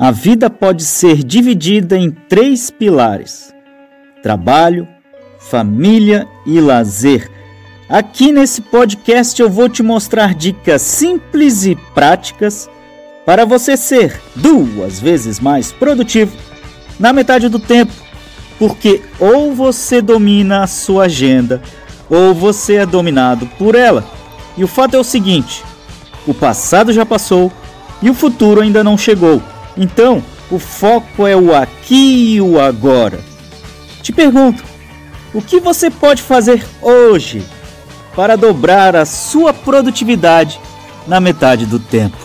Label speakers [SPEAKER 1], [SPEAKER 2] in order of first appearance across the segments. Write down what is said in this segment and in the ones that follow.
[SPEAKER 1] A vida pode ser dividida em três pilares: trabalho, família e lazer. Aqui nesse podcast eu vou te mostrar dicas simples e práticas para você ser duas vezes mais produtivo na metade do tempo, porque ou você domina a sua agenda ou você é dominado por ela. E o fato é o seguinte: o passado já passou e o futuro ainda não chegou. Então, o foco é o aqui e o agora. Te pergunto, o que você pode fazer hoje para dobrar a sua produtividade na metade do tempo?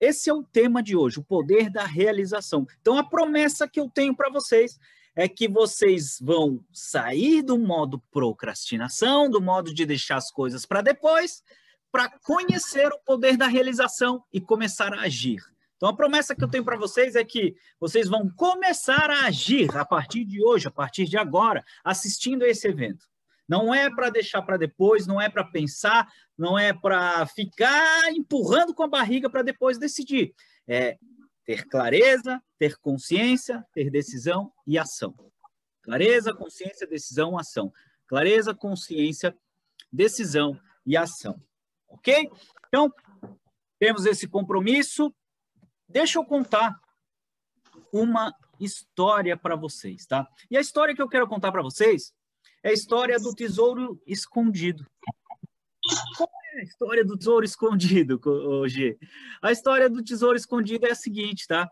[SPEAKER 1] Esse é o tema de hoje, o poder da realização. Então, a promessa que eu tenho para vocês é que vocês vão sair do modo procrastinação, do modo de deixar as coisas para depois, para conhecer o poder da realização e começar a agir. Então, a promessa que eu tenho para vocês é que vocês vão começar a agir a partir de hoje, a partir de agora, assistindo a esse evento. Não é para deixar para depois, não é para pensar, não é para ficar empurrando com a barriga para depois decidir. É ter clareza, ter consciência, ter decisão e ação. Clareza, consciência, decisão, ação. Clareza, consciência, decisão e ação. Ok? Então, temos esse compromisso. Deixa eu contar uma história para vocês, tá? E a história que eu quero contar para vocês é a história do tesouro escondido. Qual a história do tesouro escondido, hoje? A história do tesouro escondido é a seguinte, tá?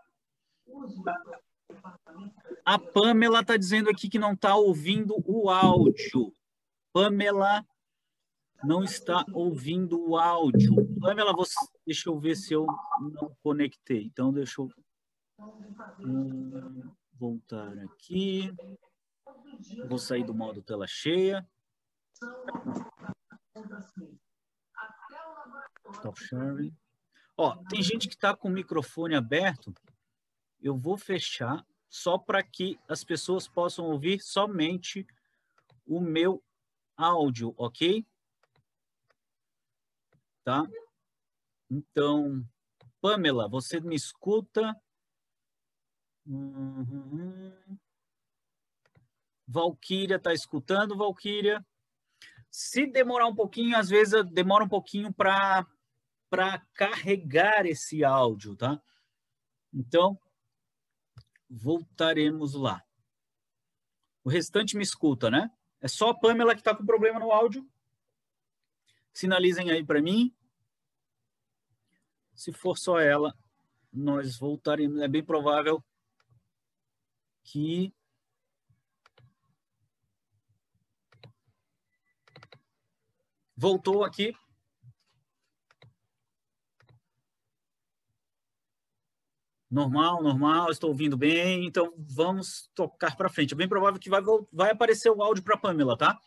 [SPEAKER 1] A Pamela está dizendo aqui que não está ouvindo o áudio. Pamela não está ouvindo o áudio. Pamela, você... deixa eu ver se eu não conectei. Então, deixa eu hum, voltar aqui. Vou sair do modo tela cheia. Stop sharing. Ó, tem gente que está com o microfone aberto. Eu vou fechar só para que as pessoas possam ouvir somente o meu áudio, ok? Tá? Então, Pamela, você me escuta? Uhum. Valquíria está escutando, Valquíria? Se demorar um pouquinho, às vezes demora um pouquinho para carregar esse áudio, tá? Então, voltaremos lá. O restante me escuta, né? É só a Pamela que está com problema no áudio. Sinalizem aí para mim. Se for só ela, nós voltaremos. É bem provável que Voltou aqui. Normal, normal, estou ouvindo bem, então vamos tocar para frente. É bem provável que vai, vai aparecer o áudio para a Pamela, tá?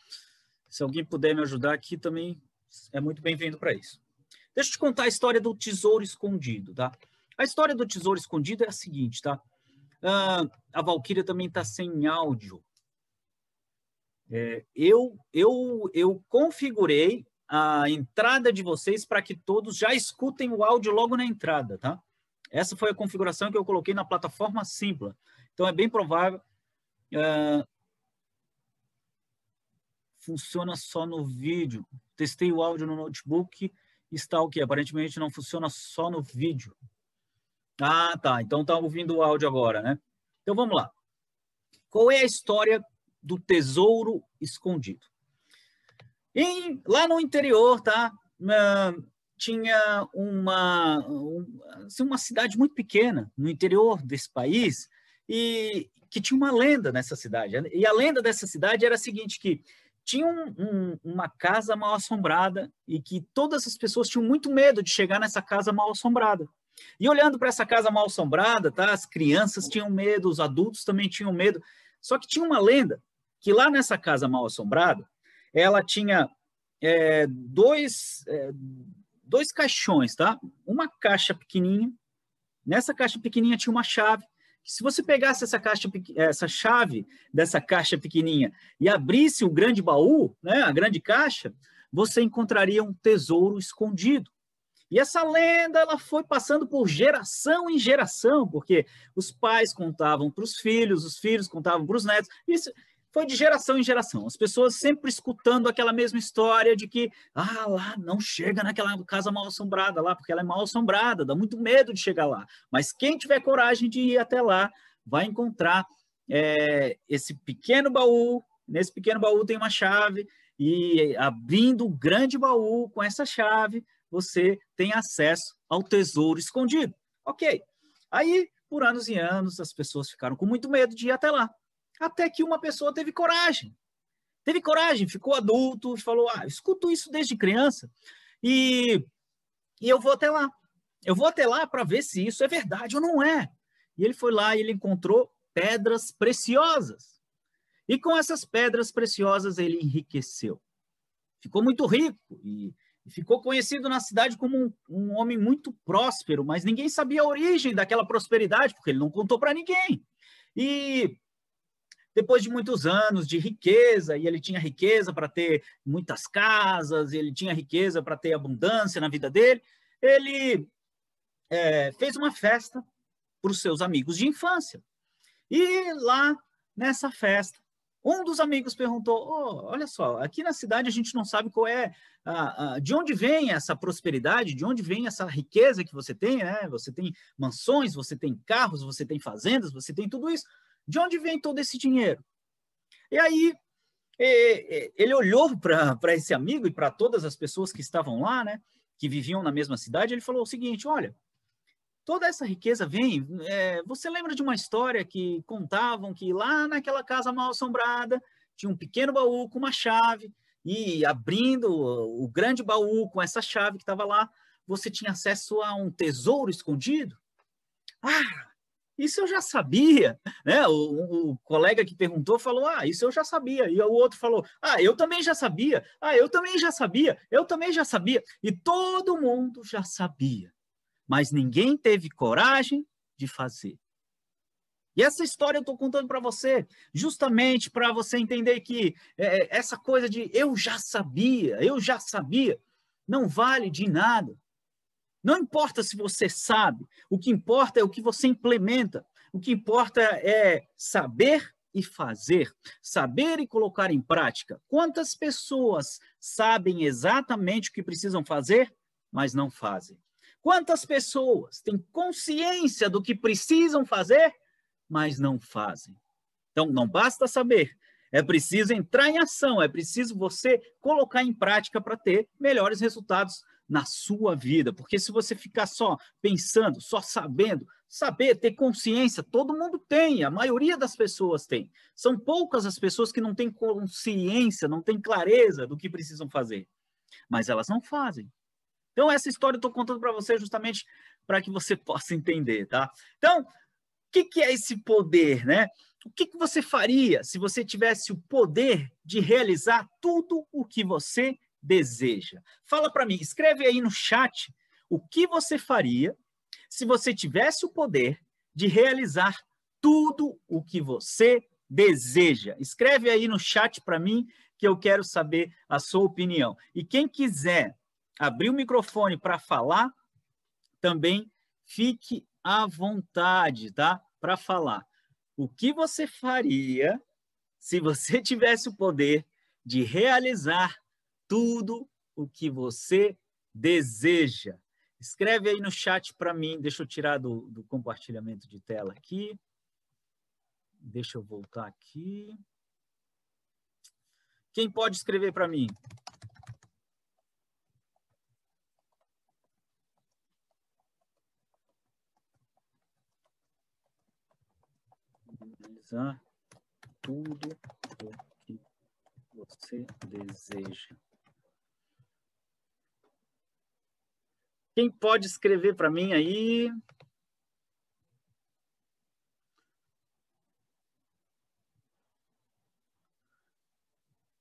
[SPEAKER 1] Se alguém puder me ajudar aqui, também é muito bem-vindo para isso. Deixa eu te contar a história do tesouro escondido, tá? A história do tesouro escondido é a seguinte, tá? A Valkyria também está sem áudio. É, eu, eu, eu configurei a entrada de vocês para que todos já escutem o áudio logo na entrada, tá? Essa foi a configuração que eu coloquei na plataforma Simpla. Então, é bem provável. Uh, funciona só no vídeo. Testei o áudio no notebook está o que? Aparentemente não funciona só no vídeo. Ah, tá. Então tá ouvindo o áudio agora, né? Então vamos lá. Qual é a história do tesouro escondido? Em, lá no interior, tá? Tinha uma, um, assim, uma cidade muito pequena no interior desse país e que tinha uma lenda nessa cidade. E a lenda dessa cidade era a seguinte, que tinha um, um, uma casa mal assombrada e que todas as pessoas tinham muito medo de chegar nessa casa mal assombrada. E olhando para essa casa mal assombrada, tá? As crianças tinham medo, os adultos também tinham medo. Só que tinha uma lenda que lá nessa casa mal assombrada, ela tinha é, dois, é, dois caixões, tá? Uma caixa pequenininha. Nessa caixa pequenininha tinha uma chave se você pegasse essa caixa, essa chave dessa caixa pequenininha e abrisse o grande baú, né, a grande caixa, você encontraria um tesouro escondido. E essa lenda ela foi passando por geração em geração, porque os pais contavam para os filhos, os filhos contavam para os netos. Isso foi de geração em geração. As pessoas sempre escutando aquela mesma história de que, ah, lá não chega naquela casa mal assombrada lá, porque ela é mal assombrada, dá muito medo de chegar lá. Mas quem tiver coragem de ir até lá vai encontrar é, esse pequeno baú. Nesse pequeno baú tem uma chave e abrindo o grande baú com essa chave, você tem acesso ao tesouro escondido. Ok. Aí, por anos e anos, as pessoas ficaram com muito medo de ir até lá. Até que uma pessoa teve coragem. Teve coragem, ficou adulto, falou: Ah, escuto isso desde criança e, e eu vou até lá. Eu vou até lá para ver se isso é verdade ou não é. E ele foi lá e ele encontrou pedras preciosas. E com essas pedras preciosas ele enriqueceu. Ficou muito rico e ficou conhecido na cidade como um, um homem muito próspero, mas ninguém sabia a origem daquela prosperidade, porque ele não contou para ninguém. E depois de muitos anos de riqueza, e ele tinha riqueza para ter muitas casas, ele tinha riqueza para ter abundância na vida dele, ele é, fez uma festa para os seus amigos de infância. E lá nessa festa, um dos amigos perguntou: oh, olha só, aqui na cidade a gente não sabe qual é, de onde vem essa prosperidade, de onde vem essa riqueza que você tem, né? Você tem mansões, você tem carros, você tem fazendas, você tem tudo isso. De onde vem todo esse dinheiro? E aí ele olhou para esse amigo e para todas as pessoas que estavam lá, né? Que viviam na mesma cidade. Ele falou o seguinte: olha, toda essa riqueza vem. É, você lembra de uma história que contavam que lá naquela casa mal assombrada tinha um pequeno baú com uma chave, e abrindo o grande baú com essa chave que estava lá, você tinha acesso a um tesouro escondido? Ah, isso eu já sabia, né? O, o, colega que perguntou falou, ah, isso eu já sabia. E o outro falou, ah, eu também já sabia. Ah, eu também já sabia. Eu também já sabia. E todo mundo já sabia mas ninguém teve coragem de fazer. E essa história eu estou contando para você, justamente para você entender que é, é, essa coisa de eu já sabia, eu já sabia, não vale de nada. Não importa se você sabe, o que importa é o que você implementa. O que importa é saber e fazer, saber e colocar em prática. Quantas pessoas sabem exatamente o que precisam fazer, mas não fazem? Quantas pessoas têm consciência do que precisam fazer, mas não fazem? Então, não basta saber, é preciso entrar em ação, é preciso você colocar em prática para ter melhores resultados na sua vida. Porque se você ficar só pensando, só sabendo, saber, ter consciência, todo mundo tem, a maioria das pessoas tem. São poucas as pessoas que não têm consciência, não têm clareza do que precisam fazer. Mas elas não fazem. Então, essa história eu estou contando para você justamente para que você possa entender, tá? Então, o que, que é esse poder, né? O que, que você faria se você tivesse o poder de realizar tudo o que você deseja? Fala para mim, escreve aí no chat o que você faria se você tivesse o poder de realizar tudo o que você deseja. Escreve aí no chat para mim que eu quero saber a sua opinião. E quem quiser abrir o microfone para falar, também fique à vontade, tá? Para falar. O que você faria se você tivesse o poder de realizar tudo o que você deseja? Escreve aí no chat para mim. Deixa eu tirar do, do compartilhamento de tela aqui. Deixa eu voltar aqui. Quem pode escrever para mim? tudo o que você deseja. Quem pode escrever para mim aí? O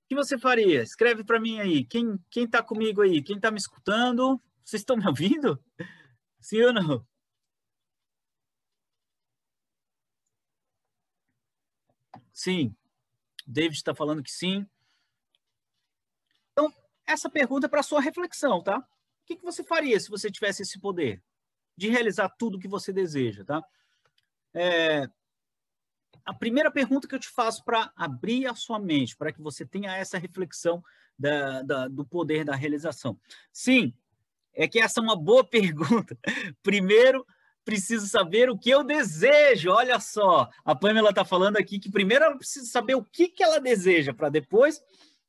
[SPEAKER 1] que você faria? Escreve para mim aí. Quem quem está comigo aí? Quem está me escutando? Vocês estão me ouvindo? Sim ou não? Sim. David está falando que sim. Então, essa pergunta é para sua reflexão, tá? Que, que você faria se você tivesse esse poder de realizar tudo o que você deseja, tá? É, a primeira pergunta que eu te faço para abrir a sua mente, para que você tenha essa reflexão da, da, do poder da realização. Sim, é que essa é uma boa pergunta. Primeiro, preciso saber o que eu desejo. Olha só, a Pamela está falando aqui que primeiro ela precisa saber o que, que ela deseja, para depois.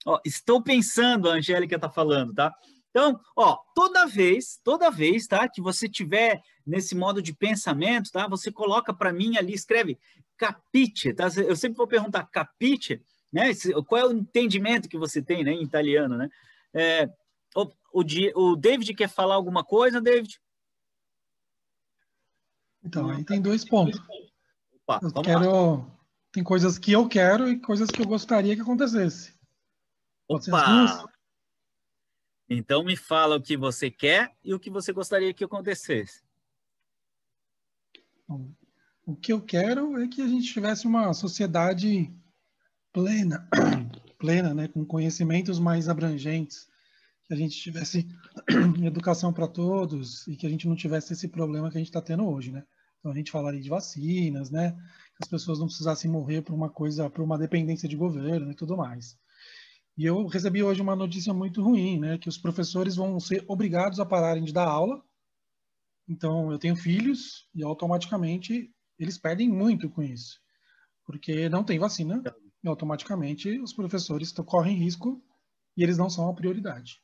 [SPEAKER 1] Ó, estou pensando, a Angélica está falando, tá? Então, ó, toda vez, toda vez, tá, que você tiver nesse modo de pensamento, tá, você coloca para mim ali, escreve capite, tá? Eu sempre vou perguntar capite, né? Qual é o entendimento que você tem, né, em italiano, né? É, o, o, o David quer falar alguma coisa, David?
[SPEAKER 2] Então, aí tem dois pontos. Opa, eu quero, lá. tem coisas que eu quero e coisas que eu gostaria que acontecesse.
[SPEAKER 1] Opa! Então me fala o que você quer e o que você gostaria que acontecesse.
[SPEAKER 2] O que eu quero é que a gente tivesse uma sociedade plena, plena, né, com conhecimentos mais abrangentes, que a gente tivesse educação para todos e que a gente não tivesse esse problema que a gente está tendo hoje, né? Então a gente falaria de vacinas, né? Que as pessoas não precisassem morrer por uma coisa, por uma dependência de governo e tudo mais. E eu recebi hoje uma notícia muito ruim, né? Que os professores vão ser obrigados a pararem de dar aula. Então, eu tenho filhos e automaticamente eles perdem muito com isso, porque não tem vacina e automaticamente os professores correm risco e eles não são a prioridade.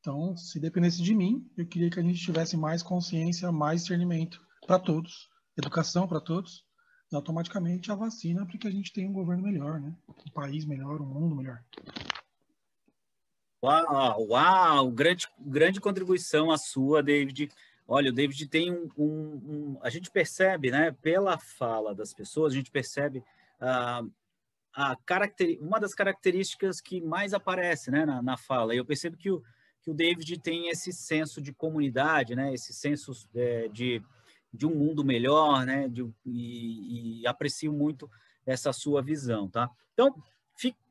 [SPEAKER 2] Então, se dependesse de mim, eu queria que a gente tivesse mais consciência, mais discernimento para todos, educação para todos, e automaticamente a vacina para que a gente tenha um governo melhor, né? um país melhor, um mundo melhor.
[SPEAKER 1] Uau, uau, grande, grande contribuição a sua, David. Olha, o David tem um, um, um, A gente percebe, né, pela fala das pessoas, a gente percebe uh, a caracter, uma das características que mais aparece né, na, na fala. E eu percebo que o, que o David tem esse senso de comunidade, né, esse senso é, de, de um mundo melhor, né, de, e, e aprecio muito essa sua visão, tá? Então,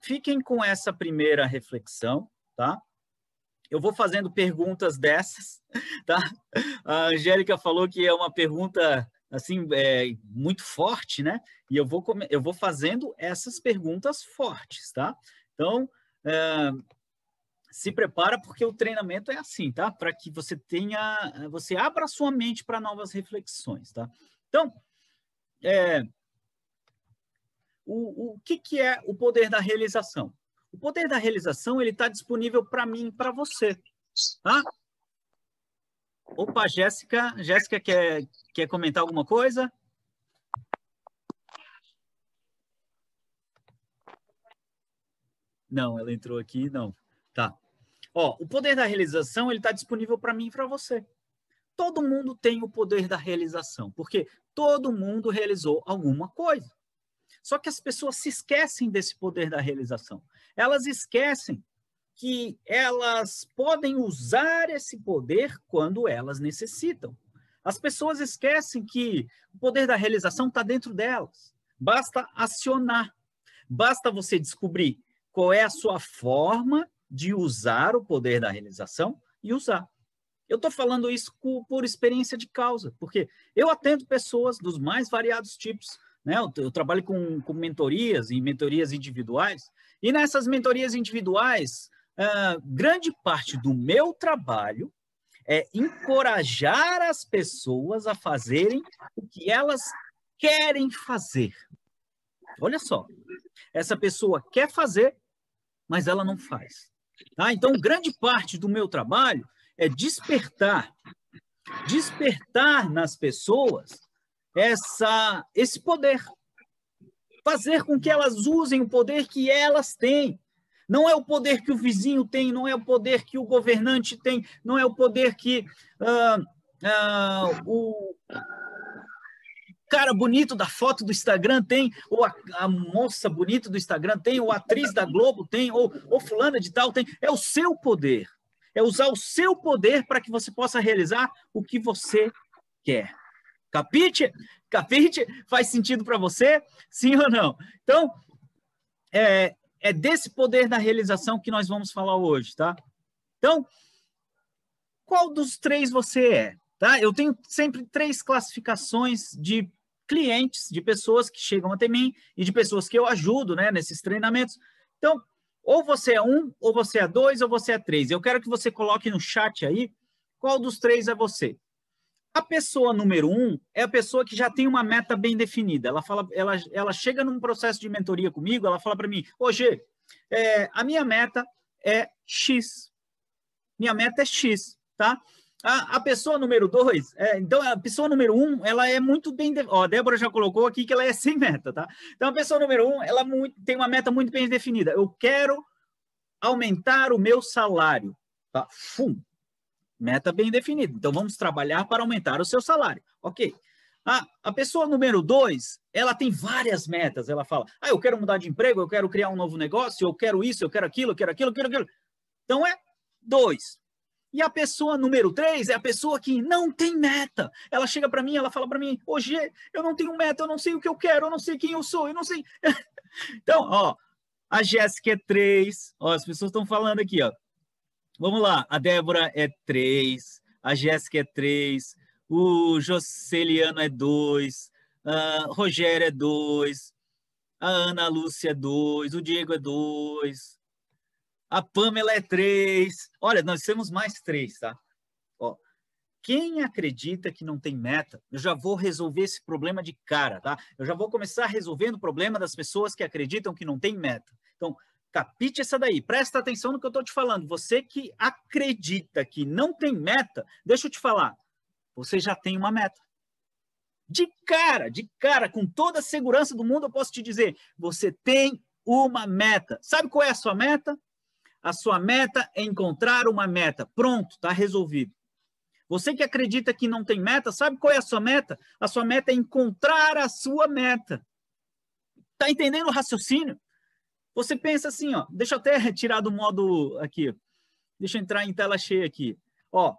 [SPEAKER 1] fiquem com essa primeira reflexão tá? Eu vou fazendo perguntas dessas, tá? A Angélica falou que é uma pergunta assim é, muito forte, né? E eu vou eu vou fazendo essas perguntas fortes, tá? Então é, se prepara porque o treinamento é assim, tá? Para que você tenha, você abra sua mente para novas reflexões, tá? Então, é, o, o que, que é o poder da realização? O poder da realização ele está disponível para mim para você. Tá? Opa, Jéssica. Jéssica quer, quer comentar alguma coisa? Não, ela entrou aqui, não. Tá. Ó, o poder da realização ele está disponível para mim e para você. Todo mundo tem o poder da realização, porque todo mundo realizou alguma coisa. Só que as pessoas se esquecem desse poder da realização. Elas esquecem que elas podem usar esse poder quando elas necessitam. As pessoas esquecem que o poder da realização está dentro delas. Basta acionar. Basta você descobrir qual é a sua forma de usar o poder da realização e usar. Eu estou falando isso por experiência de causa, porque eu atendo pessoas dos mais variados tipos, né? Eu, eu trabalho com, com mentorias e mentorias individuais, e nessas mentorias individuais, uh, grande parte do meu trabalho é encorajar as pessoas a fazerem o que elas querem fazer. Olha só, essa pessoa quer fazer, mas ela não faz. Tá? Então, grande parte do meu trabalho é despertar, despertar nas pessoas essa, esse poder. Fazer com que elas usem o poder que elas têm. Não é o poder que o vizinho tem, não é o poder que o governante tem, não é o poder que ah, ah, o cara bonito da foto do Instagram tem, ou a, a, moça bonita do Instagram tem, ou a atriz da Globo tem, ou, ou fulana de tal tem. É o seu poder. É usar o seu poder para que você possa realizar o que você quer. Capite? Capite? Faz sentido para você? Sim ou não? Então, é, é desse poder da realização que nós vamos falar hoje, tá? Então, qual dos três você é? Tá? Eu tenho sempre três classificações de clientes, de pessoas que chegam até mim e de pessoas que eu ajudo né, nesses treinamentos. Então, ou você é um, ou você é dois, ou você é três. Eu quero que você coloque no chat aí qual dos três é você. A pessoa número um é a pessoa que já tem uma meta bem definida. Ela fala, ela, ela chega num processo de mentoria comigo, ela fala para mim, hoje é, a minha meta é X. Minha meta é X, tá? A, a pessoa número dois, é, então a pessoa número um, ela é muito bem. De... Ó, a Débora já colocou aqui que ela é sem meta, tá? Então a pessoa número um, ela muito, tem uma meta muito bem definida. Eu quero aumentar o meu salário, tá? Fum. Meta bem definida. Então vamos trabalhar para aumentar o seu salário, ok? A, a pessoa número dois, ela tem várias metas. Ela fala: ah, eu quero mudar de emprego, eu quero criar um novo negócio, eu quero isso, eu quero aquilo, eu quero aquilo, eu quero aquilo. Então é dois. E a pessoa número três é a pessoa que não tem meta. Ela chega para mim, ela fala para mim: hoje eu não tenho meta, eu não sei o que eu quero, eu não sei quem eu sou, eu não sei. então, ó, a Jéssica é três. Ó, as pessoas estão falando aqui, ó. Vamos lá, a Débora é três, a Jéssica é três, o Joceliano é dois, a Rogério é dois, a Ana Lúcia é dois, o Diego é dois, a Pamela é três. Olha, nós temos mais três, tá? Ó, quem acredita que não tem meta, eu já vou resolver esse problema de cara, tá? Eu já vou começar resolvendo o problema das pessoas que acreditam que não tem meta. Então, capite essa daí. Presta atenção no que eu estou te falando. Você que acredita que não tem meta, deixa eu te falar, você já tem uma meta. De cara, de cara, com toda a segurança do mundo, eu posso te dizer, você tem uma meta. Sabe qual é a sua meta? A sua meta é encontrar uma meta. Pronto, está resolvido. Você que acredita que não tem meta, sabe qual é a sua meta? A sua meta é encontrar a sua meta. Está entendendo o raciocínio? Você pensa assim, ó, deixa eu até tirar do modo aqui. Deixa eu entrar em tela cheia aqui. Ó,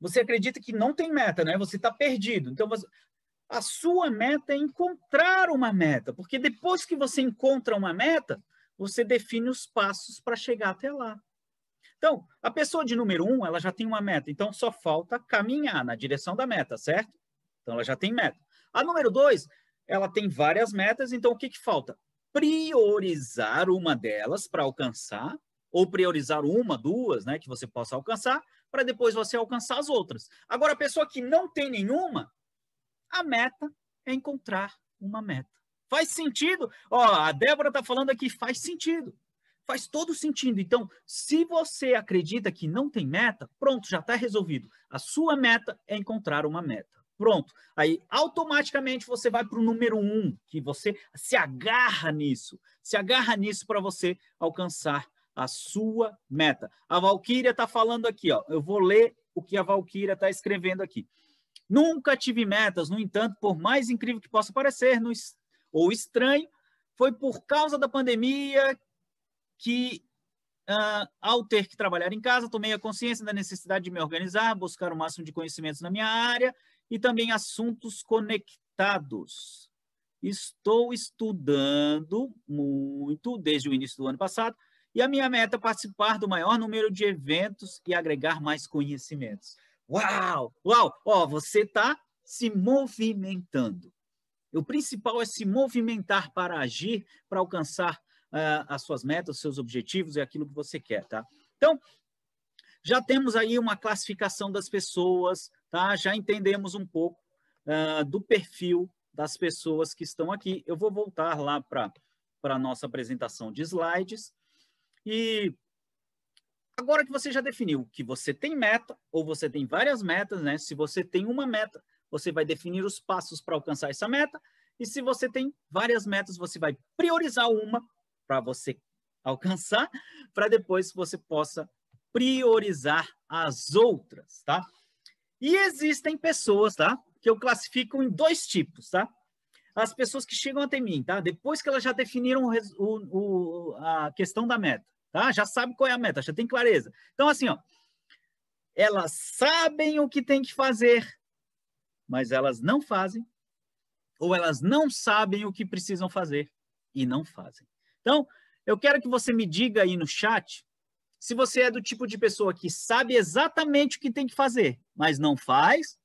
[SPEAKER 1] você acredita que não tem meta, né? Você está perdido. Então, você... a sua meta é encontrar uma meta, porque depois que você encontra uma meta, você define os passos para chegar até lá. Então, a pessoa de número um, ela já tem uma meta, então só falta caminhar na direção da meta, certo? Então, ela já tem meta. A número dois, ela tem várias metas, então o que, que falta? Priorizar uma delas para alcançar, ou priorizar uma, duas, né, que você possa alcançar, para depois você alcançar as outras. Agora, a pessoa que não tem nenhuma, a meta é encontrar uma meta. Faz sentido? Ó, a Débora está falando aqui, faz sentido. Faz todo sentido. Então, se você acredita que não tem meta, pronto, já está resolvido. A sua meta é encontrar uma meta. Pronto. Aí, automaticamente, você vai para o número um, que você se agarra nisso. Se agarra nisso para você alcançar a sua meta. A Valquíria está falando aqui, ó. Eu vou ler o que a Valquíria está escrevendo aqui. Nunca tive metas, no entanto, por mais incrível que possa parecer, ou estranho, foi por causa da pandemia que, uh, ao ter que trabalhar em casa, tomei a consciência da necessidade de me organizar, buscar o máximo de conhecimentos na minha área e também assuntos conectados. Estou estudando muito desde o início do ano passado e a minha meta é participar do maior número de eventos e agregar mais conhecimentos. Uau! Uau! Ó, você está se movimentando. O principal é se movimentar para agir, para alcançar uh, as suas metas, seus objetivos e aquilo que você quer, tá? Então, já temos aí uma classificação das pessoas, tá? Já entendemos um pouco uh, do perfil das pessoas que estão aqui. Eu vou voltar lá para a nossa apresentação de slides. E agora que você já definiu que você tem meta, ou você tem várias metas, né? Se você tem uma meta, você vai definir os passos para alcançar essa meta. E se você tem várias metas, você vai priorizar uma para você alcançar, para depois você possa priorizar as outras, tá? E existem pessoas, tá? Que eu classifico em dois tipos, tá? As pessoas que chegam até mim, tá? Depois que elas já definiram o, o, a questão da meta, tá? Já sabe qual é a meta, já tem clareza. Então, assim, ó, elas sabem o que tem que fazer, mas elas não fazem, ou elas não sabem o que precisam fazer e não fazem. Então, eu quero que você me diga aí no chat se você é do tipo de pessoa que sabe exatamente o que tem que fazer, mas não faz,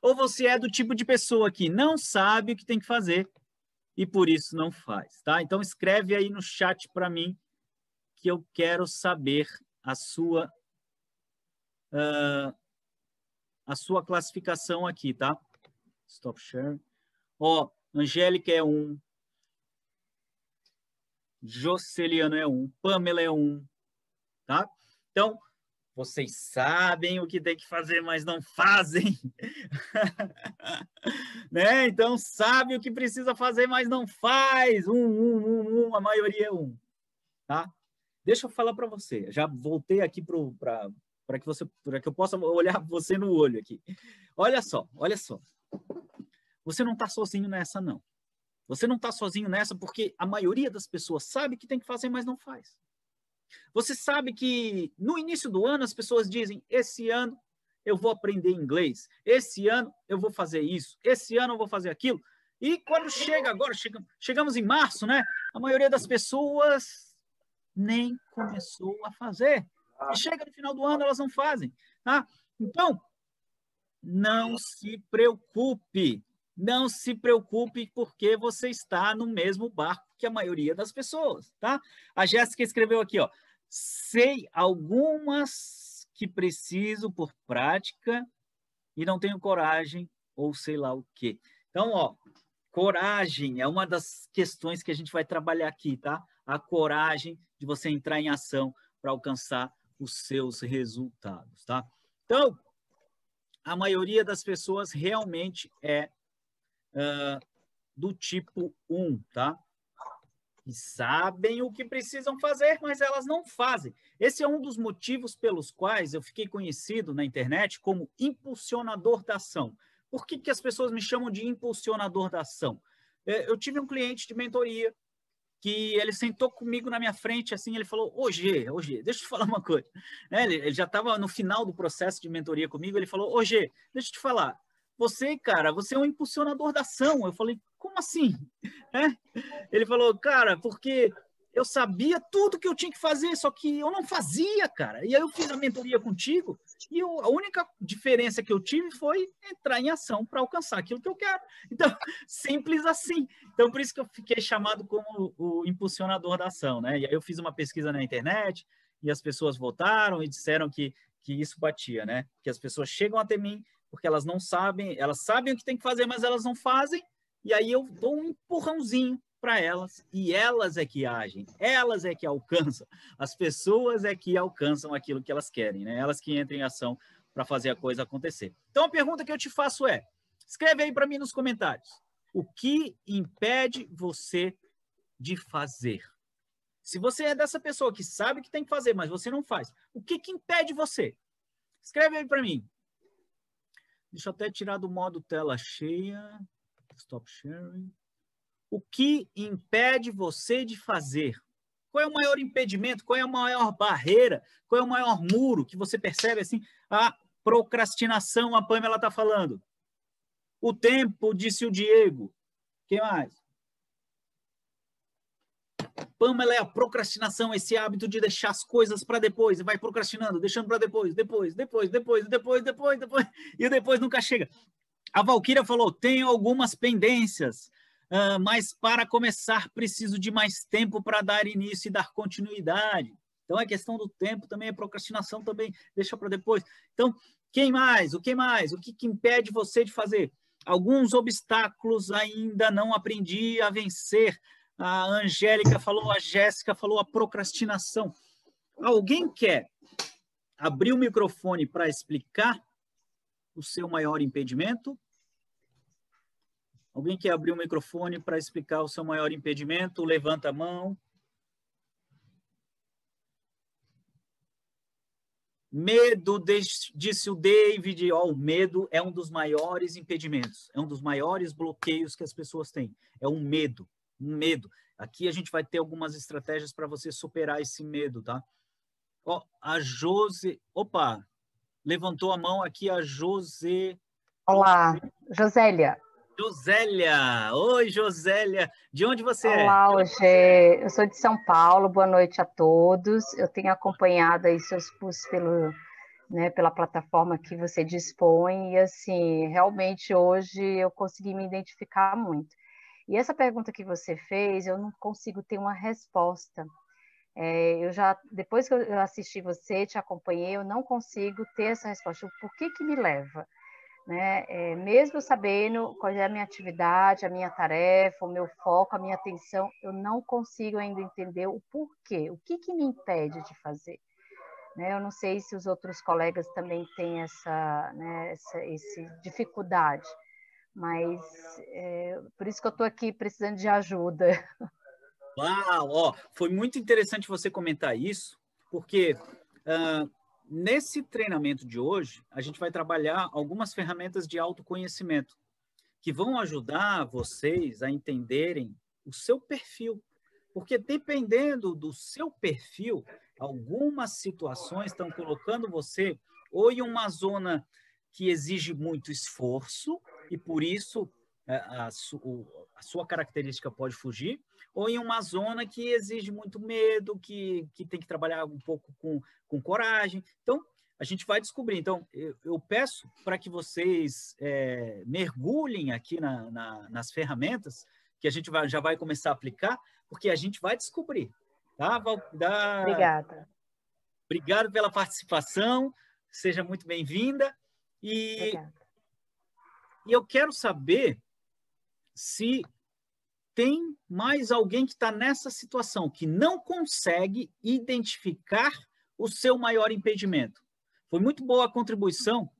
[SPEAKER 1] ou você é do tipo de pessoa que não sabe o que tem que fazer e por isso não faz, tá? Então escreve aí no chat para mim que eu quero saber a sua uh, a sua classificação aqui, tá? Stop share. Ó, Angélica é um, Joceliano é um, Pamela é um, tá? Então, vocês sabem o que tem que fazer, mas não fazem. né? Então, sabe o que precisa fazer, mas não faz. Um, um, um, um, a maioria é um. Tá? Deixa eu falar para você. Já voltei aqui para que você para que eu possa olhar você no olho aqui. Olha só, olha só. Você não está sozinho nessa, não. Você não está sozinho nessa porque a maioria das pessoas sabe que tem que fazer, mas não faz. Você sabe que no início do ano as pessoas dizem: esse ano eu vou aprender inglês, esse ano eu vou fazer isso, esse ano eu vou fazer aquilo. E quando chega agora, chega, chegamos em março, né? A maioria das pessoas nem começou a fazer. E chega no final do ano, elas não fazem. Tá? Então, não se preocupe. Não se preocupe porque você está no mesmo barco que a maioria das pessoas, tá? A Jéssica escreveu aqui, ó. Sei algumas que preciso por prática e não tenho coragem ou sei lá o quê. Então, ó, coragem é uma das questões que a gente vai trabalhar aqui, tá? A coragem de você entrar em ação para alcançar os seus resultados, tá? Então, a maioria das pessoas realmente é uh, do tipo 1, tá? E sabem o que precisam fazer, mas elas não fazem. Esse é um dos motivos pelos quais eu fiquei conhecido na internet como impulsionador da ação. Por que, que as pessoas me chamam de impulsionador da ação? É, eu tive um cliente de mentoria que ele sentou comigo na minha frente, assim, ele falou, ô G, ô G, deixa eu te falar uma coisa. É, ele, já estava no final do processo de mentoria comigo, ele falou, ô G, deixa eu te falar, você, cara, você é um impulsionador da ação. Eu falei, como assim? É? Ele falou, cara, porque eu sabia tudo que eu tinha que fazer, só que eu não fazia, cara. E aí eu fiz a mentoria contigo e eu, a única diferença que eu tive foi entrar em ação para alcançar aquilo que eu quero. Então, simples assim. Então, por isso que eu fiquei chamado como o impulsionador da ação, né? E aí eu fiz uma pesquisa na internet e as pessoas votaram e disseram que, que isso batia, né? Que as pessoas chegam até mim porque elas não sabem, elas sabem o que tem que fazer, mas elas não fazem, e aí eu dou um empurrãozinho para elas, e elas é que agem, elas é que alcançam, as pessoas é que alcançam aquilo que elas querem, né? Elas que entram em ação para fazer a coisa acontecer. Então a pergunta que eu te faço é: escreve aí para mim nos comentários. O que impede você de fazer? Se você é dessa pessoa que sabe que tem que fazer, mas você não faz, o que, que impede você? Escreve aí para mim. Deixa eu até tirar do modo tela cheia. Stop sharing. O que impede você de fazer? Qual é o maior impedimento? Qual é a maior barreira? Qual é o maior muro que você percebe assim? A procrastinação, a Pamela está falando. O tempo, disse o Diego. Quem mais? Pamela é a procrastinação, esse hábito de deixar as coisas para depois, vai procrastinando, deixando para depois, depois, depois, depois, depois, depois, depois, e depois nunca chega. A Valquíria falou: tenho algumas pendências, uh, mas para começar preciso de mais tempo para dar início e dar continuidade. Então é questão do tempo também, é procrastinação também, deixa para depois. Então, quem mais? O que mais? O que, que impede você de fazer? Alguns obstáculos ainda não aprendi a vencer a Angélica falou, a Jéssica falou a procrastinação. Alguém quer abrir o microfone para explicar o seu maior impedimento? Alguém quer abrir o microfone para explicar o seu maior impedimento? Levanta a mão. Medo, disse o David, oh, o medo é um dos maiores impedimentos, é um dos maiores bloqueios que as pessoas têm. É um medo um medo. Aqui a gente vai ter algumas estratégias para você superar esse medo, tá? Ó, a Jose, opa, levantou a mão aqui a Jose.
[SPEAKER 3] Olá, Josélia.
[SPEAKER 1] Josélia. Oi, Josélia. De onde você
[SPEAKER 3] Olá,
[SPEAKER 1] é?
[SPEAKER 3] Olá, Rogê. Eu sou de São Paulo. Boa noite a todos. Eu tenho acompanhado aí seus posts pelo, né, pela plataforma que você dispõe e, assim, realmente hoje eu consegui me identificar muito. E essa pergunta que você fez, eu não consigo ter uma resposta. É, eu já, depois que eu assisti você, te acompanhei, eu não consigo ter essa resposta. Por que que me leva? Né? É, mesmo sabendo qual é a minha atividade, a minha tarefa, o meu foco, a minha atenção, eu não consigo ainda entender o porquê, o que, que me impede de fazer. Né? Eu não sei se os outros colegas também têm essa, né, essa, essa dificuldade, mas é, por isso que eu estou aqui precisando de ajuda.
[SPEAKER 1] Uau, ó, foi muito interessante você comentar isso, porque uh, Nesse treinamento de hoje, a gente vai trabalhar algumas ferramentas de autoconhecimento que vão ajudar vocês a entenderem o seu perfil. Porque dependendo do seu perfil, algumas situações estão colocando você ou em uma zona que exige muito esforço e por isso é, a, a, sua característica pode fugir, ou em uma zona que exige muito medo, que, que tem que trabalhar um pouco com, com coragem. Então, a gente vai descobrir. Então, eu, eu peço para que vocês é, mergulhem aqui na, na, nas ferramentas que a gente vai, já vai começar a aplicar, porque a gente vai descobrir. Tá,
[SPEAKER 3] da... Obrigada.
[SPEAKER 1] Obrigado pela participação, seja muito bem-vinda. E, e eu quero saber se tem mais alguém que está nessa situação, que não consegue identificar o seu maior impedimento. Foi muito boa a contribuição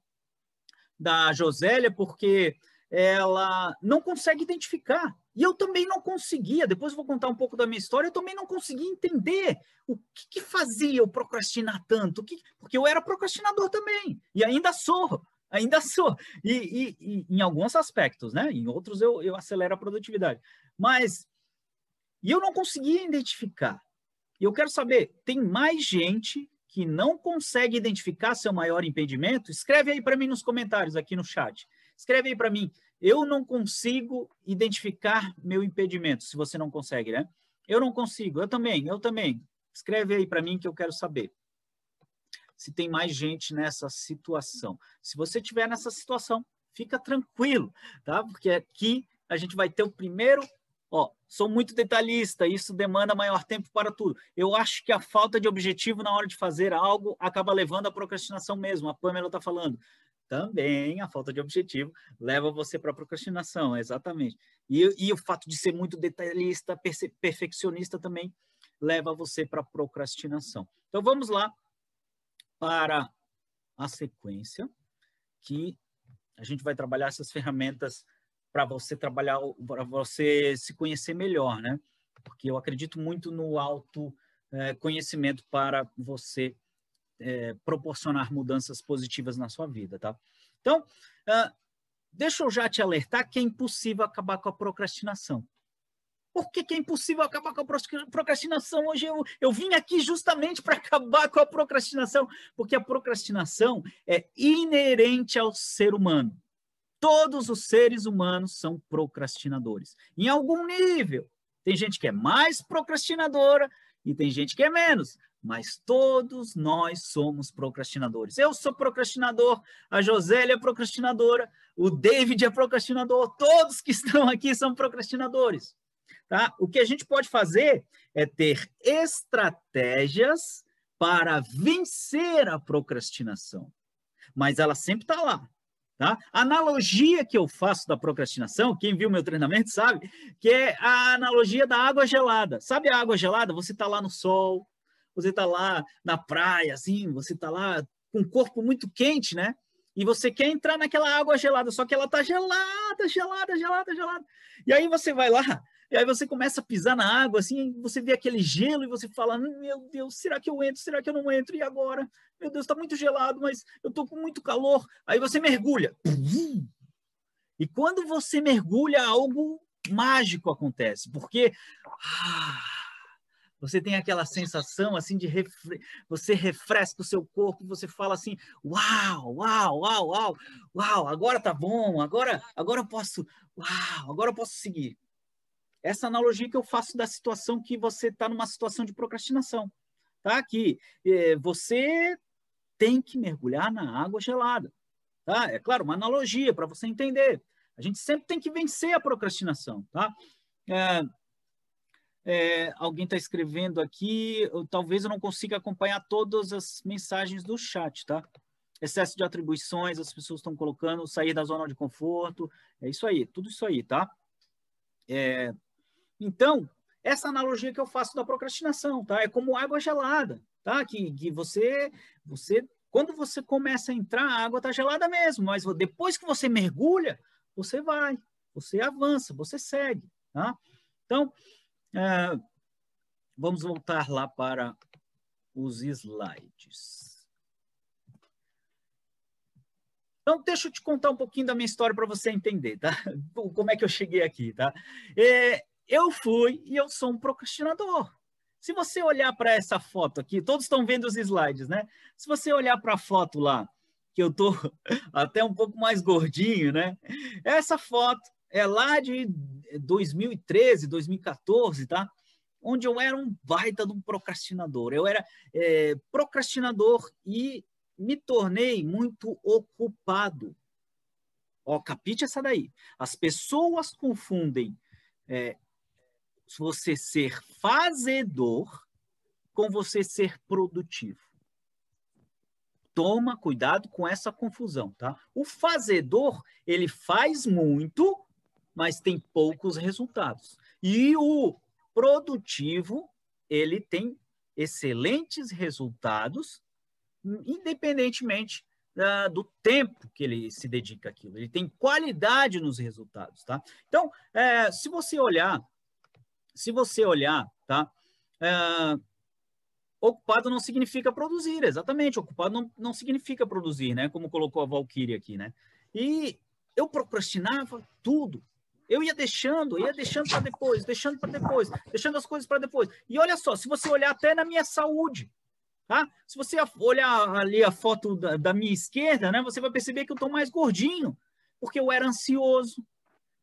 [SPEAKER 1] da Josélia, porque ela não consegue identificar. E eu também não conseguia, depois vou contar um pouco da minha história, eu também não conseguia entender o que, que fazia eu procrastinar tanto, que, porque eu era procrastinador também, e ainda sou ainda sou. E, e, e, em alguns aspectos, né? Em outros eu, eu acelero a produtividade. Mas e eu não conseguia identificar. E eu quero saber, tem mais gente que não consegue identificar seu maior impedimento? Escreve aí para mim nos comentários aqui no chat. Escreve aí para mim. Eu não consigo identificar meu impedimento, se você não consegue, né? Eu não consigo. Eu também, eu também. Escreve aí para mim que eu quero saber se tem mais gente nessa situação. Se você estiver nessa situação, fica tranquilo, tá? Porque aqui a gente vai ter o primeiro. Ó, sou muito detalhista, isso demanda maior tempo para tudo. Eu acho que a falta de objetivo na hora de fazer algo acaba levando à procrastinação mesmo. A Pamela está falando. Também a falta de objetivo leva você para a procrastinação, exatamente. E, e o fato de ser muito detalhista, perfeccionista também leva você para a procrastinação. Então vamos lá para a sequência, que a gente vai trabalhar essas ferramentas para você trabalhar, para você se conhecer melhor, né? Porque eu acredito muito no autoconhecimento é, para você é, proporcionar mudanças positivas na sua vida, tá? Então, uh, deixa eu já te alertar que é impossível acabar com a procrastinação. Por que, que, é impossível acabar com a procrastinação? Hoje eu, eu vim aqui justamente para acabar com a procrastinação, porque a procrastinação é inerente ao ser humano. Todos os seres humanos são procrastinadores, em algum nível. Tem gente que é mais procrastinadora e tem gente que é menos, mas todos nós somos procrastinadores. Eu sou procrastinador, a Josélia é procrastinadora, o David é procrastinador, todos que estão aqui são procrastinadores. Tá? O que a gente pode fazer é ter estratégias para vencer a procrastinação. Mas ela sempre está lá. Tá? Analogia que eu faço da procrastinação, quem viu meu treinamento sabe, que é a analogia da água gelada. Sabe a água gelada? Você está lá no sol, você está lá na praia, assim, você está lá com o corpo muito quente, né? E você quer entrar naquela água gelada, só que ela está gelada, gelada, gelada, gelada. E aí você vai lá e aí você começa a pisar na água, assim, você vê aquele gelo e você fala: Meu Deus, será que eu entro? Será que eu não entro? E agora? Meu Deus, está muito gelado, mas eu estou com muito calor. Aí você mergulha. E quando você mergulha, algo mágico acontece, porque ah, Você tem aquela sensação assim de refre... você refresca o seu corpo, você fala assim: "Uau, uau, uau, uau. Uau, agora tá bom. Agora, agora eu posso, uau, agora eu posso seguir". Essa analogia que eu faço da situação que você está numa situação de procrastinação, tá? Que eh, você tem que mergulhar na água gelada, tá? É claro, uma analogia para você entender. A gente sempre tem que vencer a procrastinação, tá? É, é, alguém está escrevendo aqui, eu, talvez eu não consiga acompanhar todas as mensagens do chat, tá? Excesso de atribuições, as pessoas estão colocando, sair da zona de conforto, é isso aí, tudo isso aí, tá? É, então, essa analogia que eu faço da procrastinação, tá? É como água gelada, tá? Que, que você, você, quando você começa a entrar, a água está gelada mesmo, mas depois que você mergulha, você vai, você avança, você segue, tá? Então, é, vamos voltar lá para os slides. Então, deixa eu te contar um pouquinho da minha história para você entender, tá? Como é que eu cheguei aqui, tá? É, eu fui e eu sou um procrastinador. Se você olhar para essa foto aqui, todos estão vendo os slides, né? Se você olhar para a foto lá, que eu tô até um pouco mais gordinho, né? Essa foto é lá de 2013, 2014, tá? Onde eu era um baita de um procrastinador. Eu era é, procrastinador e me tornei muito ocupado. Ó, capite essa daí. As pessoas confundem é, você ser fazedor com você ser produtivo. Toma cuidado com essa confusão, tá? O fazedor, ele faz muito, mas tem poucos resultados. E o produtivo, ele tem excelentes resultados, independentemente uh, do tempo que ele se dedica àquilo. Ele tem qualidade nos resultados, tá? Então, é, se você olhar, se você olhar, tá? É, ocupado não significa produzir, exatamente. Ocupado não, não significa produzir, né? Como colocou a Valkyrie aqui, né? E eu procrastinava tudo. Eu ia deixando, ia deixando para depois, deixando para depois, deixando as coisas para depois. E olha só, se você olhar até na minha saúde, tá? Se você olhar ali a foto da, da minha esquerda, né, você vai perceber que eu estou mais gordinho, porque eu era ansioso,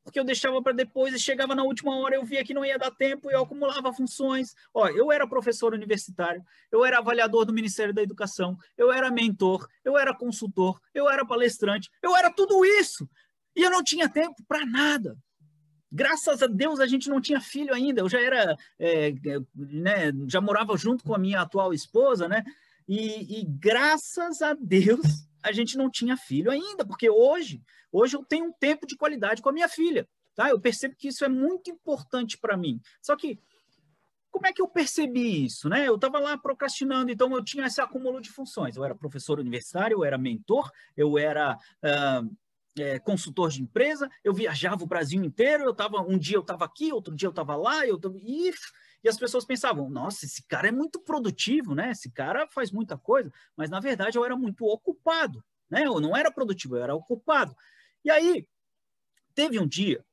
[SPEAKER 1] porque eu deixava para depois e chegava na última hora, eu via que não ia dar tempo e eu acumulava funções. Ó, eu era professor universitário, eu era avaliador do Ministério da Educação, eu era mentor, eu era consultor, eu era palestrante, eu era tudo isso. E eu não tinha tempo para nada. Graças a Deus a gente não tinha filho ainda. Eu já era, é, né, já morava junto com a minha atual esposa, né? E, e, graças a Deus a gente não tinha filho ainda, porque hoje, hoje eu tenho um tempo de qualidade com a minha filha, tá? Eu percebo que isso é muito importante para mim. Só que como é que eu percebi isso, né? Eu estava lá procrastinando, então eu tinha esse acúmulo de funções. Eu era professor universitário, eu era mentor, eu era uh, é, consultor de empresa, eu viajava o Brasil inteiro, eu tava, um dia eu estava aqui, outro dia eu estava lá, eu tava, e, e as pessoas pensavam, nossa, esse cara é muito produtivo, né? Esse cara faz muita coisa, mas na verdade eu era muito ocupado, né? Eu não era produtivo, eu era ocupado. E aí, teve um dia,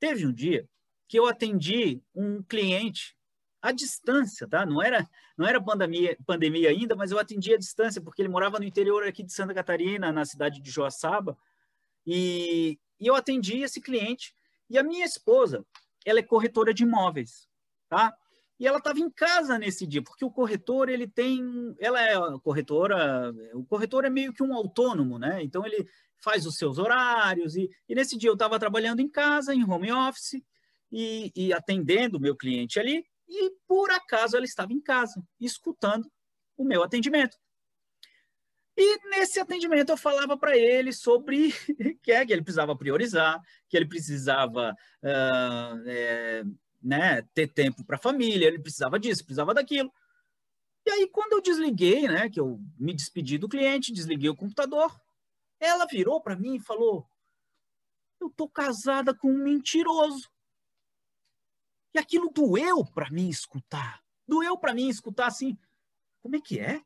[SPEAKER 1] teve um dia que eu atendi um cliente à distância, tá? Não era, não era pandemia, pandemia ainda, mas eu atendi à distância, porque ele morava no interior aqui de Santa Catarina, na cidade de Joaçaba, e, e eu atendi esse cliente. E a minha esposa, ela é corretora de imóveis, tá? E ela estava em casa nesse dia, porque o corretor, ele tem... Ela é corretora... O corretor é meio que um autônomo, né? Então, ele faz os seus horários. E, e nesse dia, eu estava trabalhando em casa, em home office, e, e atendendo o meu cliente ali. E, por acaso, ela estava em casa, escutando o meu atendimento. E nesse atendimento eu falava para ele sobre que, é, que ele precisava priorizar, que ele precisava uh, é, né, ter tempo para a família, ele precisava disso, precisava daquilo. E aí, quando eu desliguei, né, que eu me despedi do cliente, desliguei o computador, ela virou para mim e falou: Eu tô casada com um mentiroso. E aquilo doeu para mim escutar. Doeu para mim escutar assim: Como é que é?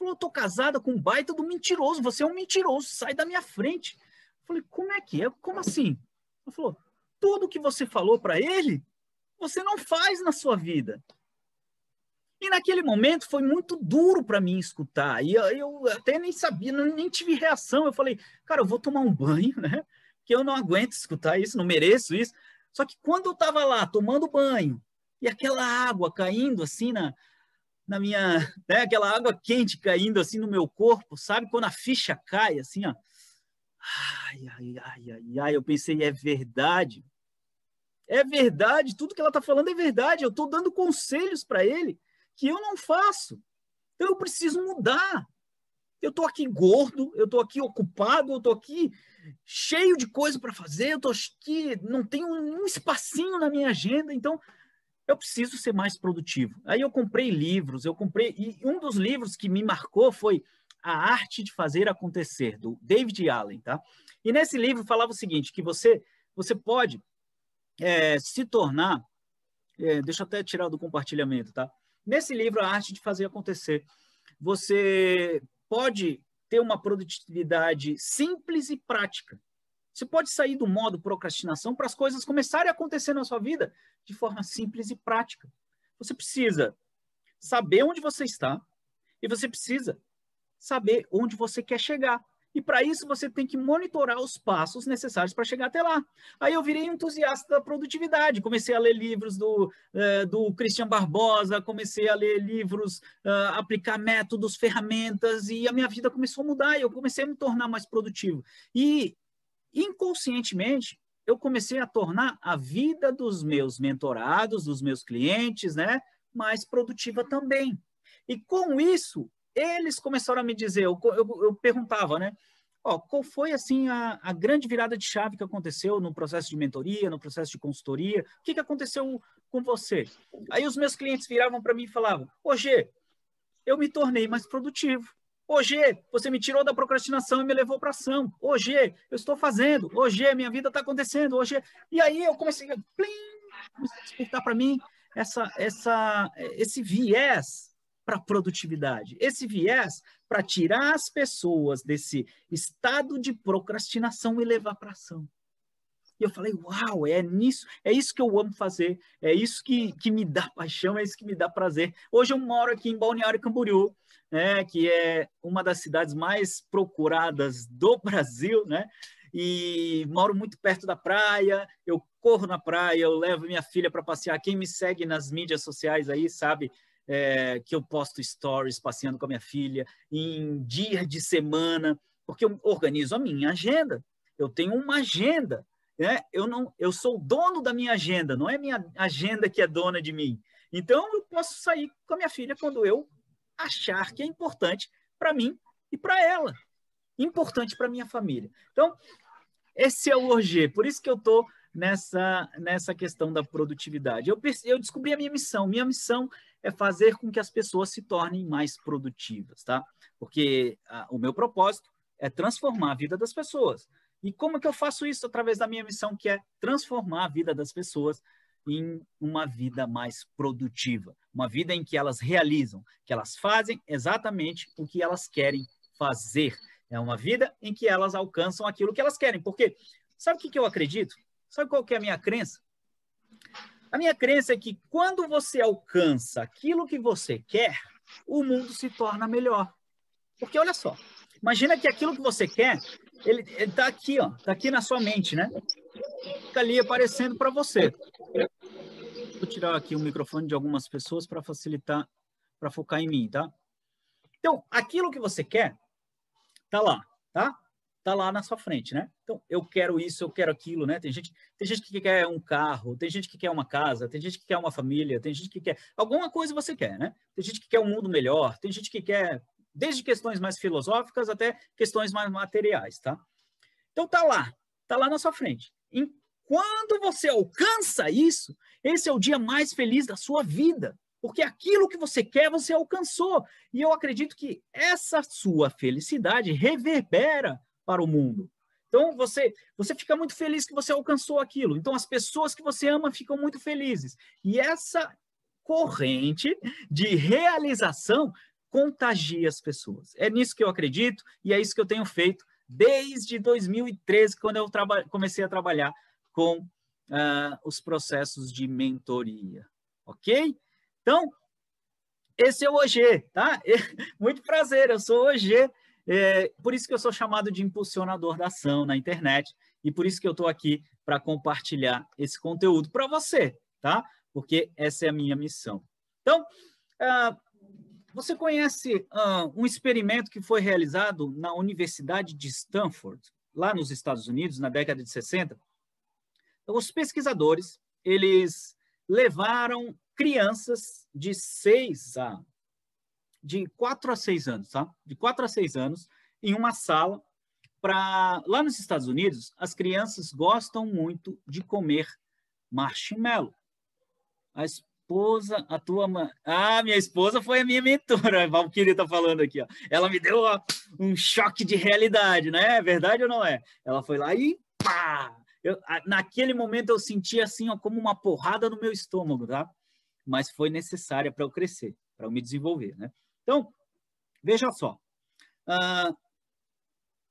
[SPEAKER 1] falou, eu tô casada com um baita do mentiroso, você é um mentiroso, sai da minha frente. Eu falei, como é que é? Como assim? Ela falou, tudo que você falou para ele, você não faz na sua vida. E naquele momento foi muito duro para mim escutar. E eu, eu, até nem sabia, nem tive reação. Eu falei, cara, eu vou tomar um banho, né? Que eu não aguento escutar isso, não mereço isso. Só que quando eu estava lá tomando banho e aquela água caindo assim na, na minha, né, aquela água quente caindo assim no meu corpo, sabe? Quando a ficha cai assim, ó. Ai, ai, ai, ai, ai, eu pensei, é verdade. É verdade, tudo que ela está falando é verdade. Eu estou dando conselhos para ele que eu não faço. Então eu preciso mudar. Eu estou aqui gordo, eu estou aqui ocupado, eu estou aqui cheio de coisa para fazer, eu estou aqui, não tenho um espacinho na minha agenda, então eu preciso ser mais produtivo. Aí eu comprei livros, eu comprei, e um dos livros que me marcou foi A Arte de Fazer Acontecer, do David Allen, tá? E nesse livro falava o seguinte, que você, você pode é, se tornar, é, deixa eu até tirar do compartilhamento, tá? Nesse livro, A Arte de Fazer Acontecer, você pode ter uma produtividade simples e prática. Você pode sair do modo procrastinação para as coisas começarem a acontecer na sua vida de forma simples e prática. Você precisa saber onde você está e você precisa saber onde você quer chegar. E para isso você tem que monitorar os passos necessários para chegar até lá. Aí eu virei entusiasta da produtividade, comecei a ler livros do, uh, do Christian Barbosa, comecei a ler livros, uh, aplicar métodos, ferramentas, e a minha vida começou a mudar, e eu comecei a me tornar mais produtivo. E inconscientemente, eu comecei a tornar a vida dos meus mentorados, dos meus clientes, né, mais produtiva também. E com isso, eles começaram a me dizer, eu, eu, eu perguntava, né? Ó, qual foi assim a, a, grande virada de chave que aconteceu no processo de mentoria, no processo de consultoria? O que, que aconteceu com você? Aí os meus clientes viravam para mim e falavam: Hoje eu me tornei mais produtivo. Hoje você me tirou da procrastinação e me levou para ação. Hoje eu estou fazendo. Hoje minha vida está acontecendo. Hoje e aí eu comecei a, plim, comecei a despertar para mim essa, essa, esse viés para produtividade, esse viés para tirar as pessoas desse estado de procrastinação e levar para ação. E eu falei, uau, é nisso, é isso que eu amo fazer, é isso que, que me dá paixão, é isso que me dá prazer. Hoje eu moro aqui em Balneário Camboriú, né, que é uma das cidades mais procuradas do Brasil, né? E moro muito perto da praia, eu corro na praia, eu levo minha filha para passear. Quem me segue nas mídias sociais aí sabe é, que eu posto stories passeando com a minha filha, em dia de semana, porque eu organizo a minha agenda. Eu tenho uma agenda, né? Eu não, eu sou dono da minha agenda, não é minha agenda que é dona de mim. Então eu posso sair com a minha filha quando eu achar que é importante para mim e para ela, importante para minha família. Então esse é o OG, por isso que eu estou nessa nessa questão da produtividade. Eu, eu descobri a minha missão. Minha missão é fazer com que as pessoas se tornem mais produtivas, tá? Porque a, o meu propósito é transformar a vida das pessoas. E como que eu faço isso através da minha missão, que é transformar a vida das pessoas em uma vida mais produtiva, uma vida em que elas realizam, que elas fazem exatamente o que elas querem fazer. É uma vida em que elas alcançam aquilo que elas querem. Porque sabe o que, que eu acredito? Sabe qual que é a minha crença? A minha crença é que quando você alcança aquilo que você quer, o mundo se torna melhor. Porque olha só, imagina que aquilo que você quer, ele está aqui, ó, está aqui na sua mente, né? Fica ali aparecendo para você. Vou tirar aqui o microfone de algumas pessoas para facilitar, para focar em mim, tá? Então, aquilo que você quer, tá lá, tá? Tá lá na sua frente, né? Então, eu quero isso, eu quero aquilo, né? Tem gente, tem gente que quer um carro, tem gente que quer uma casa, tem gente que quer uma família, tem gente que quer alguma coisa você quer, né? Tem gente que quer um mundo melhor, tem gente que quer desde questões mais filosóficas até questões mais materiais, tá? Então tá lá, tá lá na sua frente. E quando você alcança isso, esse é o dia mais feliz da sua vida, porque aquilo que você quer você alcançou. E eu acredito que essa sua felicidade reverbera para o mundo. Então você você fica muito feliz que você alcançou aquilo. Então as pessoas que você ama ficam muito felizes. E essa corrente de realização contagia as pessoas. É nisso que eu acredito e é isso que eu tenho feito desde 2013, quando eu comecei a trabalhar com uh, os processos de mentoria. Ok? Então, esse é o OG, tá? Muito prazer, eu sou o OG. É, por isso que eu sou chamado de impulsionador da ação na internet e por isso que eu estou aqui para compartilhar esse conteúdo para você, tá? Porque essa é a minha missão. Então, uh, você conhece uh, um experimento que foi realizado na Universidade de Stanford, lá nos Estados Unidos, na década de 60? Então, os pesquisadores, eles levaram crianças de 6 a de 4 a 6 anos, tá? De 4 a 6 anos em uma sala para lá nos Estados Unidos, as crianças gostam muito de comer marshmallow. A esposa, a tua mãe. Ah, minha esposa foi a minha mentora, a Valkyrie está falando aqui. Ó. Ela me deu ó, um choque de realidade, né? É verdade ou não é? Ela foi lá e pá! Eu, naquele momento eu senti assim, ó, como uma porrada no meu estômago, tá? Mas foi necessária para eu crescer, para eu me desenvolver, né? Então, veja só. Uh,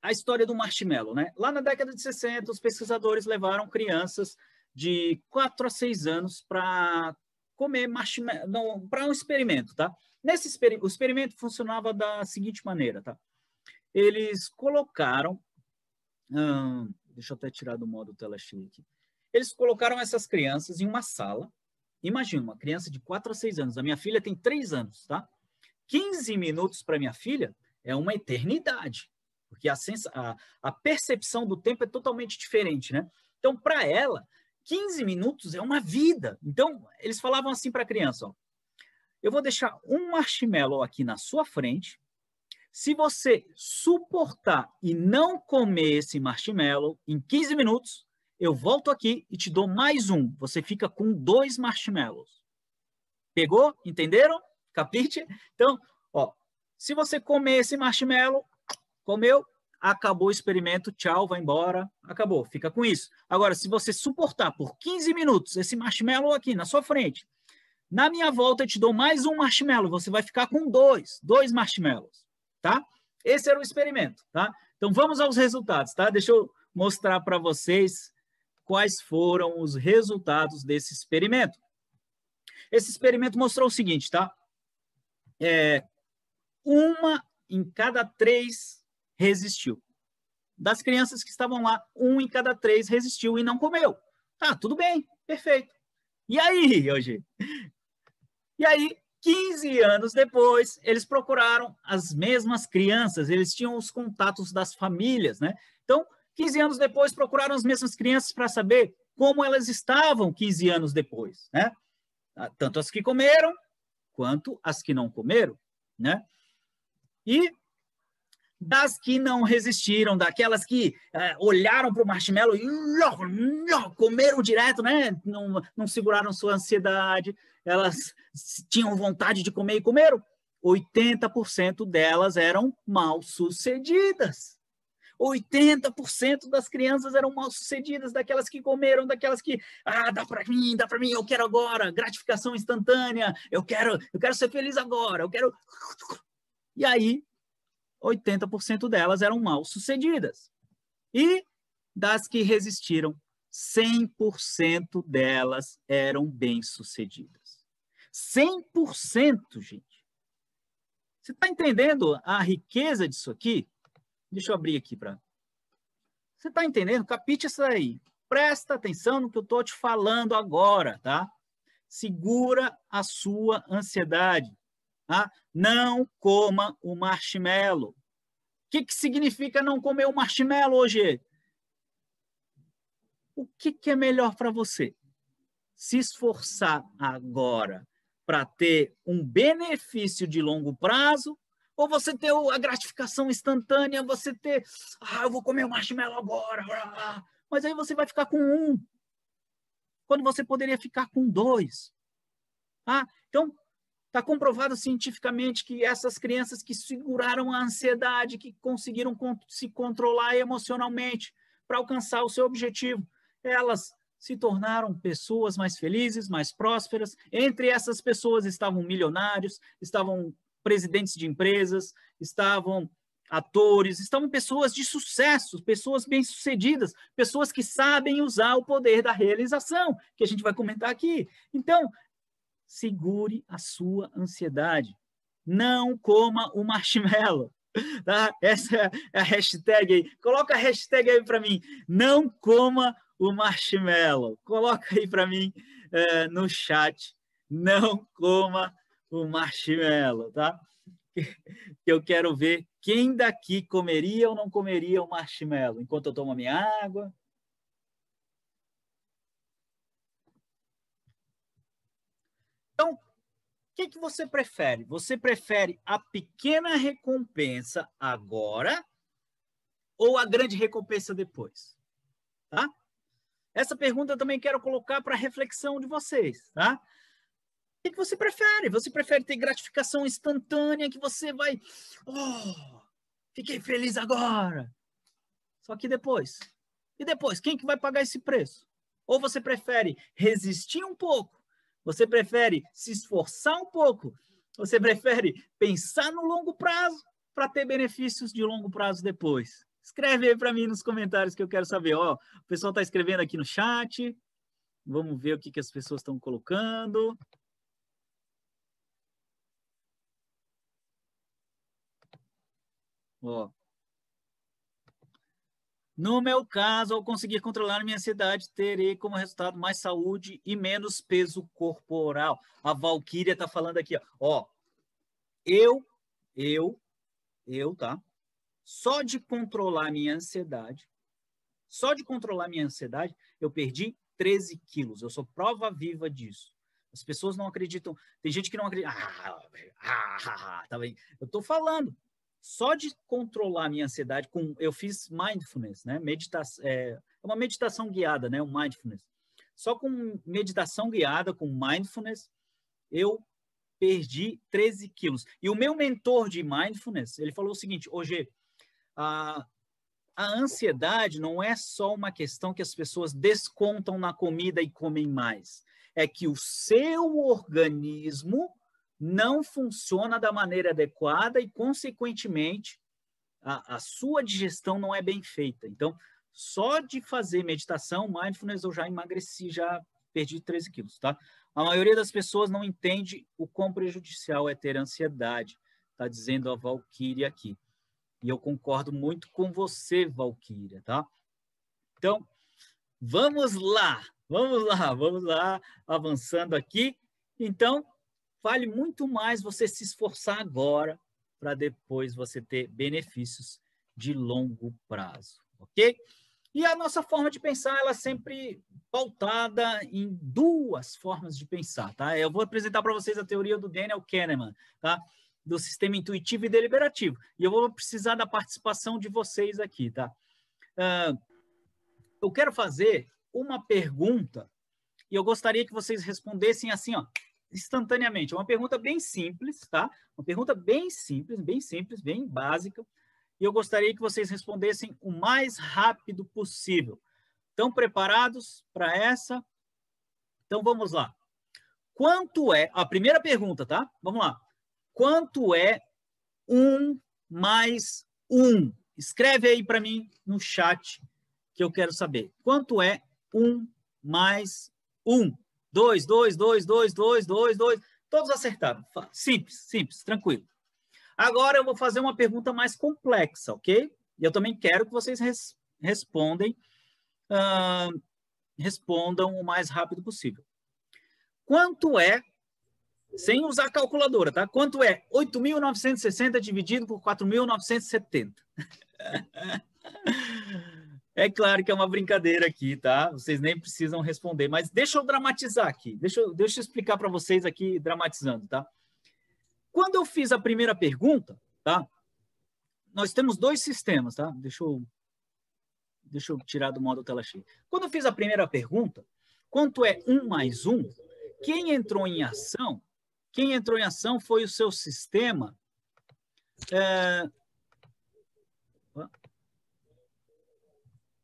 [SPEAKER 1] a história do marshmallow, né? Lá na década de 60, os pesquisadores levaram crianças de 4 a 6 anos para comer marshmallow, para um experimento, tá? Nesse exper o experimento funcionava da seguinte maneira, tá? Eles colocaram, deixa eu até tirar do modo cheia aqui. Eles colocaram essas crianças em uma sala. Imagina, uma criança de 4 a 6 anos. A minha filha tem 3 anos, tá? 15 minutos para minha filha é uma eternidade, porque a, a, a percepção do tempo é totalmente diferente, né? Então, para ela, 15 minutos é uma vida. Então, eles falavam assim para a criança: ó, eu vou deixar um marshmallow aqui na sua frente. Se você suportar e não comer esse marshmallow em 15 minutos, eu volto aqui e te dou mais um. Você fica com dois marshmallows. Pegou? Entenderam? Capite? Então, ó, se você comer esse marshmallow, comeu, acabou o experimento, tchau, vai embora, acabou, fica com isso. Agora, se você suportar por 15 minutos esse marshmallow aqui na sua frente, na minha volta eu te dou mais um marshmallow, você vai ficar com dois, dois marshmallows, tá? Esse era o experimento, tá? Então vamos aos resultados, tá? Deixa eu mostrar para vocês quais foram os resultados desse experimento. Esse experimento mostrou o seguinte, tá? É, uma em cada três resistiu. Das crianças que estavam lá, um em cada três resistiu e não comeu. Tá, tudo bem, perfeito. E aí, hoje? E aí, 15 anos depois, eles procuraram as mesmas crianças, eles tinham os contatos das famílias, né? Então, 15 anos depois, procuraram as mesmas crianças para saber como elas estavam 15 anos depois, né? Tanto as que comeram, quanto as que não comeram, né? E das que não resistiram, daquelas que é, olharam para o marshmallow e comeram direto, né? Não, não seguraram sua ansiedade, elas tinham vontade de comer e comeram. 80% delas eram mal sucedidas. 80% das crianças eram mal sucedidas, daquelas que comeram, daquelas que, ah, dá para mim, dá para mim, eu quero agora, gratificação instantânea, eu quero, eu quero ser feliz agora, eu quero. E aí 80% delas eram mal sucedidas. E das que resistiram, 100% delas eram bem-sucedidas. 100%, gente. Você está entendendo a riqueza disso aqui? Deixa eu abrir aqui para. Você está entendendo? Capite isso aí. Presta atenção no que eu estou te falando agora, tá? Segura a sua ansiedade. Tá? Não coma o marshmallow. O que, que significa não comer o marshmallow hoje? O que, que é melhor para você? Se esforçar agora para ter um benefício de longo prazo ou você ter a gratificação instantânea, você ter, ah, eu vou comer o marshmallow agora, mas aí você vai ficar com um, quando você poderia ficar com dois. Ah, então, Está comprovado cientificamente que essas crianças que seguraram a ansiedade, que conseguiram se controlar emocionalmente para alcançar o seu objetivo, elas se tornaram pessoas mais felizes, mais prósperas. Entre essas pessoas estavam milionários, estavam presidentes de empresas, estavam atores, estavam pessoas de sucesso, pessoas bem-sucedidas, pessoas que sabem usar o poder da realização, que a gente vai comentar aqui. Então, segure a sua ansiedade. Não coma o marshmallow. Tá? Essa é a hashtag aí. Coloca a hashtag aí para mim. Não coma o marshmallow. Coloca aí para mim é, no chat. Não coma o marshmallow, tá? Eu quero ver quem daqui comeria ou não comeria o marshmallow enquanto eu tomo a minha água. Então, que, que você prefere? Você prefere a pequena recompensa agora ou a grande recompensa depois? Tá? Essa pergunta eu também quero colocar para reflexão de vocês, tá? O que, você prefere? Você prefere ter gratificação instantânea que você vai, oh, fiquei feliz agora. Só que depois, e depois, quem que vai pagar esse preço? Ou você prefere resistir um pouco você prefere se esforçar um pouco? Você prefere pensar no longo prazo para ter benefícios de longo prazo depois? Escreve aí para mim nos comentários que eu quero saber. Ó, o pessoal está escrevendo aqui no chat. Vamos ver o que, que as pessoas estão colocando. Ó, no meu caso, ao conseguir controlar minha ansiedade, terei como resultado mais saúde e menos peso corporal. A Valkyria está falando aqui, ó. ó. Eu, eu, eu, tá? Só de controlar minha ansiedade, só de controlar minha ansiedade, eu perdi 13 quilos. Eu sou prova viva disso. As pessoas não acreditam. Tem gente que não acredita. Ah, ah, ah, ah tá bem. Eu estou falando só de controlar minha ansiedade com eu fiz mindfulness, né? Meditação é, é uma meditação guiada, né? O mindfulness. Só com meditação guiada, com mindfulness, eu perdi 13 quilos. E o meu mentor de mindfulness, ele falou o seguinte, hoje a, a ansiedade não é só uma questão que as pessoas descontam na comida e comem mais. É que o seu organismo não funciona da maneira adequada e, consequentemente, a, a, sua digestão não é bem feita. Então, só de fazer meditação, mindfulness, eu já emagreci, já perdi 13 quilos, tá? A maioria das pessoas não entende o quão prejudicial é ter ansiedade, tá dizendo a Valkyria aqui. E eu concordo muito com você, Valkyria, tá? Então, vamos lá, vamos lá, vamos lá, avançando aqui. Então, vale muito mais você se esforçar agora para depois você ter benefícios de longo prazo, ok? E a nossa forma de pensar, ela é sempre pautada em duas formas de pensar, tá? Eu vou apresentar para vocês a teoria do Daniel Kahneman, tá? Do sistema intuitivo e deliberativo. E eu vou precisar da participação de vocês aqui, tá? Uh, eu quero fazer uma pergunta e eu gostaria que vocês respondessem assim, ó, instantaneamente. É uma pergunta bem simples, tá? Uma pergunta bem simples, bem simples, bem básica. E eu gostaria que vocês respondessem o mais rápido possível. Estão preparados para essa? Então vamos lá. Quanto é. A primeira pergunta, tá? Vamos lá. Quanto é um mais um? Escreve aí para mim no chat que eu quero saber. Quanto é um mais um? Dois, dois, dois, dois, dois, dois, dois. Todos acertaram. Simples, simples, tranquilo. Agora eu vou fazer uma pergunta mais complexa, ok? E eu também quero que vocês res respondem, uh, respondam o mais rápido possível. Quanto é, sem usar calculadora, tá? Quanto é 8.960 dividido por 4.970? É claro que é uma brincadeira aqui, tá? Vocês nem precisam responder, mas deixa eu dramatizar aqui. Deixa eu, deixa eu explicar para vocês aqui, dramatizando, tá? Quando eu fiz a primeira pergunta, tá? Nós temos dois sistemas, tá? Deixa eu, deixa eu tirar do modo tela cheia. Quando eu fiz a primeira pergunta, quanto é um mais um? Quem entrou em ação? Quem entrou em ação foi o seu sistema é,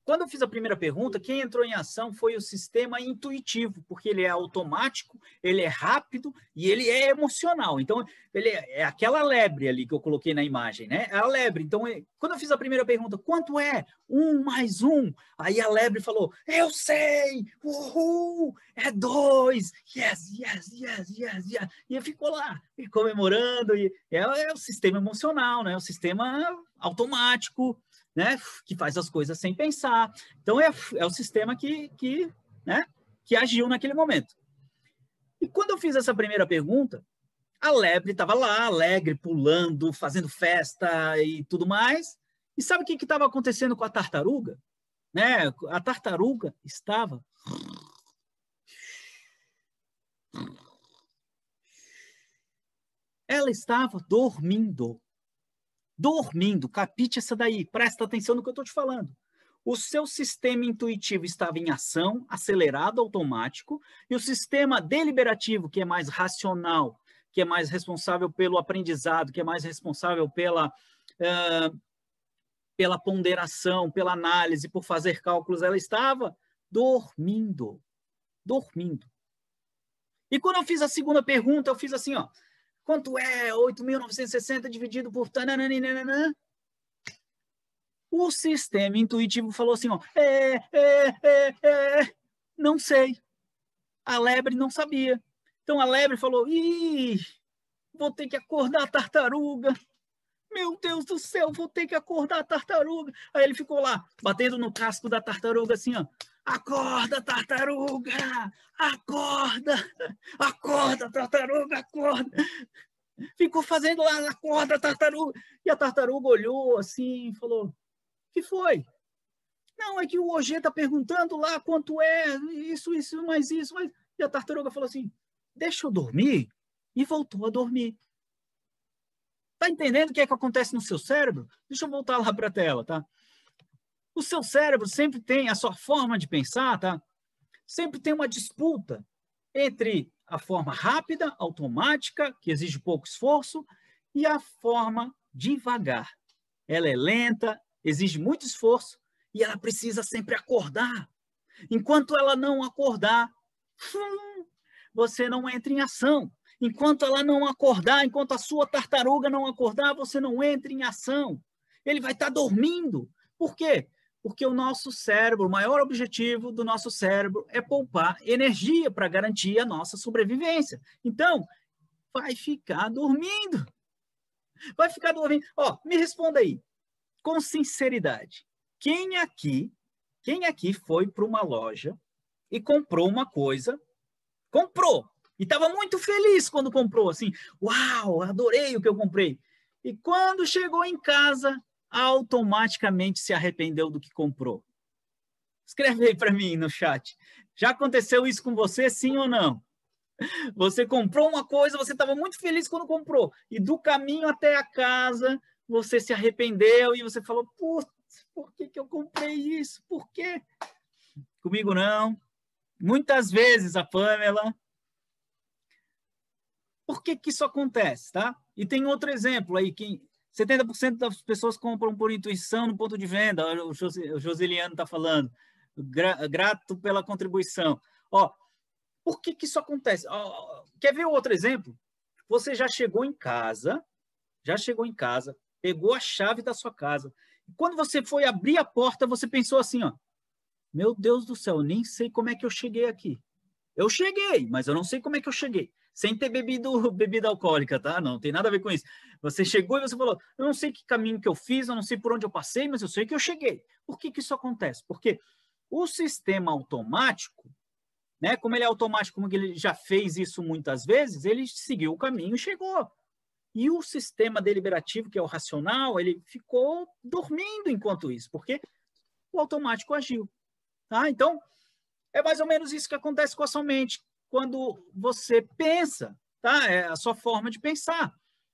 [SPEAKER 1] quando eu fiz a primeira pergunta, quem entrou em ação foi o sistema intuitivo, porque ele é automático, ele é rápido e ele é emocional. Então, ele é, é aquela lebre ali que eu coloquei na imagem, né? É a lebre. Então, quando eu fiz a primeira pergunta, quanto é um mais um? Aí a lebre falou, eu sei! Uhul! É dois! Yes, yes, yes, yes, yes! E ficou lá, comemorando. E é, é o sistema emocional, né? O sistema automático né, que faz as coisas sem pensar. Então, é, é o sistema que, que, né, que agiu naquele momento. E quando eu fiz essa primeira pergunta, a lebre estava lá, alegre, pulando, fazendo festa e tudo mais. E sabe o que estava acontecendo com a tartaruga? Né? A tartaruga estava ela estava dormindo dormindo. Capite essa daí, presta atenção no que eu estou te falando. O seu sistema intuitivo estava em ação, acelerado, automático, e o sistema deliberativo, que é mais racional, que é mais responsável pelo aprendizado, que é mais responsável pela, uh, pela ponderação, pela análise, por fazer cálculos, ela estava dormindo. Dormindo. E quando eu fiz a segunda pergunta, eu fiz assim, ó. Quanto é 8.960 dividido por... Tananana? O sistema intuitivo falou assim, ó, é, é, é, é, não sei. A lebre não sabia. Então a lebre falou, ih, vou ter que acordar a tartaruga. Meu Deus do céu, vou ter que acordar a tartaruga. Aí ele ficou lá, batendo no casco da tartaruga assim, ó. Acorda, tartaruga! Acorda! Acorda, tartaruga, acorda! Ficou fazendo lá, acorda, tartaruga! E a tartaruga olhou assim e falou: que foi? Não, é que o OG está perguntando lá quanto é, isso, isso, mais isso, mais. E a tartaruga falou assim: deixa eu dormir. E voltou a dormir. Tá entendendo o que é que acontece no seu cérebro? Deixa eu voltar lá para a tela, tá? O seu cérebro sempre tem a sua forma de pensar, tá? Sempre tem uma disputa entre a forma rápida, automática, que exige pouco esforço, e a forma devagar. Ela é lenta, exige muito esforço e ela precisa sempre acordar. Enquanto ela não acordar, hum, você não entra em ação. Enquanto ela não acordar, enquanto a sua tartaruga não acordar, você não entra em ação. Ele vai estar dormindo. Por quê? Porque o nosso cérebro, o maior objetivo do nosso cérebro é poupar energia para garantir a nossa sobrevivência. Então, vai ficar dormindo. Vai ficar dormindo. Ó, me responda aí, com sinceridade. Quem aqui, quem aqui foi para uma loja e comprou uma coisa, comprou, e estava muito feliz quando comprou, assim, uau, adorei o que eu comprei. E quando chegou em casa, automaticamente se arrependeu do que comprou? Escreve aí para mim no chat. Já aconteceu isso com você, sim ou não? Você comprou uma coisa, você estava muito feliz quando comprou, e do caminho até a casa, você se arrependeu e você falou: Putz, por que, que eu comprei isso? Por quê? Comigo não. Muitas vezes a Pamela. Por que, que isso acontece, tá? E tem outro exemplo aí, quem 70% das pessoas compram por intuição no ponto de venda. O, Joseliano está falando. Gra, grato pela contribuição. Ó, por que, que isso acontece? Ó, quer ver outro exemplo? Você já chegou em casa, já chegou em casa, pegou a chave da sua casa. E quando você foi abrir a porta, você pensou assim, ó, meu Deus do céu, nem sei como é que eu cheguei aqui. Eu cheguei, mas eu não sei como é que eu cheguei sem ter bebido bebida alcoólica, tá? Não tem nada a ver com isso. Você chegou e você falou: eu não sei que caminho que eu fiz, eu não sei por onde eu passei, mas eu sei que eu cheguei. Por que, que isso acontece? Porque o sistema automático, né? Como ele é automático, como ele já fez isso muitas vezes, ele seguiu o caminho e chegou. E o sistema deliberativo, que é o racional, ele ficou dormindo enquanto isso, porque o automático agiu. Tá? Então, é mais ou menos isso que acontece com a sua mente quando você pensa, tá? É a sua forma de pensar.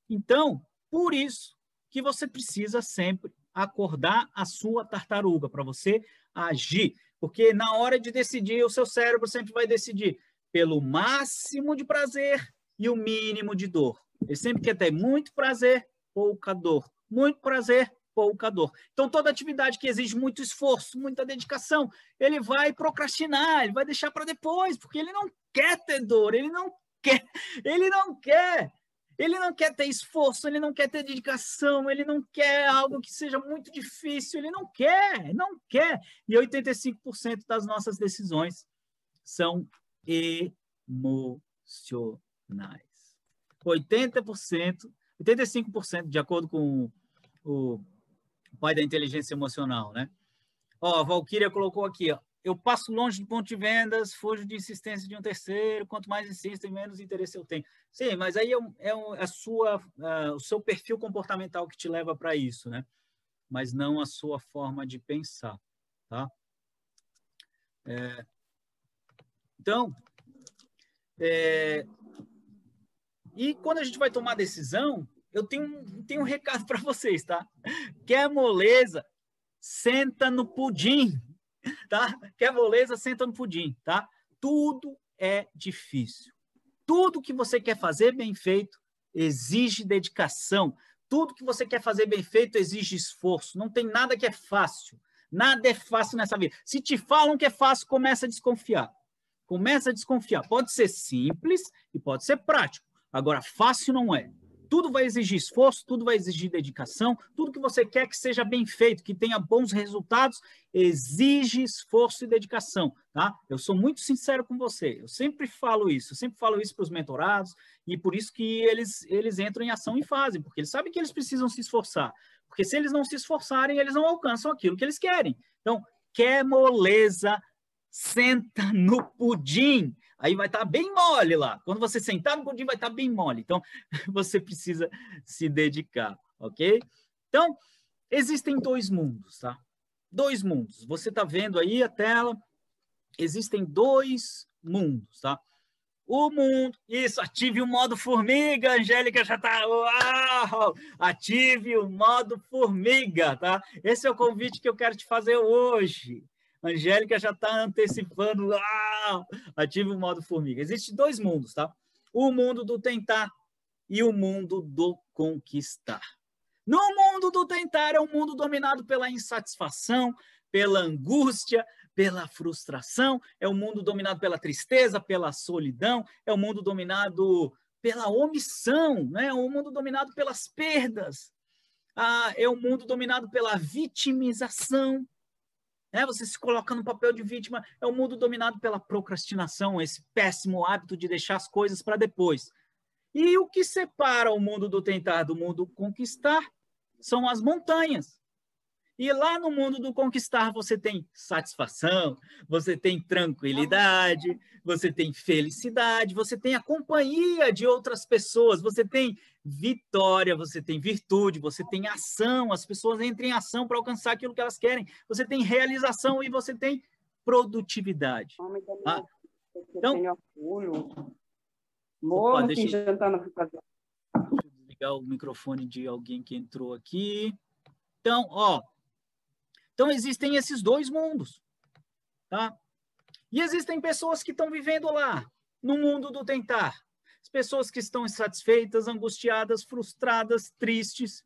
[SPEAKER 1] Então, por isso que você precisa sempre acordar a sua tartaruga para você agir, porque na hora de decidir, o seu cérebro sempre vai decidir pelo máximo de prazer e o mínimo de dor. Ele sempre quer ter muito prazer, pouca dor. Muito prazer, pouca dor. Então, toda atividade que exige muito esforço, muita dedicação, ele vai procrastinar, ele vai deixar para depois, porque ele não quer ter dor, ele não quer, ele não quer. Ele não quer ter esforço, ele não quer ter dedicação, ele não quer algo que seja muito difícil, ele não quer, não quer. E 85% das nossas decisões são emocionais. 80%, 85%, de acordo com o pai da inteligência emocional, né? Ó, a Valkyria colocou aqui, ó, eu passo longe do ponto de vendas, fujo de insistência de um terceiro, quanto mais insistem, menos interesse eu tenho. Sim, mas aí é, é a sua, uh, o seu perfil comportamental que te leva para isso, né? Mas não a sua forma de pensar, tá? É, então, é, e quando a gente vai tomar decisão, eu tenho, tenho um recado para vocês, tá? Quer moleza, senta no pudim, tá? Quer moleza, senta no pudim, tá? Tudo é difícil. Tudo que você quer fazer bem feito exige dedicação. Tudo que você quer fazer bem feito exige esforço. Não tem nada que é fácil. Nada é fácil nessa vida. Se te falam que é fácil, começa a desconfiar. Começa a desconfiar. Pode ser simples e pode ser prático. Agora, fácil não é tudo vai exigir esforço, tudo vai exigir dedicação, tudo que você quer que seja bem feito, que tenha bons resultados, exige esforço e dedicação, tá? Eu sou muito sincero com você, eu sempre falo isso, eu sempre falo isso para os mentorados, e por isso que eles, eles entram em ação e fazem, porque eles sabem que eles precisam se esforçar, porque se eles não se esforçarem, eles não alcançam aquilo que eles querem. Então, quer moleza, senta no pudim aí vai estar tá bem mole lá. Quando você sentar no pudim, vai estar tá bem mole. Então, você precisa se dedicar, ok? Então, existem dois mundos, tá? Dois mundos. Você está vendo aí a tela? Existem dois mundos, tá? O mundo. Isso, ative o modo formiga, Angélica já está. Uau! Ative o modo formiga, tá? Esse é o convite que eu quero te fazer hoje. Angélica já está antecipando. Ah, ative o modo formiga. Existem dois mundos, tá? O mundo do tentar e o mundo do conquistar. No mundo do tentar é um mundo dominado pela insatisfação, pela angústia, pela frustração, é um mundo dominado pela tristeza, pela solidão, é um mundo dominado pela omissão, né? é um mundo dominado pelas perdas, ah, é um mundo dominado pela vitimização, né? Você se coloca no papel de vítima, é um mundo dominado pela procrastinação, esse péssimo hábito de deixar as coisas para depois. E o que separa o mundo do tentar do mundo conquistar são as montanhas. E lá no mundo do conquistar você tem satisfação, você tem tranquilidade, você tem felicidade, você tem a companhia de outras pessoas, você tem vitória, você tem virtude, você tem ação, as pessoas entram em ação para alcançar aquilo que elas querem, você tem realização e você tem produtividade. Ah, então, Opa, deixa, deixa eu desligar o microfone de alguém que entrou aqui. Então, ó, então, existem esses dois mundos, tá? E existem pessoas que estão vivendo lá, no mundo do tentar. As pessoas que estão insatisfeitas, angustiadas, frustradas, tristes.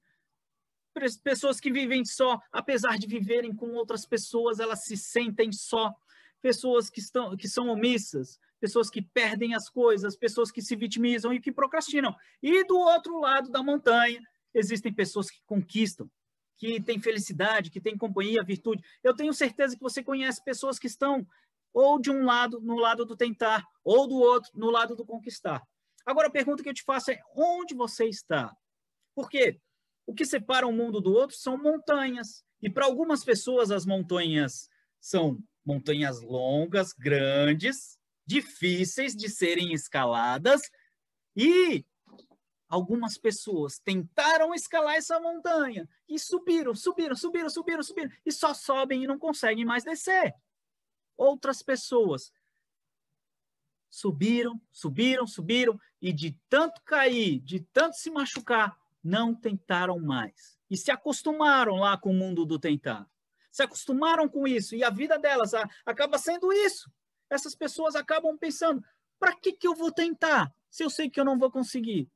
[SPEAKER 1] Pessoas que vivem só, apesar de viverem com outras pessoas, elas se sentem só. Pessoas que, estão, que são omissas, pessoas que perdem as coisas, pessoas que se vitimizam e que procrastinam. E do outro lado da montanha, existem pessoas que conquistam, que tem felicidade, que tem companhia, virtude. Eu tenho certeza que você conhece pessoas que estão ou de um lado, no lado do tentar, ou do outro, no lado do conquistar. Agora, a pergunta que eu te faço é: onde você está? Porque o que separa um mundo do outro são montanhas. E para algumas pessoas, as montanhas são montanhas longas, grandes, difíceis de serem escaladas, e algumas pessoas tentaram escalar essa montanha e subiram, subiram, subiram, subiram, subiram e só sobem e não conseguem mais descer. Outras pessoas subiram, subiram, subiram e de tanto cair, de tanto se machucar, não tentaram mais. E se acostumaram lá com o mundo do tentar. Se acostumaram com isso e a vida delas acaba sendo isso. Essas pessoas acabam pensando: para que, que eu vou tentar se eu sei que eu não vou conseguir?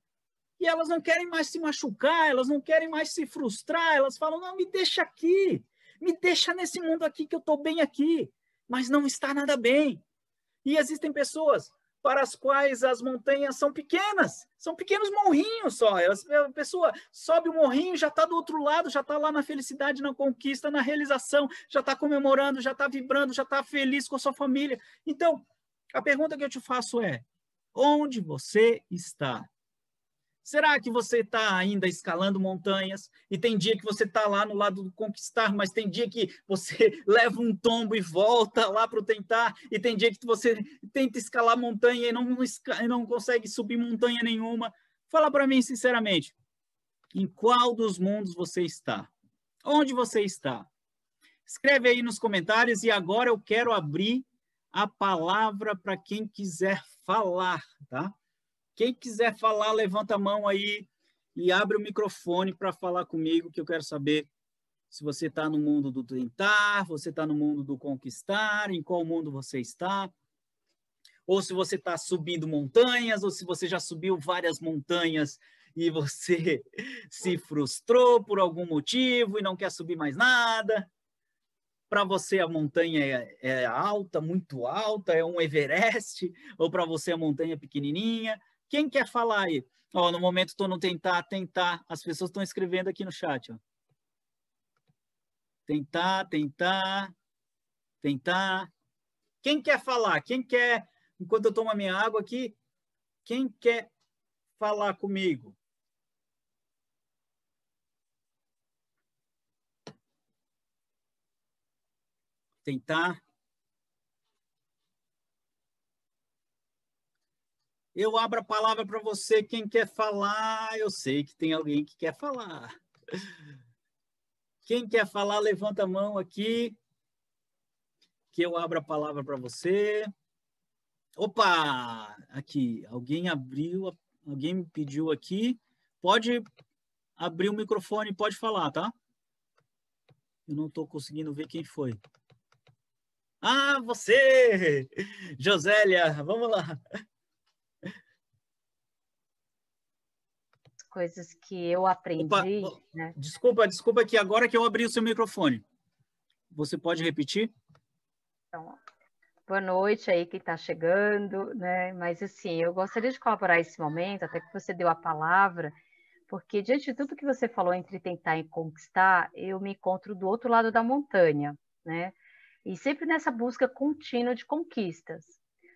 [SPEAKER 1] e elas não querem mais se machucar, elas não querem mais se frustrar, elas falam: não, me deixa aqui, me deixa nesse mundo aqui que eu estou bem aqui, mas não está nada bem. E existem pessoas para as quais as montanhas são pequenas, são pequenos morrinhos só. A pessoa sobe o morrinho, já está do outro lado, já está lá na felicidade, na conquista, na realização, já está comemorando, já está vibrando, já está feliz com a sua família. Então, a pergunta que eu te faço é: onde você está? Será que você está ainda escalando montanhas e tem dia que você está lá no lado do conquistar, mas tem dia que você leva um tombo e volta lá para tentar, e tem dia que você tenta escalar montanha e não, não consegue subir montanha nenhuma? Fala para mim sinceramente, em qual dos mundos você está? Onde você está? Escreve aí nos comentários e agora eu quero abrir a palavra para quem quiser falar, tá? Quem quiser falar, levanta a mão aí e abre o microfone para falar comigo, que eu quero saber se você está no mundo do tentar, você está no mundo do conquistar, em qual mundo você está, ou se você está subindo montanhas, ou se você já subiu várias montanhas e você se frustrou por algum motivo e não quer subir mais nada. Para você a montanha é, é, alta, muito alta, é um Everest, ou para você a montanha é pequenininha. Quem quer falar aí? Ó, no momento estou no tentar, tentar. As pessoas estão escrevendo aqui no chat. Ó. Tentar, tentar, tentar. Quem quer falar? Quem quer, enquanto eu tomo a minha água aqui, quem quer falar comigo? Tentar. Eu abro a palavra para você. Quem quer falar, eu sei que tem alguém que quer falar. Quem quer falar, levanta a mão aqui, que eu abro a palavra para você. Opa! Aqui, alguém abriu, alguém me pediu aqui. Pode abrir o microfone, pode falar, tá? Eu não estou conseguindo ver quem foi. Ah, você! Josélia, vamos lá.
[SPEAKER 3] Coisas que eu aprendi. Opa, né?
[SPEAKER 1] Desculpa, desculpa que agora que eu abri o seu microfone. Você pode repetir?
[SPEAKER 3] Então, boa noite aí quem está chegando, né? Mas assim, eu gostaria de colaborar esse momento, até que você deu a palavra, porque diante de tudo que você falou entre tentar e conquistar, eu me encontro do outro lado da montanha, né? E sempre nessa busca contínua de conquistas.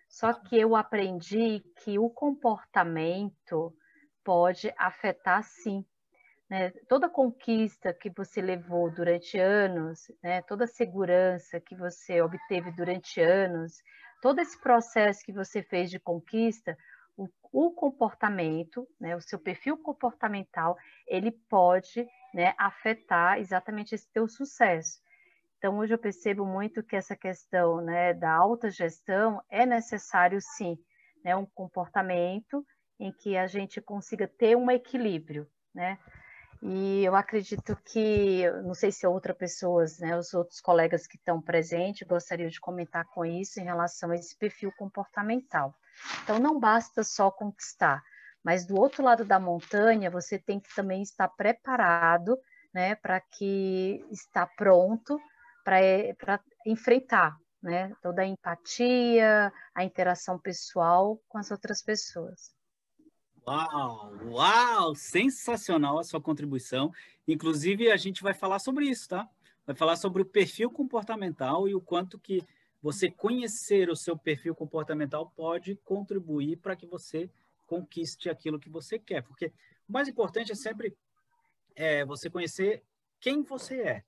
[SPEAKER 3] Só que eu aprendi que o comportamento pode afetar sim. Né? Toda conquista que você levou durante anos, né? toda segurança que você obteve durante anos, todo esse processo que você fez de conquista, o, o comportamento, né? o seu perfil comportamental, ele pode né, afetar exatamente esse teu sucesso. Então, hoje eu percebo muito que essa questão né, da alta gestão é necessário, sim, né, um comportamento em que a gente consiga ter um equilíbrio, né? E eu acredito que, não sei se outras pessoas, né, os outros colegas que estão presentes gostariam de comentar com isso em relação a esse perfil comportamental. Então, não basta só conquistar, mas do outro lado da montanha, você tem que também estar preparado, né, para que está pronto para enfrentar, né, toda a empatia, a interação pessoal com as outras pessoas.
[SPEAKER 1] Uau, uau, sensacional a sua contribuição. Inclusive, a gente vai falar sobre isso, tá? Vai falar sobre o perfil comportamental e o quanto que você conhecer o seu perfil comportamental pode contribuir para que você conquiste aquilo que você quer. Porque o mais importante é sempre é, você conhecer quem você é,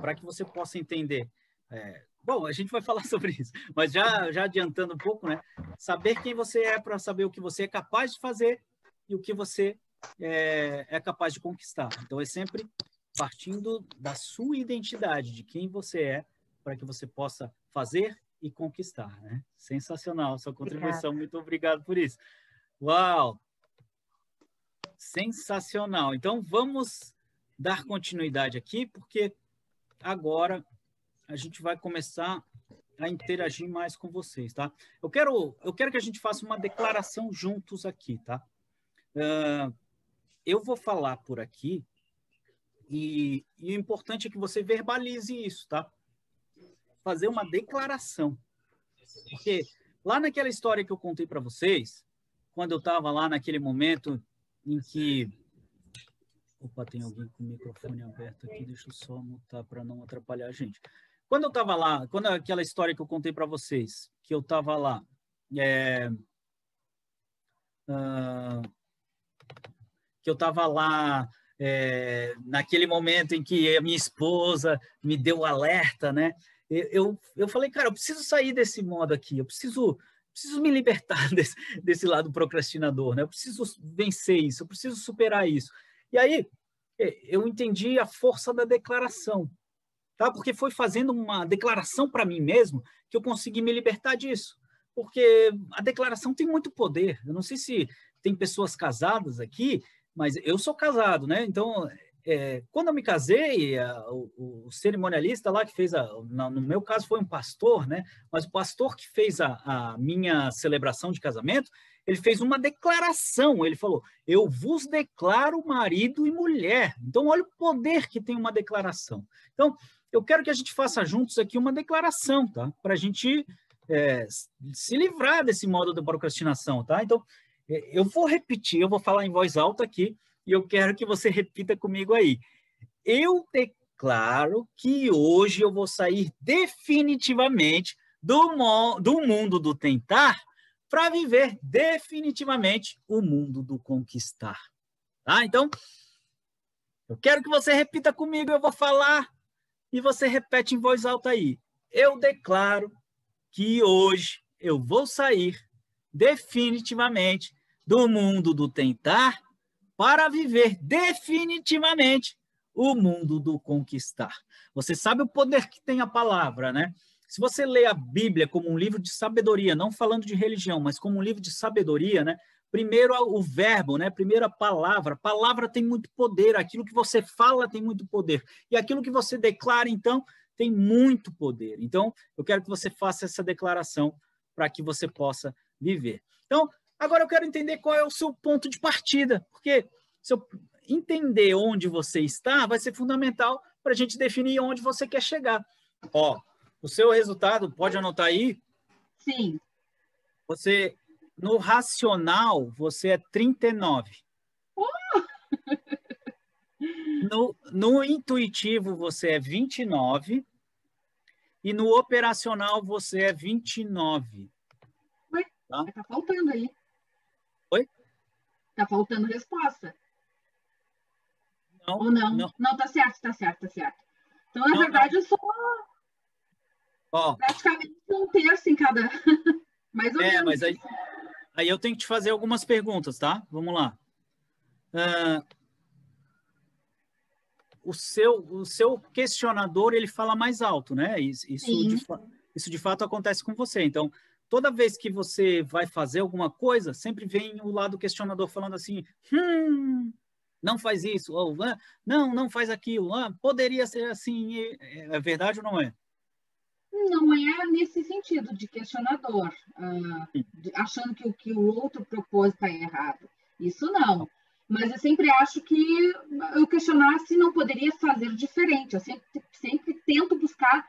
[SPEAKER 1] para que você possa entender é, Bom, a gente vai falar sobre isso, mas já, já adiantando um pouco, né? Saber quem você é para saber o que você é capaz de fazer e o que você é, é capaz de conquistar. Então, é sempre partindo da sua identidade, de quem você é, para que você possa fazer e conquistar, né? Sensacional sua contribuição, Obrigada. muito obrigado por isso. Uau! Sensacional. Então, vamos dar continuidade aqui, porque agora a gente vai começar a interagir mais com vocês, tá? Eu quero, eu quero que a gente faça uma declaração juntos aqui, tá? Uh, eu vou falar por aqui e, e o importante é que você verbalize isso, tá? Fazer uma declaração. Porque lá naquela história que eu contei para vocês, quando eu estava lá naquele momento em que. Opa, tem alguém com o microfone aberto aqui, deixa eu só mutar para não atrapalhar a gente. Quando eu estava lá, quando aquela história que eu contei para vocês, que eu estava lá, é, uh, que eu estava lá é, naquele momento em que a minha esposa me deu o alerta, né? Eu, eu falei, cara, eu preciso sair desse modo aqui, eu preciso, preciso me libertar desse, desse lado procrastinador, né? Eu preciso vencer isso, eu preciso superar isso. E aí é, eu entendi a força da declaração, tá? Porque foi fazendo uma declaração para mim mesmo que eu consegui me libertar disso. Porque a declaração tem muito poder. Eu não sei se tem pessoas casadas aqui mas eu sou casado, né? Então, é, quando eu me casei, a, o, o, cerimonialista lá que fez a, no meu caso foi um pastor, né? Mas o pastor que fez a, a, minha celebração de casamento, ele fez uma declaração. Ele falou: "Eu vos declaro marido e mulher". Então, olha o poder que tem uma declaração. Então, eu quero que a gente faça juntos aqui uma declaração, tá? Para a gente é, se livrar desse modo de procrastinação, tá? Então, é, eu vou repetir, eu vou falar em voz alta aqui e eu quero que você repita comigo aí. Eu declaro que hoje eu vou sair definitivamente do, do mundo do tentar para viver definitivamente o mundo do conquistar. Tá? Então, eu quero que você repita comigo, eu vou falar e você repete em voz alta aí. Eu declaro que hoje eu vou sair definitivamente do mundo do tentar para viver definitivamente o mundo do conquistar. Você sabe o poder que tem a palavra, né? Se você lê a Bíblia como um livro de sabedoria, não falando de religião, mas como um livro de sabedoria, né? Primeiro o verbo, né? Primeiro a palavra. Palavra tem muito poder, aquilo que você fala tem muito poder. E aquilo que você declara, então, tem muito poder. Então, eu quero que você faça essa declaração para que você possa viver. Então, agora eu quero entender qual é o seu ponto de partida, porque se eu entender onde você está, vai ser fundamental para a gente definir onde você quer chegar. Ó, o seu resultado, pode anotar aí?
[SPEAKER 3] Sim.
[SPEAKER 1] Você, no racional, você é 39. Uh! No, no intuitivo, você é 29. E no operacional, você é 29.
[SPEAKER 3] Tá? tá faltando aí.
[SPEAKER 1] Oi?
[SPEAKER 3] Tá faltando resposta.
[SPEAKER 1] Não,
[SPEAKER 3] Ou não? Não, não tá certo, tá certo, tá certo. Então, na não, verdade, não. eu sou
[SPEAKER 1] oh.
[SPEAKER 3] praticamente um terço em cada. Mais ou
[SPEAKER 1] é,
[SPEAKER 3] menos.
[SPEAKER 1] mas aí, aí eu tenho que te fazer algumas perguntas, tá? Vamos lá. Uh, o, seu, o seu questionador, ele fala mais alto, né? Isso, isso, de, isso de fato acontece com você. Então, toda vez que você vai fazer alguma coisa, sempre vem o lado questionador falando assim, hum, não faz isso, ou ah, não, não faz aquilo, ah, poderia ser assim, é, é verdade ou não é?
[SPEAKER 3] Não é nesse sentido de questionador, uh, de, achando que o que o outro propôs está errado. Isso não. Mas eu sempre acho que eu questionar se não poderia fazer diferente. Eu sempre, sempre tento buscar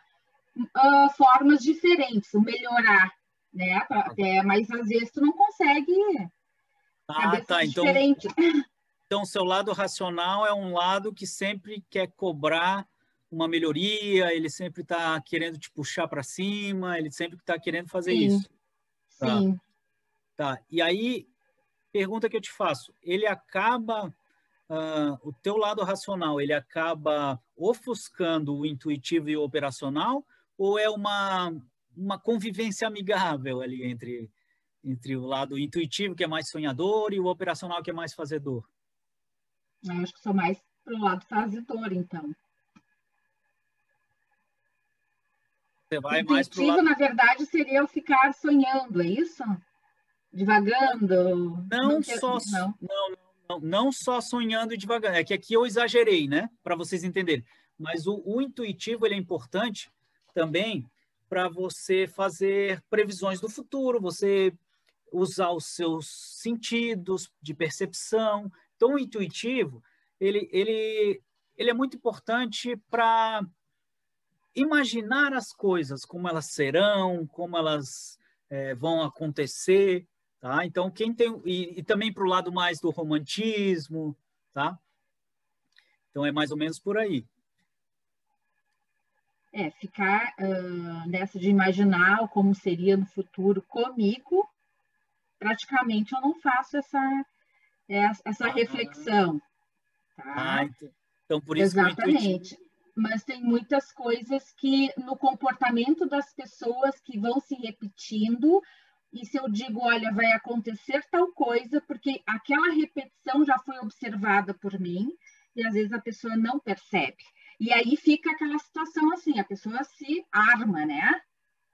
[SPEAKER 3] uh, formas diferentes, melhorar né? Até, mas às vezes tu não consegue.
[SPEAKER 1] Ah, tá. Então, diferente. então, seu lado racional é um lado que sempre quer cobrar uma melhoria, ele sempre está querendo te puxar para cima, ele sempre está querendo fazer
[SPEAKER 3] Sim.
[SPEAKER 1] isso.
[SPEAKER 3] Tá. Sim.
[SPEAKER 1] Tá. E aí, pergunta que eu te faço: ele acaba. Uh, o teu lado racional, ele acaba ofuscando o intuitivo e o operacional, ou é uma uma convivência amigável ali entre, entre o lado intuitivo, que é mais sonhador, e o operacional, que é mais fazedor?
[SPEAKER 3] Eu acho que sou mais para o lado fazedor, então.
[SPEAKER 1] Você vai intuitivo, mais para o lado...
[SPEAKER 3] na verdade, seria eu ficar sonhando, é isso? Divagando?
[SPEAKER 1] Não, não só... Não. Não, não, não só sonhando e devagando. É que aqui eu exagerei, né? Para vocês entenderem. Mas o, o intuitivo, ele é importante também para você fazer previsões do futuro, você usar os seus sentidos de percepção. Então, Então, o intuitivo, ele, ele, ele é muito importante para imaginar as coisas, como elas serão, como elas é, vão acontecer, tá? Então, quem tem... E, e também para o lado mais do romantismo, tá? Então, é mais ou menos por aí.
[SPEAKER 4] É, ficar uh, nessa de imaginar como seria no futuro comigo, praticamente eu não faço essa, essa reflexão. Tá?
[SPEAKER 1] Ah, então, então por isso
[SPEAKER 4] Exatamente. Mas tem muitas coisas que no comportamento das pessoas que vão se repetindo, e se eu digo, olha, vai acontecer tal coisa, porque aquela repetição já foi observada por mim, e às vezes a pessoa não percebe. E aí fica aquela situação assim, a pessoa se arma, né?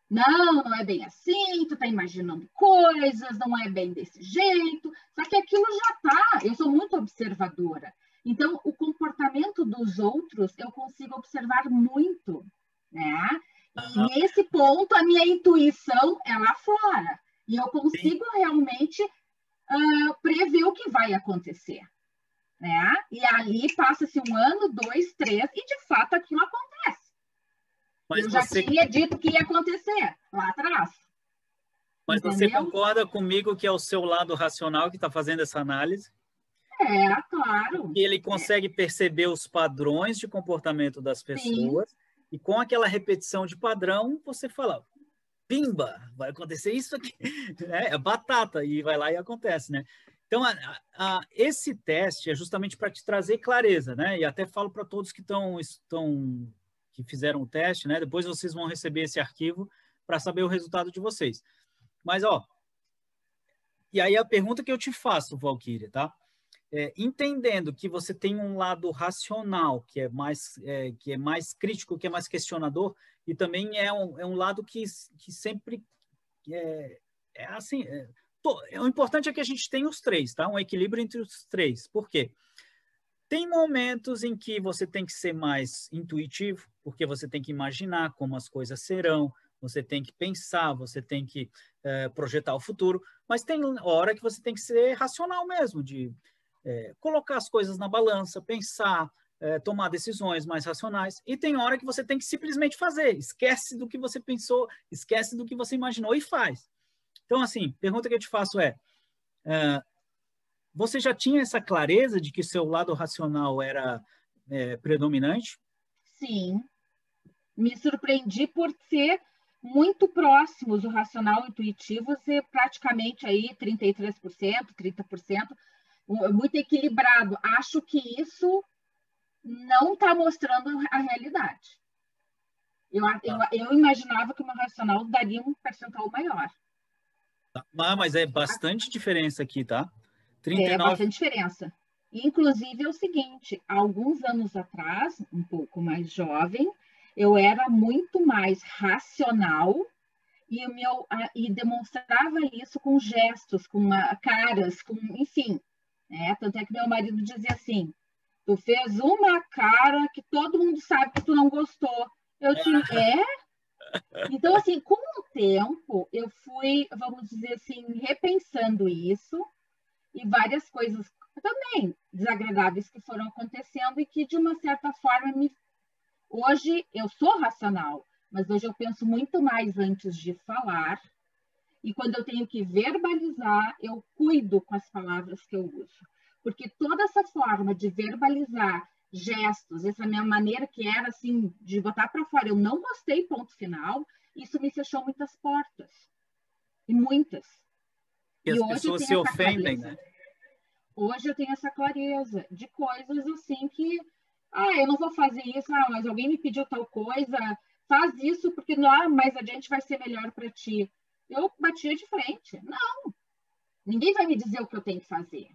[SPEAKER 4] Não, não é bem assim, tu tá imaginando coisas, não é bem desse jeito. Só que aquilo já tá, eu sou muito observadora. Então, o comportamento dos outros eu consigo observar muito, né? E nesse ponto, a minha intuição é lá fora. E eu consigo Sim. realmente uh, prever o que vai acontecer né? E ali passa-se um ano, dois, três, e de fato aquilo acontece. Mas Eu já você... tinha dito que ia acontecer lá atrás.
[SPEAKER 1] Mas Entendeu? você concorda comigo que é o seu lado racional que está fazendo essa análise?
[SPEAKER 4] É, claro.
[SPEAKER 1] E ele consegue é. perceber os padrões de comportamento das pessoas, Sim. e com aquela repetição de padrão, você fala, pimba, vai acontecer isso aqui. É, é batata, e vai lá e acontece, né? Então, a, a, esse teste é justamente para te trazer clareza, né? E até falo para todos que estão, estão que fizeram o teste, né? Depois vocês vão receber esse arquivo para saber o resultado de vocês. Mas, ó, e aí a pergunta que eu te faço, Valkyria, tá? É, entendendo que você tem um lado racional, que é mais, é, que é mais crítico, que é mais questionador, e também é um, é um lado que, que sempre é, é assim, é, o importante é que a gente tenha os três, tá? Um equilíbrio entre os três. Por quê? Tem momentos em que você tem que ser mais intuitivo, porque você tem que imaginar como as coisas serão, você tem que pensar, você tem que é, projetar o futuro, mas tem hora que você tem que ser racional mesmo, de é, colocar as coisas na balança, pensar, é, tomar decisões mais racionais, e tem hora que você tem que simplesmente fazer, esquece do que você pensou, esquece do que você imaginou e faz. Então, assim, pergunta que eu te faço é, é você já tinha essa clareza de que seu lado racional era é, predominante?
[SPEAKER 4] Sim. Me surpreendi por ser muito próximos o racional e intuitivo ser praticamente aí 33%, 30%, muito equilibrado. Acho que isso não está mostrando a realidade. Eu, tá. eu, eu imaginava que o meu racional daria um percentual maior.
[SPEAKER 1] Ah, mas é bastante diferença aqui, tá?
[SPEAKER 4] 39... É bastante diferença. Inclusive é o seguinte, alguns anos atrás, um pouco mais jovem, eu era muito mais racional e, meu, e demonstrava isso com gestos, com uma, caras, com, enfim. Né? Tanto é que meu marido dizia assim, tu fez uma cara que todo mundo sabe que tu não gostou. Eu tinha, é? Então, assim, com o tempo, eu fui, vamos dizer assim, repensando isso e várias coisas também desagradáveis que foram acontecendo e que, de uma certa forma, me... hoje eu sou racional, mas hoje eu penso muito mais antes de falar. E quando eu tenho que verbalizar, eu cuido com as palavras que eu uso. Porque toda essa forma de verbalizar gestos, essa minha maneira que era assim de botar para fora, eu não gostei, ponto final, isso me fechou muitas portas. E muitas.
[SPEAKER 1] E, e as pessoas se ofendem, clareza. né?
[SPEAKER 4] Hoje eu tenho essa clareza de coisas assim que, ah, eu não vou fazer isso, ah, mas alguém me pediu tal coisa, faz isso porque lá mais adiante vai ser melhor para ti. Eu batia de frente. Não. Ninguém vai me dizer o que eu tenho que fazer.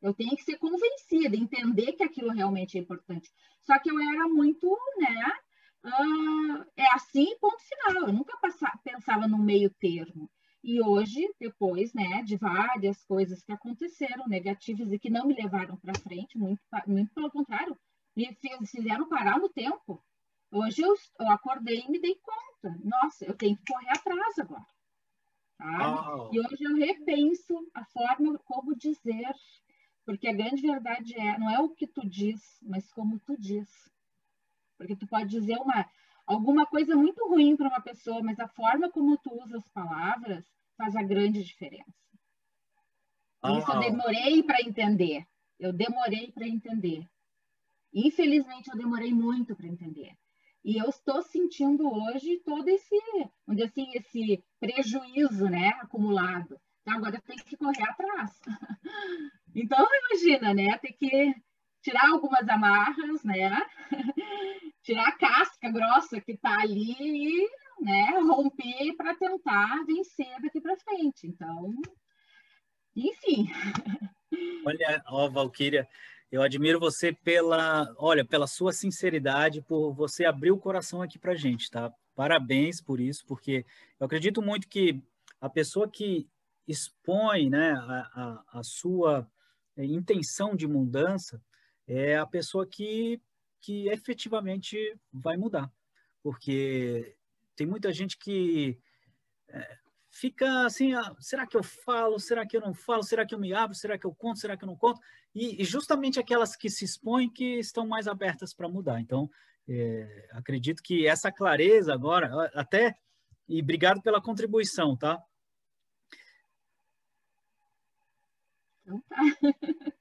[SPEAKER 4] Eu tenho que ser convencida, entender que aquilo realmente é importante. Só que eu era muito, né? Uh, é assim, ponto final. Eu nunca passava, pensava no meio termo. E hoje, depois, né, de várias coisas que aconteceram negativas e que não me levaram para frente, muito, muito pelo contrário, me fizeram parar no tempo. Hoje eu, eu acordei e me dei conta. Nossa, eu tenho que correr atrás agora. Oh. E hoje eu repenso a forma como dizer Porque a grande verdade é, não é o que tu diz, mas como tu diz. Porque tu pode dizer uma, alguma coisa muito ruim para uma pessoa, mas a forma como tu usa as palavras faz a grande diferença. Ah. Isso eu demorei para entender. Eu demorei para entender. Infelizmente, eu demorei muito para entender. E eu estou sentindo hoje todo esse, onde assim, esse prejuízo, né, acumulado. Então, agora tem que correr atrás. Então, imagina, né, ter que tirar algumas amarras, né, tirar a casca grossa que está ali e, né, romper para tentar vencer daqui para frente. Então, enfim.
[SPEAKER 1] Olha, ó, Valquíria, eu admiro você pela, olha, pela sua sinceridade, por você abrir o coração aqui para gente, tá? Parabéns por isso, porque eu acredito muito que a pessoa que expõe, né, a, a, a sua intenção de mudança é a pessoa que, que efetivamente vai mudar, porque tem muita gente que é, fica assim, ah, será que eu falo, será que eu não falo, será que eu me abro, será que eu conto, será que eu não conto? E, e justamente aquelas que se expõem que estão mais abertas para mudar. Então, é, acredito que essa clareza agora, até, e obrigado pela contribuição, tá?
[SPEAKER 4] Então tá.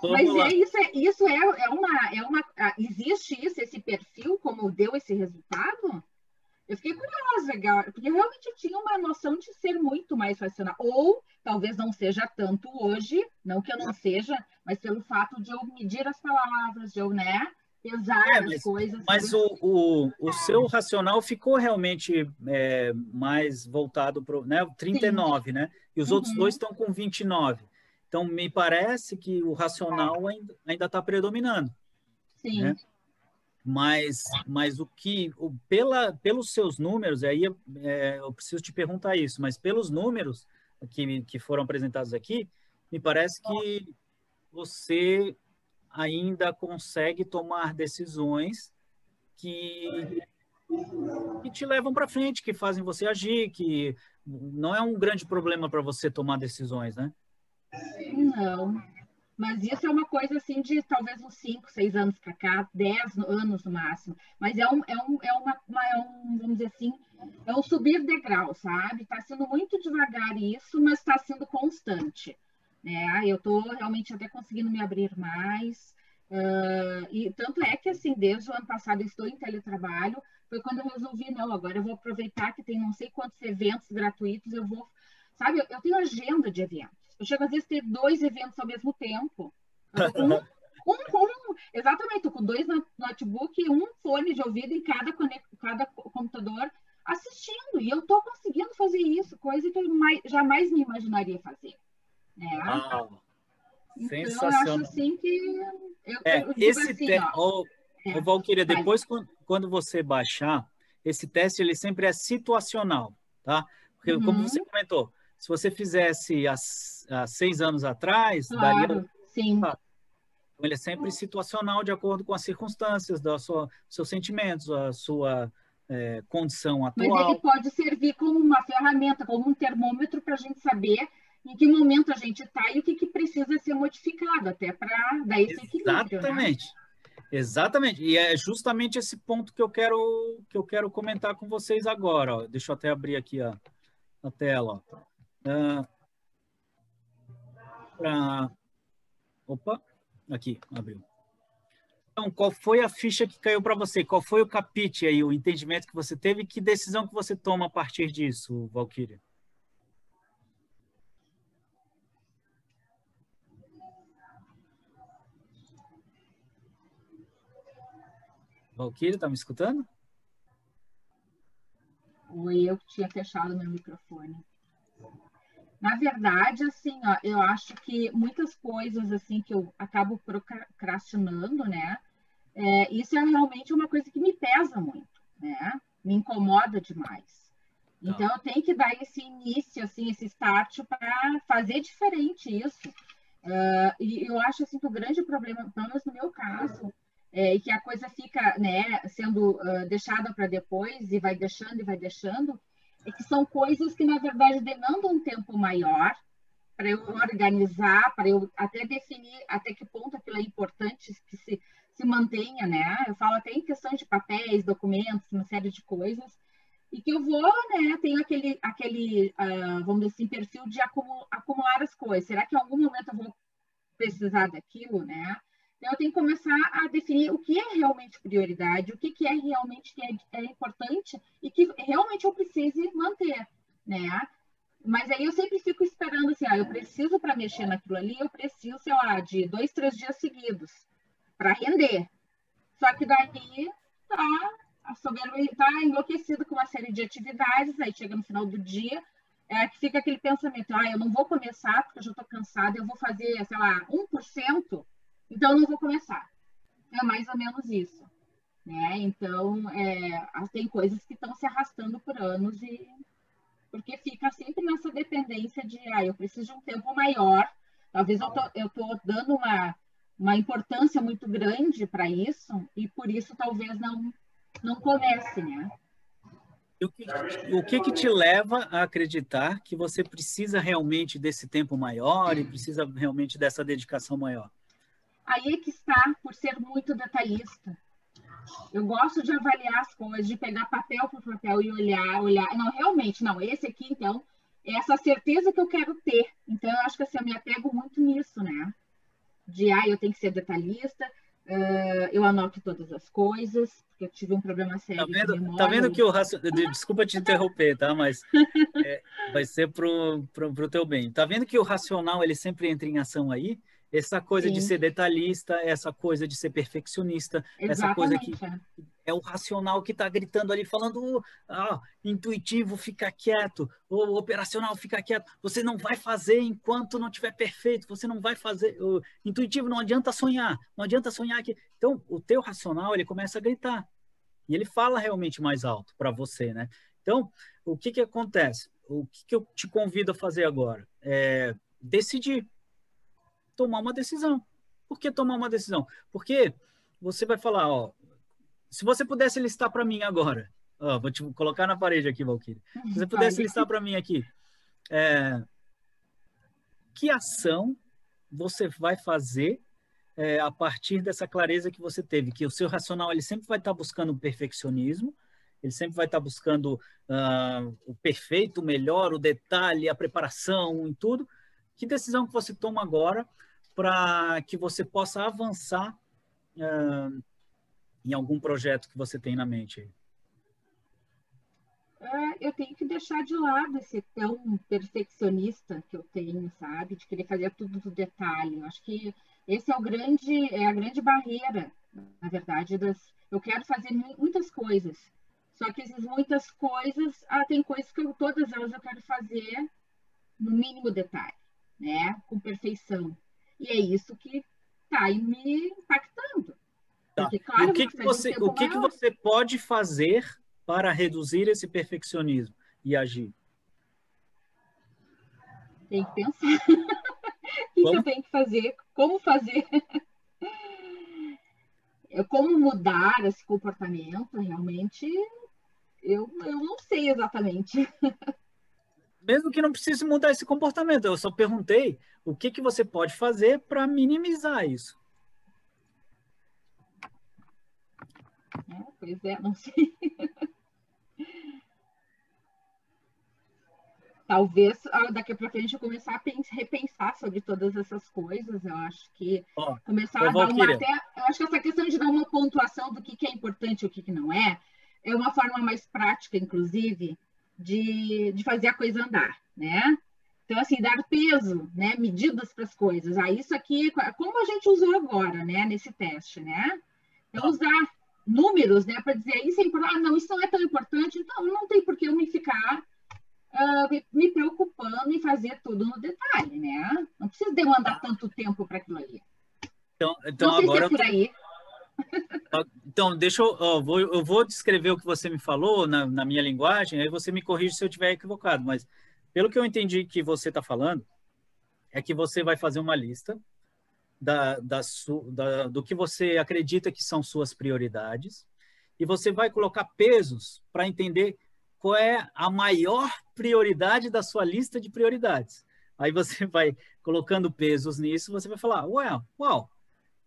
[SPEAKER 4] Mas é, isso, é, isso é, é, uma, é uma. Existe isso, esse perfil, como deu esse resultado? Eu fiquei curiosa, porque realmente eu tinha uma noção de ser muito mais racional. Ou talvez não seja tanto hoje, não que eu não seja, mas pelo fato de eu medir as palavras, de eu, né, pesar é,
[SPEAKER 1] mas,
[SPEAKER 4] as coisas.
[SPEAKER 1] Mas o, o, o seu racional ficou realmente é, mais voltado para né, 39, Sim. né? E os uhum. outros dois estão com 29. Então, me parece que o racional ainda está predominando.
[SPEAKER 4] Sim. Né?
[SPEAKER 1] Mas, mas o que, o, pela, pelos seus números, aí é, eu preciso te perguntar isso, mas pelos números que, que foram apresentados aqui, me parece que você ainda consegue tomar decisões que, que te levam para frente, que fazem você agir, que não é um grande problema para você tomar decisões, né?
[SPEAKER 4] Não. Mas isso é uma coisa assim de talvez uns 5, 6 anos para cá, 10 anos no máximo. Mas é um, é um, é uma, uma, é um vamos dizer assim, é um subir degrau, sabe? Está sendo muito devagar isso, mas está sendo constante. Né? Eu estou realmente até conseguindo me abrir mais. Uh, e tanto é que assim, desde o ano passado eu estou em teletrabalho, foi quando eu resolvi, não, agora eu vou aproveitar que tem não sei quantos eventos gratuitos, eu vou, sabe, eu, eu tenho agenda de eventos. Eu chego às vezes a ter dois eventos ao mesmo tempo. Um, um, um, exatamente, tô com dois notebooks e um fone de ouvido em cada, cada computador assistindo. E eu estou conseguindo fazer isso, coisa que eu mais, jamais me imaginaria fazer. Né?
[SPEAKER 1] Então, Sensacional.
[SPEAKER 4] eu acho assim que. Eu,
[SPEAKER 1] é, eu esse assim, te... ó, é, Valquíria, depois quando, quando você baixar, esse teste ele sempre é situacional, tá? Porque, uhum. como você comentou, se você fizesse há, há seis anos atrás,
[SPEAKER 4] claro, daria. Sim. Então,
[SPEAKER 1] ele é sempre situacional de acordo com as circunstâncias, da sua, seus sentimentos, a sua é, condição atual.
[SPEAKER 4] Mas ele pode servir como uma ferramenta, como um termômetro para a gente saber em que momento a gente está e o que, que, precisa ser modificado, até para dar esse equilíbrio.
[SPEAKER 1] Né? Exatamente. Né? Exatamente. E é justamente esse ponto que eu quero que eu quero comentar com vocês agora. Ó. Deixa eu até abrir aqui a, a tela. Ó. Pra... Opa, aqui, abriu. Então, qual foi a ficha que caiu para você? Qual foi o capite aí, o entendimento que você teve? Que decisão que você toma a partir disso, Valkyria? Valkyria, está me escutando?
[SPEAKER 4] Oi, eu tinha fechado meu microfone. Na verdade, assim, ó, eu acho que muitas coisas assim que eu acabo procrastinando, né? É, isso é realmente uma coisa que me pesa muito, né? Me incomoda demais. Tá. Então, eu tenho que dar esse início, assim, esse start para fazer diferente isso. Uh, e eu acho assim que o grande problema, pelo menos no meu caso, é que a coisa fica, né, sendo uh, deixada para depois e vai deixando e vai deixando, é que são coisas que, na verdade, demandam um tempo maior, para eu organizar, para eu até definir até que ponto aquilo é importante que se, se mantenha, né? Eu falo até em questão de papéis, documentos, uma série de coisas, e que eu vou, né, tenho aquele, aquele uh, vamos dizer assim, perfil de acumular as coisas. Será que em algum momento eu vou precisar daquilo, né? Então, eu tenho que começar a definir o que é realmente prioridade, o que, que é realmente que é, é importante e que realmente eu precise manter, né? Mas aí eu sempre fico esperando assim, ah, eu preciso para mexer naquilo ali, eu preciso, sei lá, de dois, três dias seguidos para render. Só que daí tá a soberba está enlouquecido com uma série de atividades, aí chega no final do dia, é, que fica aquele pensamento, ah, eu não vou começar porque eu já estou cansada, eu vou fazer, sei lá, 1%, então não vou começar. É mais ou menos isso. Né? Então, é, tem coisas que estão se arrastando por anos e porque fica sempre nessa dependência de, ah, eu preciso de um tempo maior, talvez eu tô, eu tô dando uma, uma importância muito grande para isso e por isso talvez não não comece, né?
[SPEAKER 1] O que, o que, que te leva a acreditar que você precisa realmente desse tempo maior e precisa realmente dessa dedicação maior?
[SPEAKER 4] Aí é que está, por ser muito detalhista. Eu gosto de avaliar as coisas, de pegar papel por papel e olhar, olhar. Não, realmente, não, esse aqui, então, é essa certeza que eu quero ter. Então, eu acho que assim, eu me apego muito nisso, né? De, ah, eu tenho que ser detalhista, uh, eu anoto todas as coisas, porque eu tive um problema sério.
[SPEAKER 1] Tá vendo, de tá vendo que o raciocínio. Desculpa te interromper, tá? Mas é, vai ser pro, pro, pro teu bem. Tá vendo que o racional ele sempre entra em ação aí? Essa coisa Sim. de ser detalhista, essa coisa de ser perfeccionista, Exatamente. essa coisa que é o racional que está gritando ali, falando, ah, intuitivo, fica quieto, o operacional, fica quieto. Você não vai fazer enquanto não tiver perfeito, você não vai fazer. O intuitivo não adianta sonhar, não adianta sonhar aqui. Então, o teu racional, ele começa a gritar. E ele fala realmente mais alto para você, né? Então, o que que acontece? O que, que eu te convido a fazer agora? É decidir tomar uma decisão. Por que tomar uma decisão? Porque você vai falar, ó, se você pudesse listar para mim agora, ó, vou te colocar na parede aqui, Valkyrie. Se você pudesse listar para mim aqui, é, que ação você vai fazer é, a partir dessa clareza que você teve, que o seu racional ele sempre vai estar buscando o perfeccionismo, ele sempre vai estar buscando uh, o perfeito, o melhor, o detalhe, a preparação, em tudo. Que decisão que você toma agora para que você possa avançar uh, em algum projeto que você tem na mente?
[SPEAKER 4] É, eu tenho que deixar de lado esse tão perfeccionista que eu tenho, sabe? De querer fazer tudo do detalhe. Eu acho que esse é o grande, é a grande barreira, na verdade, das. Eu quero fazer muitas coisas. Só que essas muitas coisas, ah, tem coisas que eu, todas elas eu quero fazer no mínimo detalhe, né? Com perfeição. E é isso que está me impactando.
[SPEAKER 1] Tá. Porque, claro, o que, que você, o que, que você pode fazer para reduzir esse perfeccionismo e agir?
[SPEAKER 4] Tem que pensar. o que eu tenho que fazer? Como fazer? Como mudar esse comportamento? Realmente, eu, eu não sei exatamente.
[SPEAKER 1] mesmo que não precise mudar esse comportamento. Eu só perguntei o que, que você pode fazer para minimizar isso.
[SPEAKER 4] É, pois é, não sei. Talvez ah, daqui para frente eu começar a repensar sobre todas essas coisas. Eu acho que oh, começar a dar uma até. Eu acho que essa questão de dar uma pontuação do que, que é importante e o que, que não é, é uma forma mais prática, inclusive, de, de fazer a coisa andar, né? Então, assim, dar peso, né? Medidas para as coisas. Ah, isso aqui, como a gente usou agora, né? Nesse teste, né? Então, usar números, né? Para dizer isso é importante. Ah, não, isso não é tão importante. Então, não tem por que eu me ficar uh, me preocupando em fazer tudo no detalhe, né? Não precisa demandar tanto tempo para aquilo ali.
[SPEAKER 1] Então, então agora... Se é por aí. Então, deixa eu, eu, vou, eu vou descrever o que você me falou na, na minha linguagem, aí você me corrige se eu estiver equivocado, mas pelo que eu entendi que você está falando, é que você vai fazer uma lista da, da, da, do que você acredita que são suas prioridades e você vai colocar pesos para entender qual é a maior prioridade da sua lista de prioridades. Aí você vai colocando pesos nisso, você vai falar, ué, uau,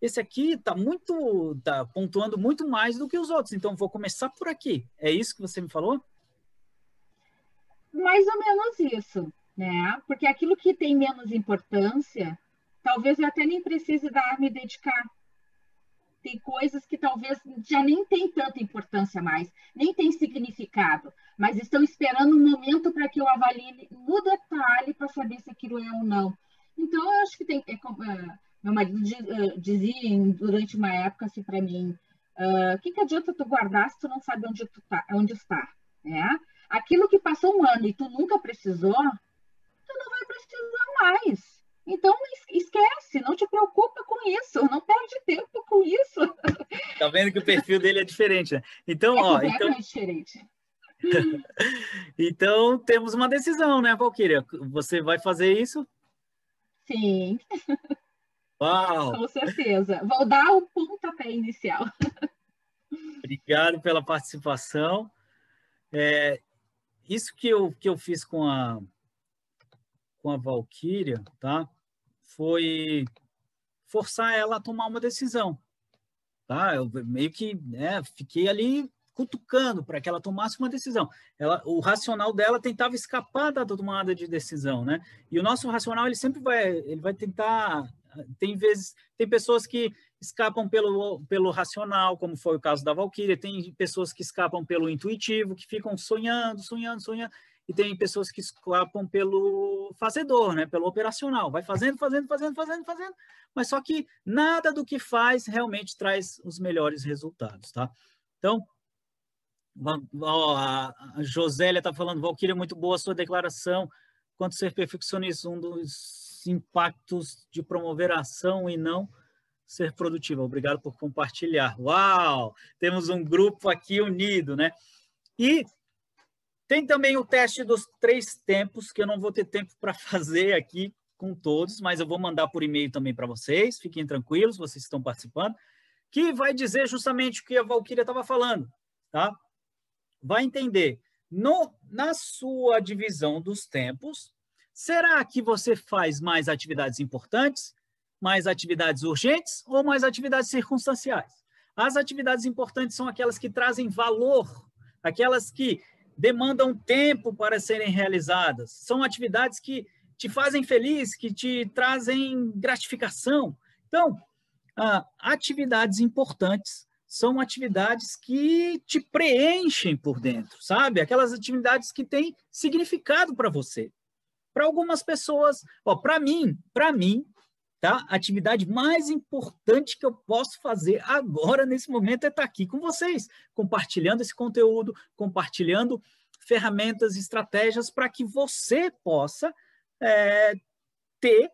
[SPEAKER 1] esse aqui está muito, tá pontuando muito mais do que os outros, então vou começar por aqui. É isso que você me falou?
[SPEAKER 4] Mais ou menos isso, né? Porque aquilo que tem menos importância, talvez eu até nem precise dar me dedicar. Tem coisas que talvez já nem tem tanta importância mais, nem tem significado, mas estão esperando um momento para que eu avalie no detalhe para saber se aquilo é ou não. Então, eu acho que tem. É, é, meu marido eh, dizia durante uma época assim para mim: o uh, que, que adianta tu guardar se tu não sabe onde, tu tá, onde está? Né? Aquilo que passou um ano e tu nunca precisou, tu não vai precisar mais. Então esquece, não te preocupa com isso, não perde tempo com isso.
[SPEAKER 1] Tá vendo que o perfil dele é diferente, né? Então, é ó, então diferente. então temos uma decisão, né, Valquíria? Você vai fazer isso?
[SPEAKER 4] Sim.
[SPEAKER 1] Uau!
[SPEAKER 4] Com certeza. Vou dar o pontapé inicial.
[SPEAKER 1] Obrigado pela participação. É, isso que eu, que eu fiz com a, com a Valkyria, tá? Foi forçar ela a tomar uma decisão, tá? Eu meio que né, fiquei ali cutucando para que ela tomasse uma decisão. Ela, o racional dela tentava escapar da tomada de decisão, né? E o nosso racional ele sempre vai, ele vai tentar tem vezes, tem pessoas que escapam pelo, pelo racional, como foi o caso da Valkyria, tem pessoas que escapam pelo intuitivo, que ficam sonhando, sonhando, sonhando, e tem pessoas que escapam pelo fazedor, né, pelo operacional, vai fazendo, fazendo, fazendo, fazendo, fazendo, mas só que nada do que faz realmente traz os melhores resultados, tá? Então, ó, a Josélia está falando, Valkyria, muito boa a sua declaração, quanto ser perfeccionista, um dos impactos de promover ação e não ser produtiva. Obrigado por compartilhar. Uau! Temos um grupo aqui unido, né? E tem também o teste dos três tempos, que eu não vou ter tempo para fazer aqui com todos, mas eu vou mandar por e-mail também para vocês. Fiquem tranquilos, vocês estão participando. Que vai dizer justamente o que a Valquíria estava falando, tá? Vai entender. No, na sua divisão dos tempos, Será que você faz mais atividades importantes, mais atividades urgentes ou mais atividades circunstanciais? As atividades importantes são aquelas que trazem valor, aquelas que demandam tempo para serem realizadas. São atividades que te fazem feliz, que te trazem gratificação. Então, atividades importantes são atividades que te preenchem por dentro, sabe? Aquelas atividades que têm significado para você. Para algumas pessoas, para mim, para mim, tá? A atividade mais importante que eu posso fazer agora nesse momento é estar tá aqui com vocês, compartilhando esse conteúdo, compartilhando ferramentas, estratégias para que você possa é, ter,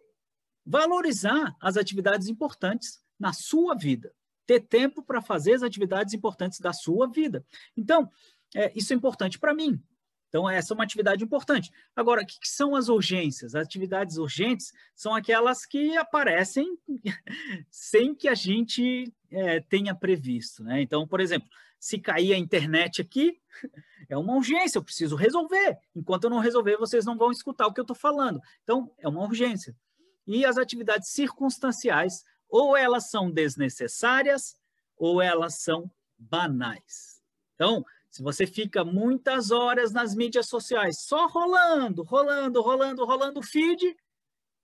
[SPEAKER 1] valorizar as atividades importantes na sua vida, ter tempo para fazer as atividades importantes da sua vida. Então, é, isso é importante para mim. Então, essa é uma atividade importante. Agora, o que, que são as urgências? As atividades urgentes são aquelas que aparecem sem que a gente é, tenha previsto. Né? Então, por exemplo, se cair a internet aqui, é uma urgência, eu preciso resolver. Enquanto eu não resolver, vocês não vão escutar o que eu estou falando. Então, é uma urgência. E as atividades circunstanciais, ou elas são desnecessárias, ou elas são banais. Então, se você fica muitas horas nas mídias sociais, só rolando, rolando, rolando, rolando o feed,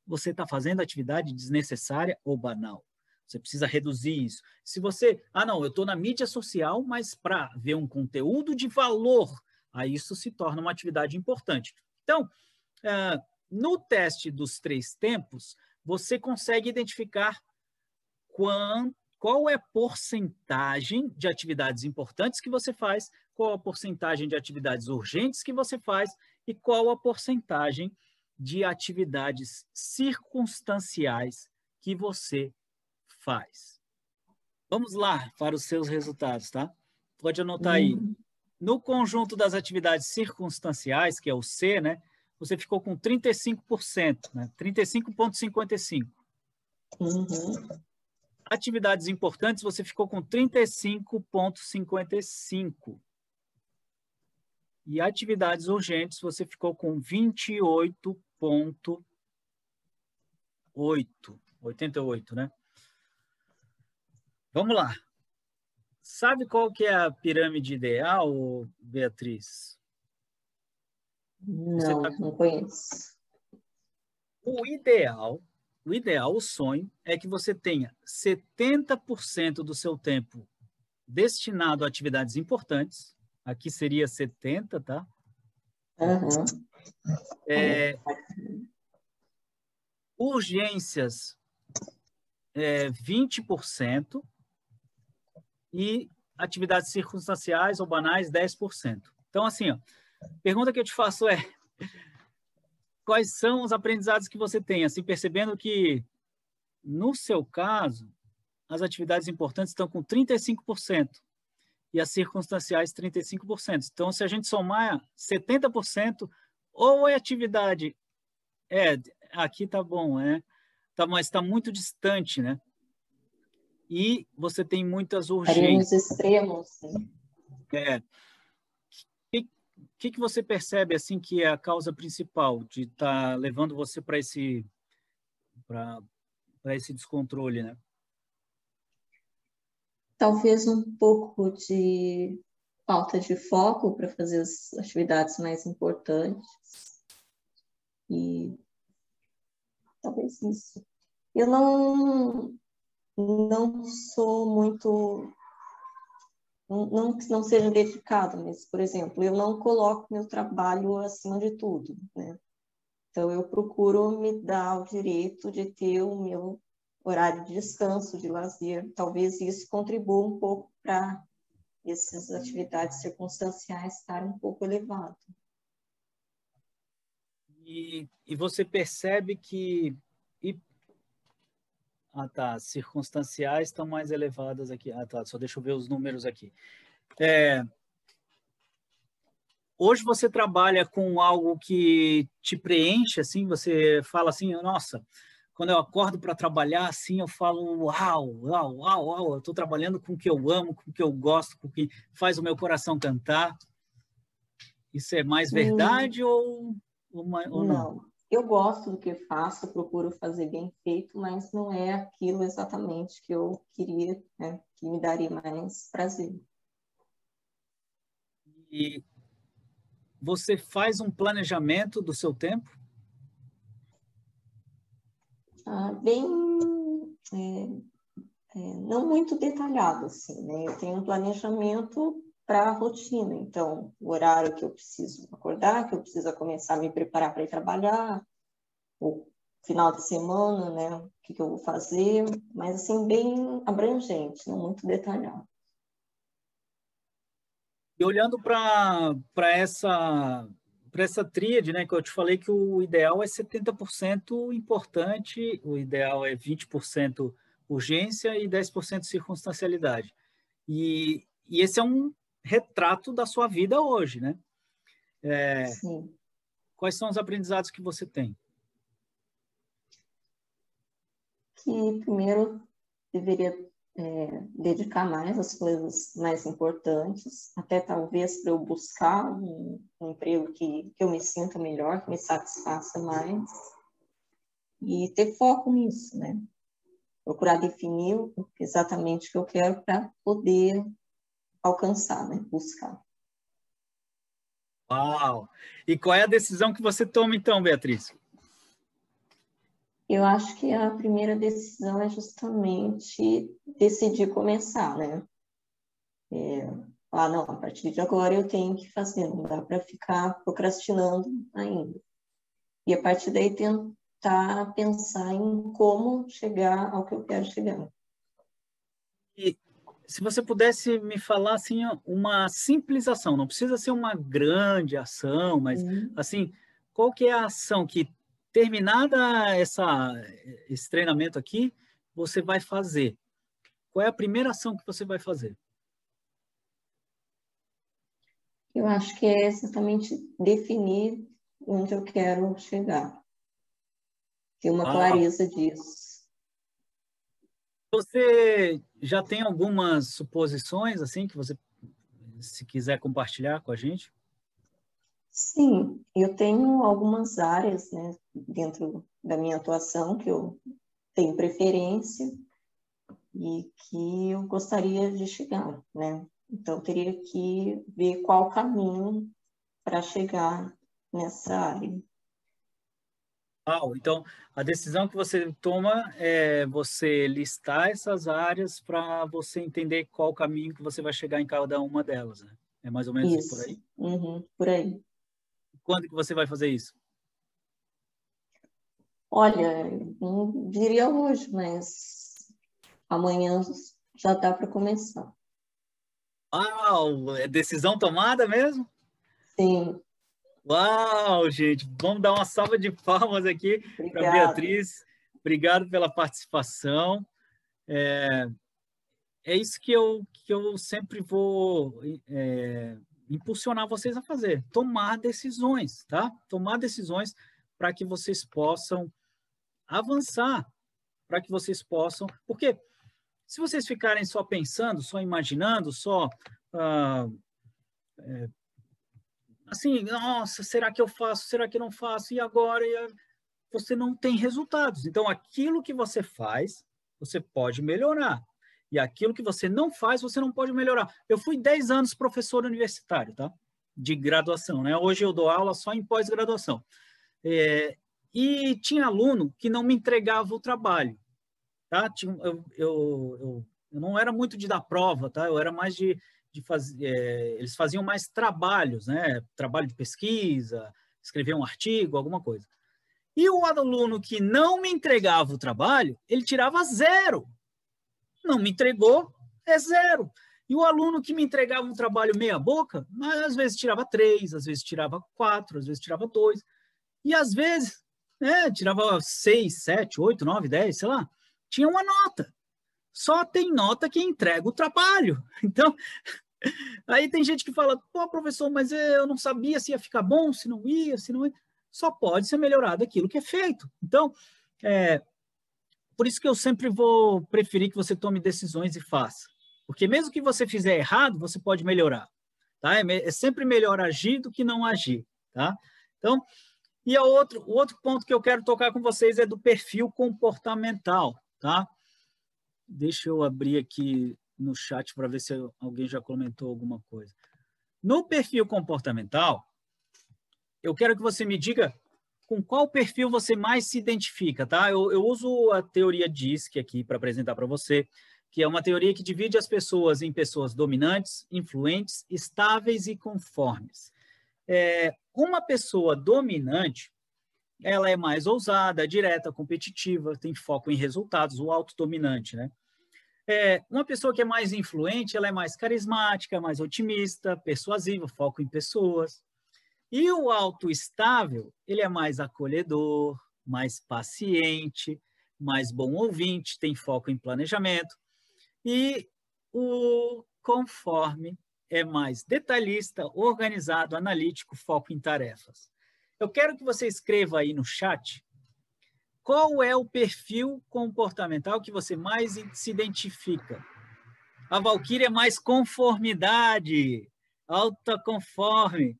[SPEAKER 1] você está fazendo atividade desnecessária ou banal. Você precisa reduzir isso. Se você, ah, não, eu estou na mídia social, mas para ver um conteúdo de valor, aí isso se torna uma atividade importante. Então, uh, no teste dos três tempos, você consegue identificar qual é a porcentagem de atividades importantes que você faz, qual a porcentagem de atividades urgentes que você faz e qual a porcentagem de atividades circunstanciais que você faz. Vamos lá para os seus resultados, tá? Pode anotar aí. Uhum. No conjunto das atividades circunstanciais, que é o C, né? Você ficou com 35%, né? 35,55%. Uhum atividades importantes, você ficou com 35,55. E atividades urgentes, você ficou com 28,5. 88. 88, né? Vamos lá. Sabe qual que é a pirâmide ideal, Beatriz?
[SPEAKER 5] Não, tá... não conheço.
[SPEAKER 1] O ideal, o ideal, o sonho, é que você tenha 70% do seu tempo destinado a atividades importantes. Aqui seria 70, tá?
[SPEAKER 5] Uhum.
[SPEAKER 1] É, urgências, é, 20%, e atividades circunstanciais ou banais, 10%. Então, assim, ó, pergunta que eu te faço é, quais são os aprendizados que você tem? Assim, percebendo que, no seu caso, as atividades importantes estão com 35% e as circunstanciais 35%. Então, se a gente somar 70%, ou é atividade, é, aqui tá bom, é, tá, mas está muito distante, né? E você tem muitas urgências.
[SPEAKER 5] extremos, sim.
[SPEAKER 1] É. O que, que você percebe assim que é a causa principal de estar tá levando você para esse para esse descontrole, né?
[SPEAKER 5] Talvez um pouco de falta de foco para fazer as atividades mais importantes. E talvez isso. Eu não não sou muito não, não, não seja dedicado, mas, por exemplo, eu não coloco meu trabalho acima de tudo, né? Então, eu procuro me dar o direito de ter o meu horário de descanso, de lazer. Talvez isso contribua um pouco para essas atividades circunstanciais estarem um pouco elevadas.
[SPEAKER 1] E, e você percebe que e, ah tá, circunstanciais estão mais elevadas aqui. Ah tá, só deixa eu ver os números aqui. É, hoje você trabalha com algo que te preenche, assim, você fala assim, nossa, quando eu acordo para trabalhar, assim, eu falo, uau, uau, uau, uau, eu estou trabalhando com o que eu amo, com o que eu gosto, com o que faz o meu coração cantar. Isso é mais verdade hum. ou, uma, ou não?
[SPEAKER 5] não? Eu gosto do que faço, procuro fazer bem feito, mas não é aquilo exatamente que eu queria, né, que me daria mais prazer.
[SPEAKER 1] E você faz um planejamento do seu tempo?
[SPEAKER 5] Ah, bem é, é, não muito detalhado assim, né? Eu tenho um planejamento para a rotina, então o horário que eu preciso acordar, que eu preciso começar a me preparar para ir trabalhar, o final de semana, né? O que, que eu vou fazer, mas assim bem abrangente, não muito detalhado.
[SPEAKER 1] E olhando para essa para essa tríade, né, que eu te falei que o ideal é 70% importante, o ideal é 20% urgência e 10% circunstancialidade. E, e esse é um retrato da sua vida hoje, né? É,
[SPEAKER 5] Sim.
[SPEAKER 1] Quais são os aprendizados que você tem?
[SPEAKER 5] Que primeiro deveria é, dedicar mais às coisas mais importantes, até talvez para eu buscar um, um, emprego que, que eu me sinta melhor, que me satisfaça mais, e ter foco nisso, né? Procurar definir exatamente o que eu quero para poder alcançar, né? Buscar.
[SPEAKER 1] Uau! E qual é a decisão que você toma então, Beatriz?
[SPEAKER 5] Eu acho que a primeira decisão é justamente decidir começar, né? É, ah, não, a partir de agora eu tenho que fazer, não dá para ficar procrastinando ainda. E a partir daí tentar pensar em como chegar ao que eu quero chegar.
[SPEAKER 1] E se você pudesse me falar assim uma simples ação, não precisa ser uma grande ação, mas uhum. assim, qual que é a ação que Terminada essa, esse treinamento aqui, você vai fazer. Qual é a primeira ação que você vai fazer?
[SPEAKER 5] Eu acho que é exatamente definir onde eu quero chegar. Ter uma ah. clareza disso.
[SPEAKER 1] Você já tem algumas suposições assim que você se quiser compartilhar com a gente?
[SPEAKER 5] Sim, eu tenho algumas áreas né, dentro da minha atuação, que eu tenho preferência e que eu gostaria de chegar, né? Então, teria que ver qual caminho para chegar nessa área.
[SPEAKER 1] Ah, então, a decisão que você toma é você listar essas áreas para você entender qual caminho que você vai chegar em cada uma delas, né? É mais ou menos isso. por aí?
[SPEAKER 5] Uhum, por aí.
[SPEAKER 1] Quando que você vai fazer isso?
[SPEAKER 5] Olha, não diria hoje, mas amanhã já dá para começar.
[SPEAKER 1] Uau! É decisão tomada mesmo?
[SPEAKER 5] Sim.
[SPEAKER 1] Uau, gente! Vamos dar uma salva de palmas aqui para Beatriz. Obrigado pela participação. É, é isso que eu, que eu sempre vou é, impulsionar vocês a fazer, tomar decisões, tá? Tomar decisões para que vocês possam avançar, para que vocês possam, porque se vocês ficarem só pensando, só imaginando, só ah, é, assim, nossa, será que eu faço? Será que eu não faço? E agora? E você não tem resultados. Então, aquilo que você faz, você pode melhorar. E aquilo que você não faz, você não pode melhorar. Eu fui 10 anos professor universitário, tá? De graduação, né? Hoje eu dou aula só em pós-graduação. É, e tinha aluno que não me entregava o trabalho, tá? Tinha, eu, eu, eu, eu não era muito de dar prova, tá? Eu era mais de de fazer, é, eles faziam mais trabalhos, né? Trabalho de pesquisa, escrever um artigo, alguma coisa. E o aluno que não me entregava o trabalho, ele tirava zero. Não me entregou, é zero. E o aluno que me entregava um trabalho meia boca, às vezes tirava três, às vezes tirava quatro, às vezes tirava dois. E às vezes, né, tirava seis, sete, oito, nove, dez, sei lá. Tinha uma nota. Só tem nota quem entrega o trabalho. Então, Aí tem gente que fala, pô, professor, mas eu não sabia se ia ficar bom, se não ia, se não ia. Só pode ser melhorado aquilo que é feito. Então, é, por isso que eu sempre vou preferir que você tome decisões e faça. Porque mesmo que você fizer errado, você pode melhorar. Tá? É, é sempre melhor agir do que não agir. Tá? Então, e a outro, o outro ponto que eu quero tocar com vocês é do perfil comportamental. Tá? Deixa eu abrir aqui no chat para ver se alguém já comentou alguma coisa. No perfil comportamental, eu quero que você me diga com qual perfil você mais se identifica, tá? Eu, eu uso a teoria DISC aqui para apresentar para você, que é uma teoria que divide as pessoas em pessoas dominantes, influentes, estáveis e conformes. É, uma pessoa dominante, ela é mais ousada, direta, competitiva, tem foco em resultados, o autodominante, né? É, uma pessoa que é mais influente, ela é mais carismática, mais otimista, persuasiva, foco em pessoas. E o autoestável, ele é mais acolhedor, mais paciente, mais bom ouvinte, tem foco em planejamento. E o conforme é mais detalhista, organizado, analítico, foco em tarefas. Eu quero que você escreva aí no chat qual é o perfil comportamental que você mais se identifica? A Valkyria é mais conformidade, alta conforme.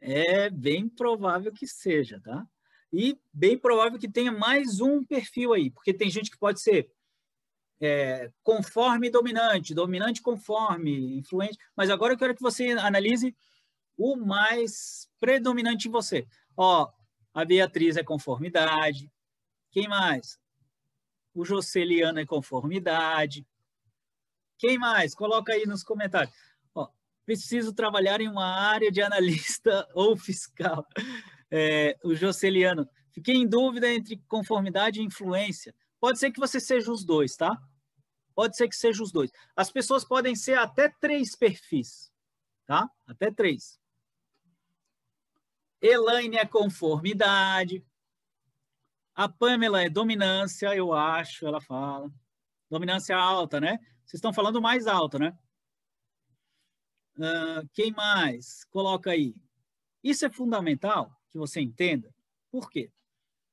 [SPEAKER 1] É bem provável que seja, tá? E bem provável que tenha mais um perfil aí, porque tem gente que pode ser é, conforme dominante, dominante conforme, influente. Mas agora eu quero que você analise o mais predominante em você. Ó, a Beatriz é conformidade, quem mais? O Joceliano é conformidade. Quem mais? Coloca aí nos comentários. Preciso trabalhar em uma área de analista ou fiscal. É, o Joceliano. Fiquei em dúvida entre conformidade e influência. Pode ser que você seja os dois, tá? Pode ser que seja os dois. As pessoas podem ser até três perfis, tá? Até três. Elaine é conformidade. A Pamela é dominância, eu acho, ela fala. Dominância alta, né? Vocês estão falando mais alta, né? Uh, quem mais? Coloca aí. Isso é fundamental que você entenda. Por quê?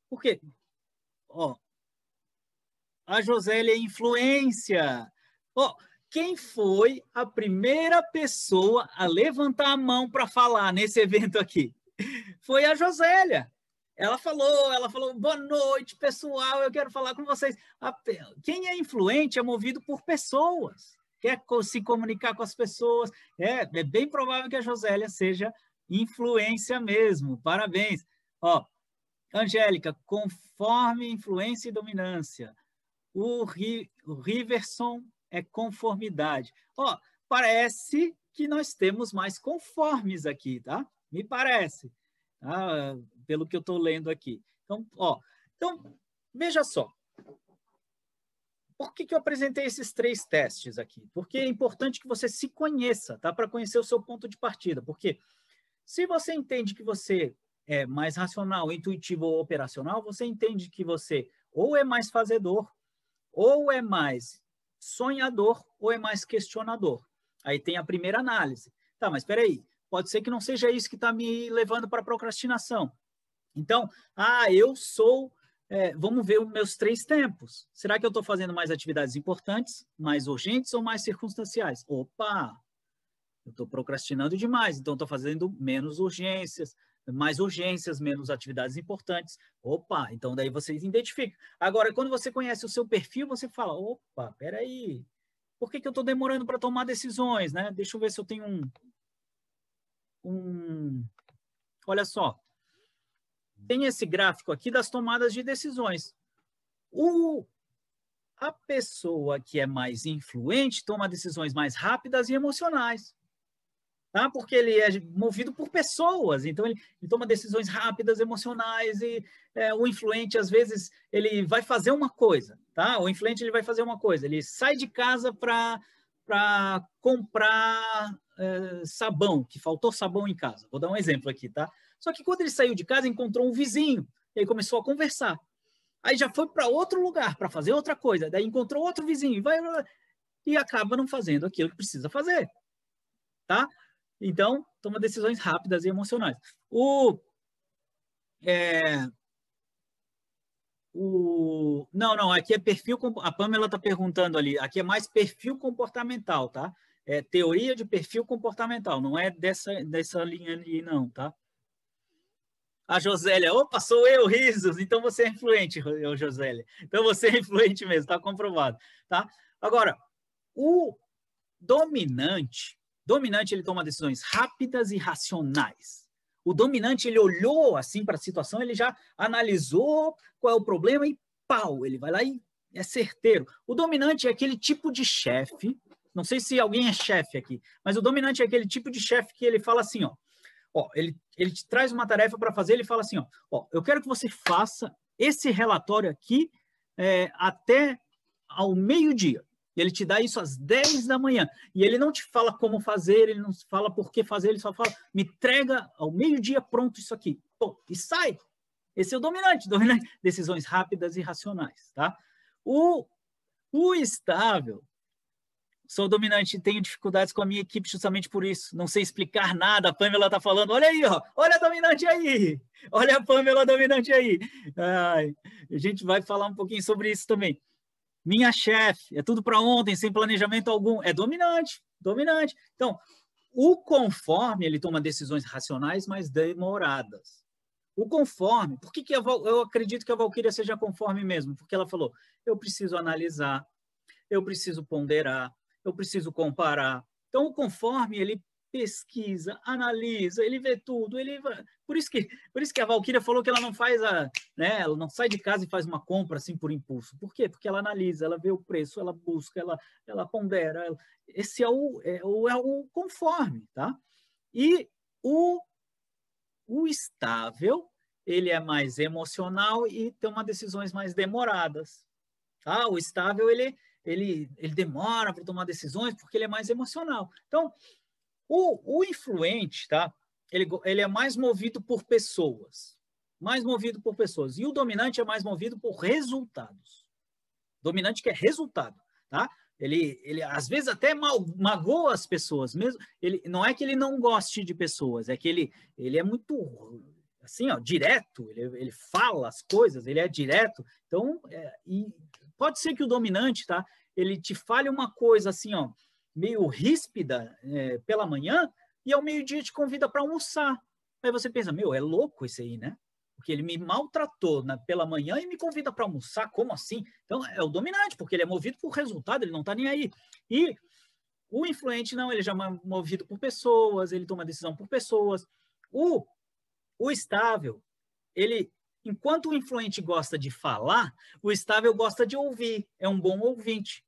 [SPEAKER 1] Porque, ó, a Josélia é influência. Ó, quem foi a primeira pessoa a levantar a mão para falar nesse evento aqui? Foi a Josélia. ela falou, ela falou, boa noite, pessoal, eu quero falar com vocês. Quem é influente é movido por pessoas, quer se comunicar com as pessoas. É, é bem provável que a Josélia seja influência mesmo. Parabéns. Ó, Angélica, conforme influência e dominância. O, Ri, o Riverson é conformidade. Ó, parece que nós temos mais conformes aqui, tá? Me parece tá? pelo que eu estou lendo aqui. Então, ó, então, veja só. Por que, que eu apresentei esses três testes aqui? Porque é importante que você se conheça, tá? Para conhecer o seu ponto de partida. Porque se você entende que você é mais racional, intuitivo ou operacional, você entende que você ou é mais fazedor, ou é mais sonhador, ou é mais questionador. Aí tem a primeira análise. Tá, mas espera aí, Pode ser que não seja isso que está me levando para procrastinação. Então, ah, eu sou. É, vamos ver os meus três tempos. Será que eu estou fazendo mais atividades importantes, mais urgentes ou mais circunstanciais? Opa! Eu estou procrastinando demais, então estou fazendo menos urgências, mais urgências, menos atividades importantes. Opa, então daí vocês identificam. Agora, quando você conhece o seu perfil, você fala, opa, peraí, por que, que eu estou demorando para tomar decisões, né? Deixa eu ver se eu tenho um, um. Olha só. Tem esse gráfico aqui das tomadas de decisões. O, a pessoa que é mais influente toma decisões mais rápidas e emocionais. Tá? Porque ele é movido por pessoas, então ele, ele toma decisões rápidas, emocionais, e é, o influente, às vezes, ele vai fazer uma coisa, tá? O influente ele vai fazer uma coisa, ele sai de casa para comprar é, sabão, que faltou sabão em casa. Vou dar um exemplo aqui, tá? Só que quando ele saiu de casa, encontrou um vizinho, e aí começou a conversar. Aí já foi para outro lugar para fazer outra coisa, daí encontrou outro vizinho, vai e acaba não fazendo aquilo que precisa fazer, tá? Então, toma decisões rápidas e emocionais. O, é, o, não, não, aqui é perfil, a Pamela está perguntando ali, aqui é mais perfil comportamental, tá? é teoria de perfil comportamental, não é dessa, dessa linha ali, não, tá? A Josélia, opa, sou eu, risos, então você é influente, Josélia. Então você é influente mesmo, está comprovado, tá? Agora, o dominante, dominante ele toma decisões rápidas e racionais. O dominante ele olhou assim para a situação, ele já analisou qual é o problema e pau, ele vai lá e é certeiro. O dominante é aquele tipo de chefe não sei se alguém é chefe aqui, mas o dominante é aquele tipo de chefe que ele fala assim, ó, ó ele, ele te traz uma tarefa para fazer, ele fala assim, ó, ó, eu quero que você faça esse relatório aqui é, até ao meio-dia. Ele te dá isso às 10 da manhã. E ele não te fala como fazer, ele não fala por que fazer, ele só fala, me entrega ao meio-dia pronto isso aqui. Pô, e sai. Esse é o dominante, dominante. Decisões rápidas e racionais, tá? O, o estável, sou dominante, tenho dificuldades com a minha equipe justamente por isso. Não sei explicar nada. A Pamela está falando, olha aí, ó, olha a dominante aí, olha a Pamela dominante aí. Ai, a gente vai falar um pouquinho sobre isso também. Minha chefe, é tudo para ontem, sem planejamento algum. É dominante, dominante. Então, o conforme, ele toma decisões racionais, mas demoradas. O conforme, por que, que eu acredito que a Valkyria seja conforme mesmo? Porque ela falou, eu preciso analisar, eu preciso ponderar, eu preciso comparar. Então, o conforme ele pesquisa, analisa, ele vê tudo, ele por isso que por isso que a Valquíria falou que ela não faz a, né, ela não sai de casa e faz uma compra assim por impulso. Por quê? Porque ela analisa, ela vê o preço, ela busca, ela ela pondera. Ela, esse é o, é o é o conforme, tá? E o o estável, ele é mais emocional e tem uma decisões mais demoradas. Tá? O estável ele ele, ele demora para tomar decisões porque ele é mais emocional. Então, o, o influente, tá? Ele, ele é mais movido por pessoas. Mais movido por pessoas. E o dominante é mais movido por resultados. Dominante quer resultado, tá? Ele, ele às vezes até mal, magoa as pessoas mesmo. Ele não é que ele não goste de pessoas, é que ele, ele é muito assim, ó, direto. Ele, ele fala as coisas, ele é direto. Então, é, e pode ser que o dominante, tá? Ele te fale uma coisa assim, ó, meio ríspida é, pela manhã e ao meio-dia te convida para almoçar. Aí você pensa, meu, é louco esse aí, né? porque ele me maltratou na, pela manhã e me convida para almoçar. Como assim? Então, é o dominante, porque ele é movido por resultado, ele não está nem aí. E o influente não, ele já é movido por pessoas, ele toma decisão por pessoas. O, o estável, ele, enquanto o influente gosta de falar, o estável gosta de ouvir, é um bom ouvinte.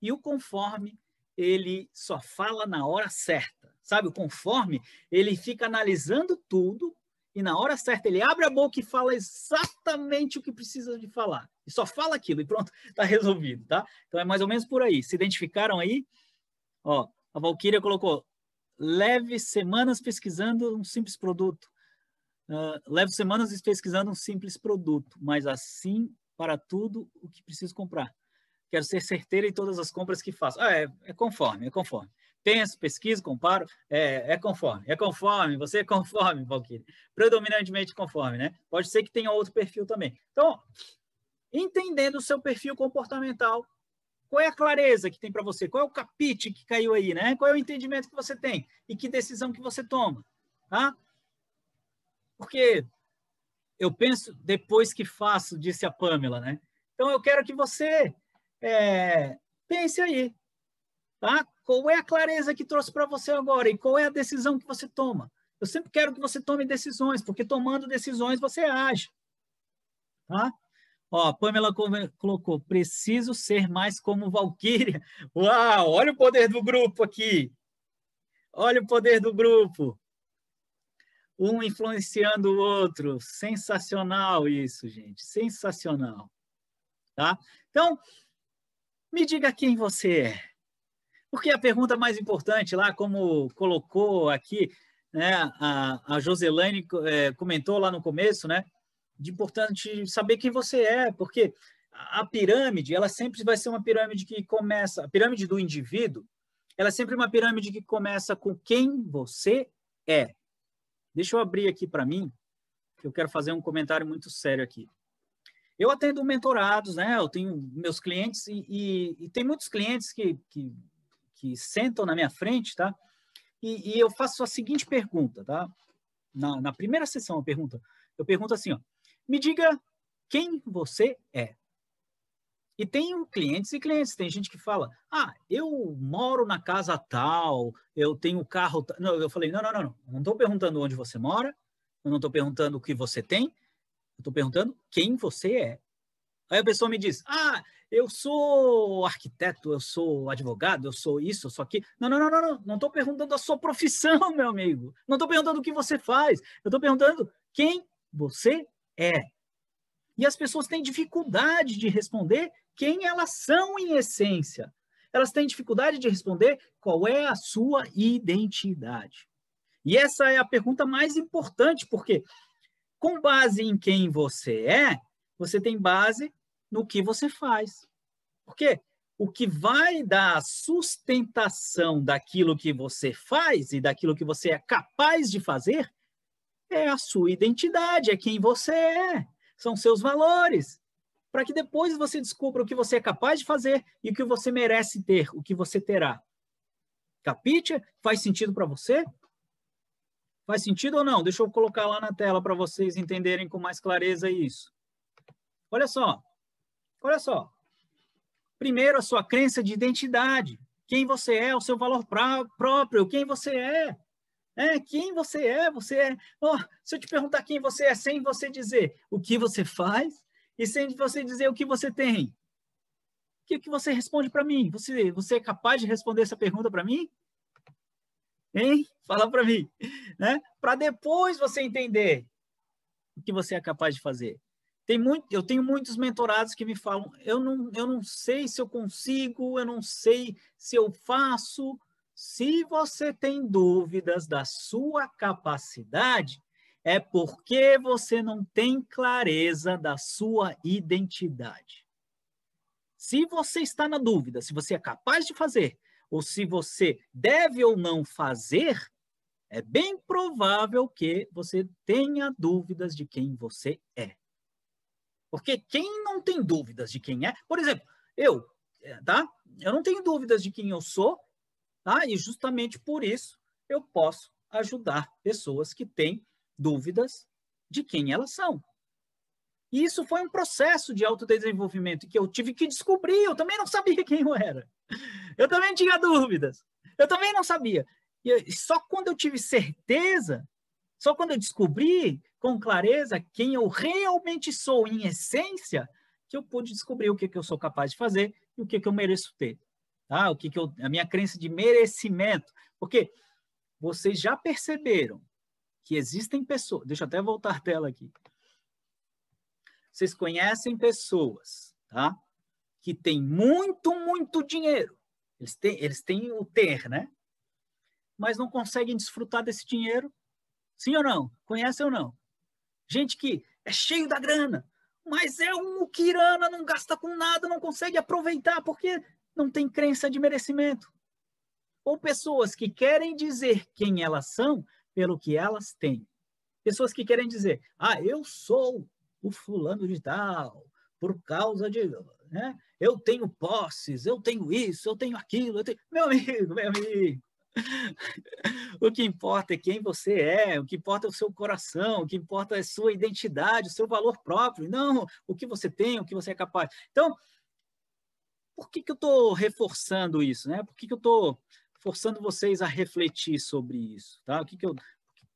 [SPEAKER 1] E o conforme, ele só fala na hora certa. Sabe, o conforme, ele fica analisando tudo e na hora certa ele abre a boca e fala exatamente o que precisa de falar. E só fala aquilo e pronto, está resolvido, tá? Então é mais ou menos por aí. Se identificaram aí? Ó, a Valkyria colocou: leve semanas pesquisando um simples produto. Uh, leve semanas pesquisando um simples produto, mas assim para tudo o que preciso comprar. Quero ser certeira em todas as compras que faço. Ah, é, é conforme, é conforme. Penso, pesquiso, comparo, é, é conforme, é conforme, você é conforme, Valkyrie. Predominantemente conforme, né? Pode ser que tenha outro perfil também. Então, entendendo o seu perfil comportamental, qual é a clareza que tem para você? Qual é o capite que caiu aí, né? Qual é o entendimento que você tem? E que decisão que você toma, tá? Porque eu penso depois que faço, disse a Pamela, né? Então eu quero que você é, pense aí, tá? Qual é a clareza que trouxe para você agora e qual é a decisão que você toma? Eu sempre quero que você tome decisões, porque tomando decisões você age. Tá? Ó, a Pamela colocou: preciso ser mais como Valkyria. Uau, olha o poder do grupo aqui. Olha o poder do grupo. Um influenciando o outro. Sensacional isso, gente. Sensacional. Tá? Então, me diga quem você é. Porque a pergunta mais importante lá, como colocou aqui, né, a, a Joselaine é, comentou lá no começo, né, de importante saber quem você é, porque a pirâmide, ela sempre vai ser uma pirâmide que começa, a pirâmide do indivíduo, ela é sempre uma pirâmide que começa com quem você é. Deixa eu abrir aqui para mim, que eu quero fazer um comentário muito sério aqui. Eu atendo mentorados, né? Eu tenho meus clientes e, e, e tem muitos clientes que, que que sentam na minha frente, tá? E, e eu faço a seguinte pergunta, tá? Na, na primeira sessão, eu pergunto, eu pergunto assim, ó, me diga quem você é. E tem clientes e clientes, tem gente que fala, ah, eu moro na casa tal, eu tenho carro. Não, eu falei, não, não, não, não, não estou perguntando onde você mora, eu não estou perguntando o que você tem, eu estou perguntando quem você é. Aí a pessoa me diz, ah, eu sou arquiteto, eu sou advogado, eu sou isso, eu sou aquilo. Não, não, não, não, não. Não estou perguntando a sua profissão, meu amigo. Não estou perguntando o que você faz. Eu estou perguntando quem você é. E as pessoas têm dificuldade de responder quem elas são em essência. Elas têm dificuldade de responder qual é a sua identidade. E essa é a pergunta mais importante, porque com base em quem você é, você tem base no que você faz. Porque o que vai dar sustentação daquilo que você faz e daquilo que você é capaz de fazer é a sua identidade, é quem você é, são seus valores. Para que depois você descubra o que você é capaz de fazer e o que você merece ter, o que você terá. Capite? Faz sentido para você? Faz sentido ou não? Deixa eu colocar lá na tela para vocês entenderem com mais clareza isso. Olha só, olha só. Primeiro, a sua crença de identidade. Quem você é, o seu valor próprio, quem você é. É, quem você é, você é. Oh, se eu te perguntar quem você é, sem você dizer o que você faz e sem você dizer o que você tem, o que, que você responde para mim? Você, você é capaz de responder essa pergunta para mim? Hein? Fala para mim, né? Para depois você entender o que você é capaz de fazer. Tem muito, eu tenho muitos mentorados que me falam, eu não, eu não sei se eu consigo, eu não sei se eu faço. Se você tem dúvidas da sua capacidade, é porque você não tem clareza da sua identidade. Se você está na dúvida se você é capaz de fazer ou se você deve ou não fazer, é bem provável que você tenha dúvidas de quem você é. Porque quem não tem dúvidas de quem é, por exemplo, eu, é, tá? Eu não tenho dúvidas de quem eu sou, tá? E justamente por isso eu posso ajudar pessoas que têm dúvidas de quem elas são. E isso foi um processo de autodesenvolvimento que eu tive que descobrir. Eu também não sabia quem eu era. Eu também tinha dúvidas. Eu também não sabia. E só quando eu tive certeza, só quando eu descobri com clareza quem eu realmente sou em essência, que eu pude descobrir o que, que eu sou capaz de fazer e o que, que eu mereço ter. Tá? O que, que eu, a minha crença de merecimento. Porque vocês já perceberam que existem pessoas. Deixa eu até voltar a tela aqui vocês conhecem pessoas, tá? Que têm muito, muito dinheiro. Eles têm, eles têm o ter, né? Mas não conseguem desfrutar desse dinheiro. Sim ou não? Conhecem ou não? Gente que é cheio da grana, mas é um muquirana, não gasta com nada, não consegue aproveitar porque não tem crença de merecimento. Ou pessoas que querem dizer quem elas são pelo que elas têm. Pessoas que querem dizer, ah, eu sou o fulano de tal, por causa de. Né? Eu tenho posses, eu tenho isso, eu tenho aquilo. Eu tenho... Meu amigo, meu amigo. o que importa é quem você é, o que importa é o seu coração, o que importa é sua identidade, o seu valor próprio, não o que você tem, o que você é capaz. Então, por que, que eu estou reforçando isso? Né? Por que, que eu estou forçando vocês a refletir sobre isso? Tá? O, que, que, eu, o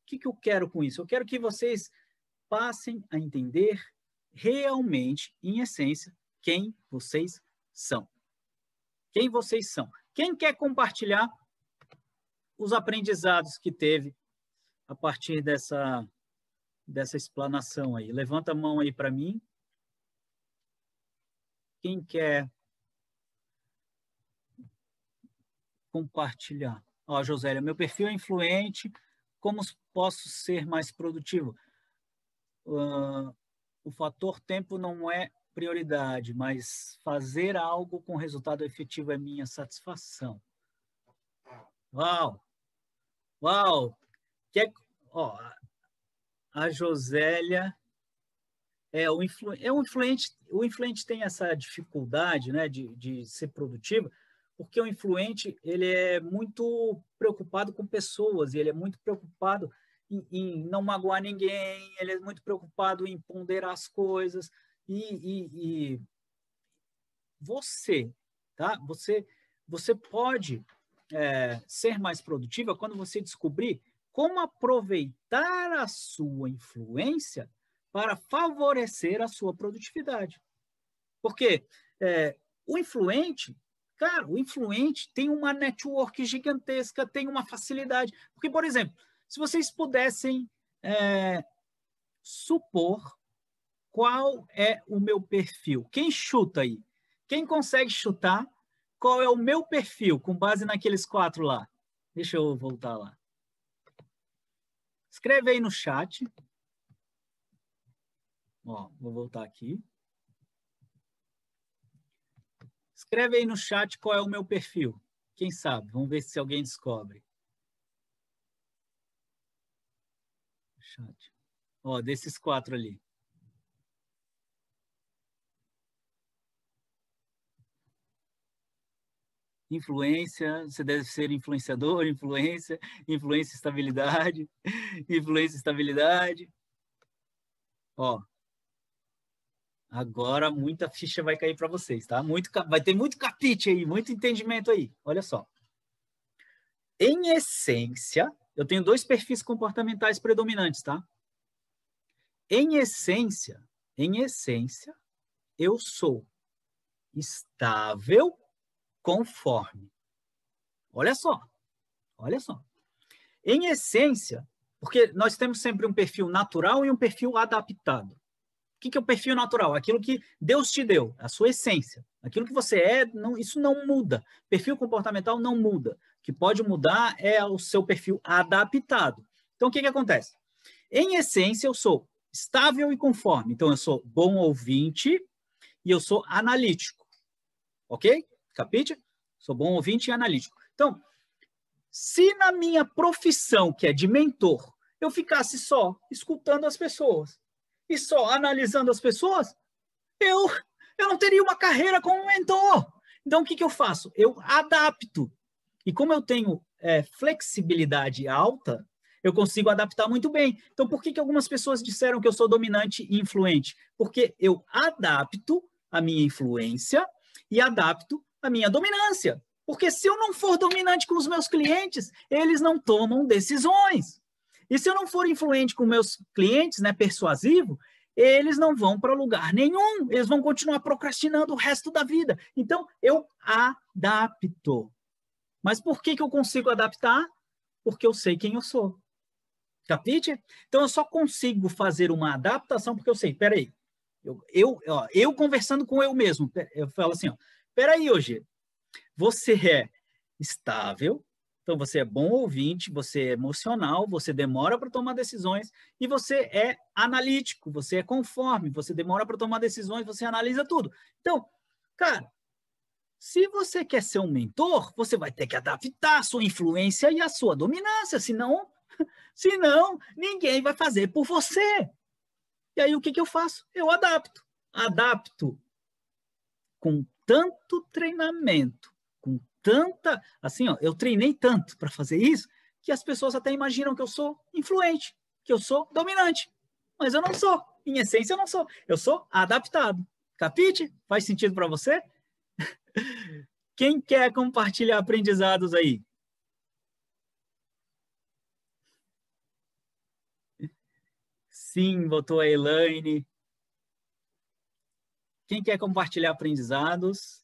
[SPEAKER 1] que, que eu quero com isso? Eu quero que vocês passem a entender realmente, em essência, quem vocês são. Quem vocês são. Quem quer compartilhar os aprendizados que teve a partir dessa, dessa explanação aí? Levanta a mão aí para mim. Quem quer compartilhar? Ó, Josélia, meu perfil é influente, como posso ser mais produtivo? uh, o fator tempo não é prioridade, mas fazer algo com resultado efetivo é minha satisfação. Uau! Uau! Que ó, a Josélia é o, influ, é um influente, o influente tem essa dificuldade, né, de, de ser produtivo, porque o influente ele é muito preocupado com pessoas ele é muito preocupado em, em, não magoar ninguém, ele é muito preocupado em ponderar as coisas. E, e, e você, tá? Você, você pode é, ser mais produtiva quando você descobrir como aproveitar a sua influência para favorecer a sua produtividade. Porque é, o influente, cara, o influente tem uma network gigantesca, tem uma facilidade. Porque, por exemplo, se vocês pudessem é, supor qual é o meu perfil, quem chuta aí? Quem consegue chutar qual é o meu perfil com base naqueles quatro lá? Deixa eu voltar lá. Escreve aí no chat. Ó, vou voltar aqui. Escreve aí no chat qual é o meu perfil. Quem sabe? Vamos ver se alguém descobre. chat. Ó, desses quatro ali. Influência, você deve ser influenciador, influência, influência estabilidade, influência estabilidade. Ó, agora muita ficha vai cair para vocês, tá? Muito, vai ter muito capite aí, muito entendimento aí. Olha só. Em essência, eu tenho dois perfis comportamentais predominantes, tá? Em essência, em essência, eu sou estável conforme. Olha só, olha só. Em essência, porque nós temos sempre um perfil natural e um perfil adaptado. O que é o perfil natural? Aquilo que Deus te deu, a sua essência. Aquilo que você é, não, isso não muda. Perfil comportamental não muda que pode mudar é o seu perfil adaptado. Então, o que, que acontece? Em essência, eu sou estável e conforme. Então, eu sou bom ouvinte e eu sou analítico. Ok? Capite? Sou bom ouvinte e analítico. Então, se na minha profissão, que é de mentor, eu ficasse só escutando as pessoas e só analisando as pessoas, eu, eu não teria uma carreira como mentor. Então, o que, que eu faço? Eu adapto e como eu tenho é, flexibilidade alta, Eu consigo adaptar muito bem. Então, por que, que algumas pessoas disseram que eu sou dominante e influente? Porque eu adapto a minha influência e adapto a minha dominância. Porque se eu não for dominante com os meus clientes, eles não tomam decisões. E se eu não for influente com meus clientes, né, persuasivo, eles não vão para lugar nenhum. Eles vão continuar procrastinando o resto da vida. Então, eu adapto. Mas por que, que eu consigo adaptar? Porque eu sei quem eu sou. Capite? Então, eu só consigo fazer uma adaptação porque eu sei. Peraí. Eu, eu, ó, eu conversando com eu mesmo. Eu falo assim, ó. Peraí, hoje. Você é estável, então, você é bom ouvinte, você é emocional, você demora para tomar decisões e você é analítico, você é conforme, você demora para tomar decisões, você analisa tudo. Então, cara, se você quer ser um mentor, você vai ter que adaptar a sua influência e a sua dominância, senão, senão ninguém vai fazer por você. E aí o que, que eu faço? Eu adapto. Adapto com tanto treinamento, tanta, assim, ó, eu treinei tanto para fazer isso que as pessoas até imaginam que eu sou influente, que eu sou dominante, mas eu não sou. Em essência, eu não sou. Eu sou adaptado. Capite? Faz sentido para você? Quem quer compartilhar aprendizados aí? Sim, botou a Elaine. Quem quer compartilhar aprendizados?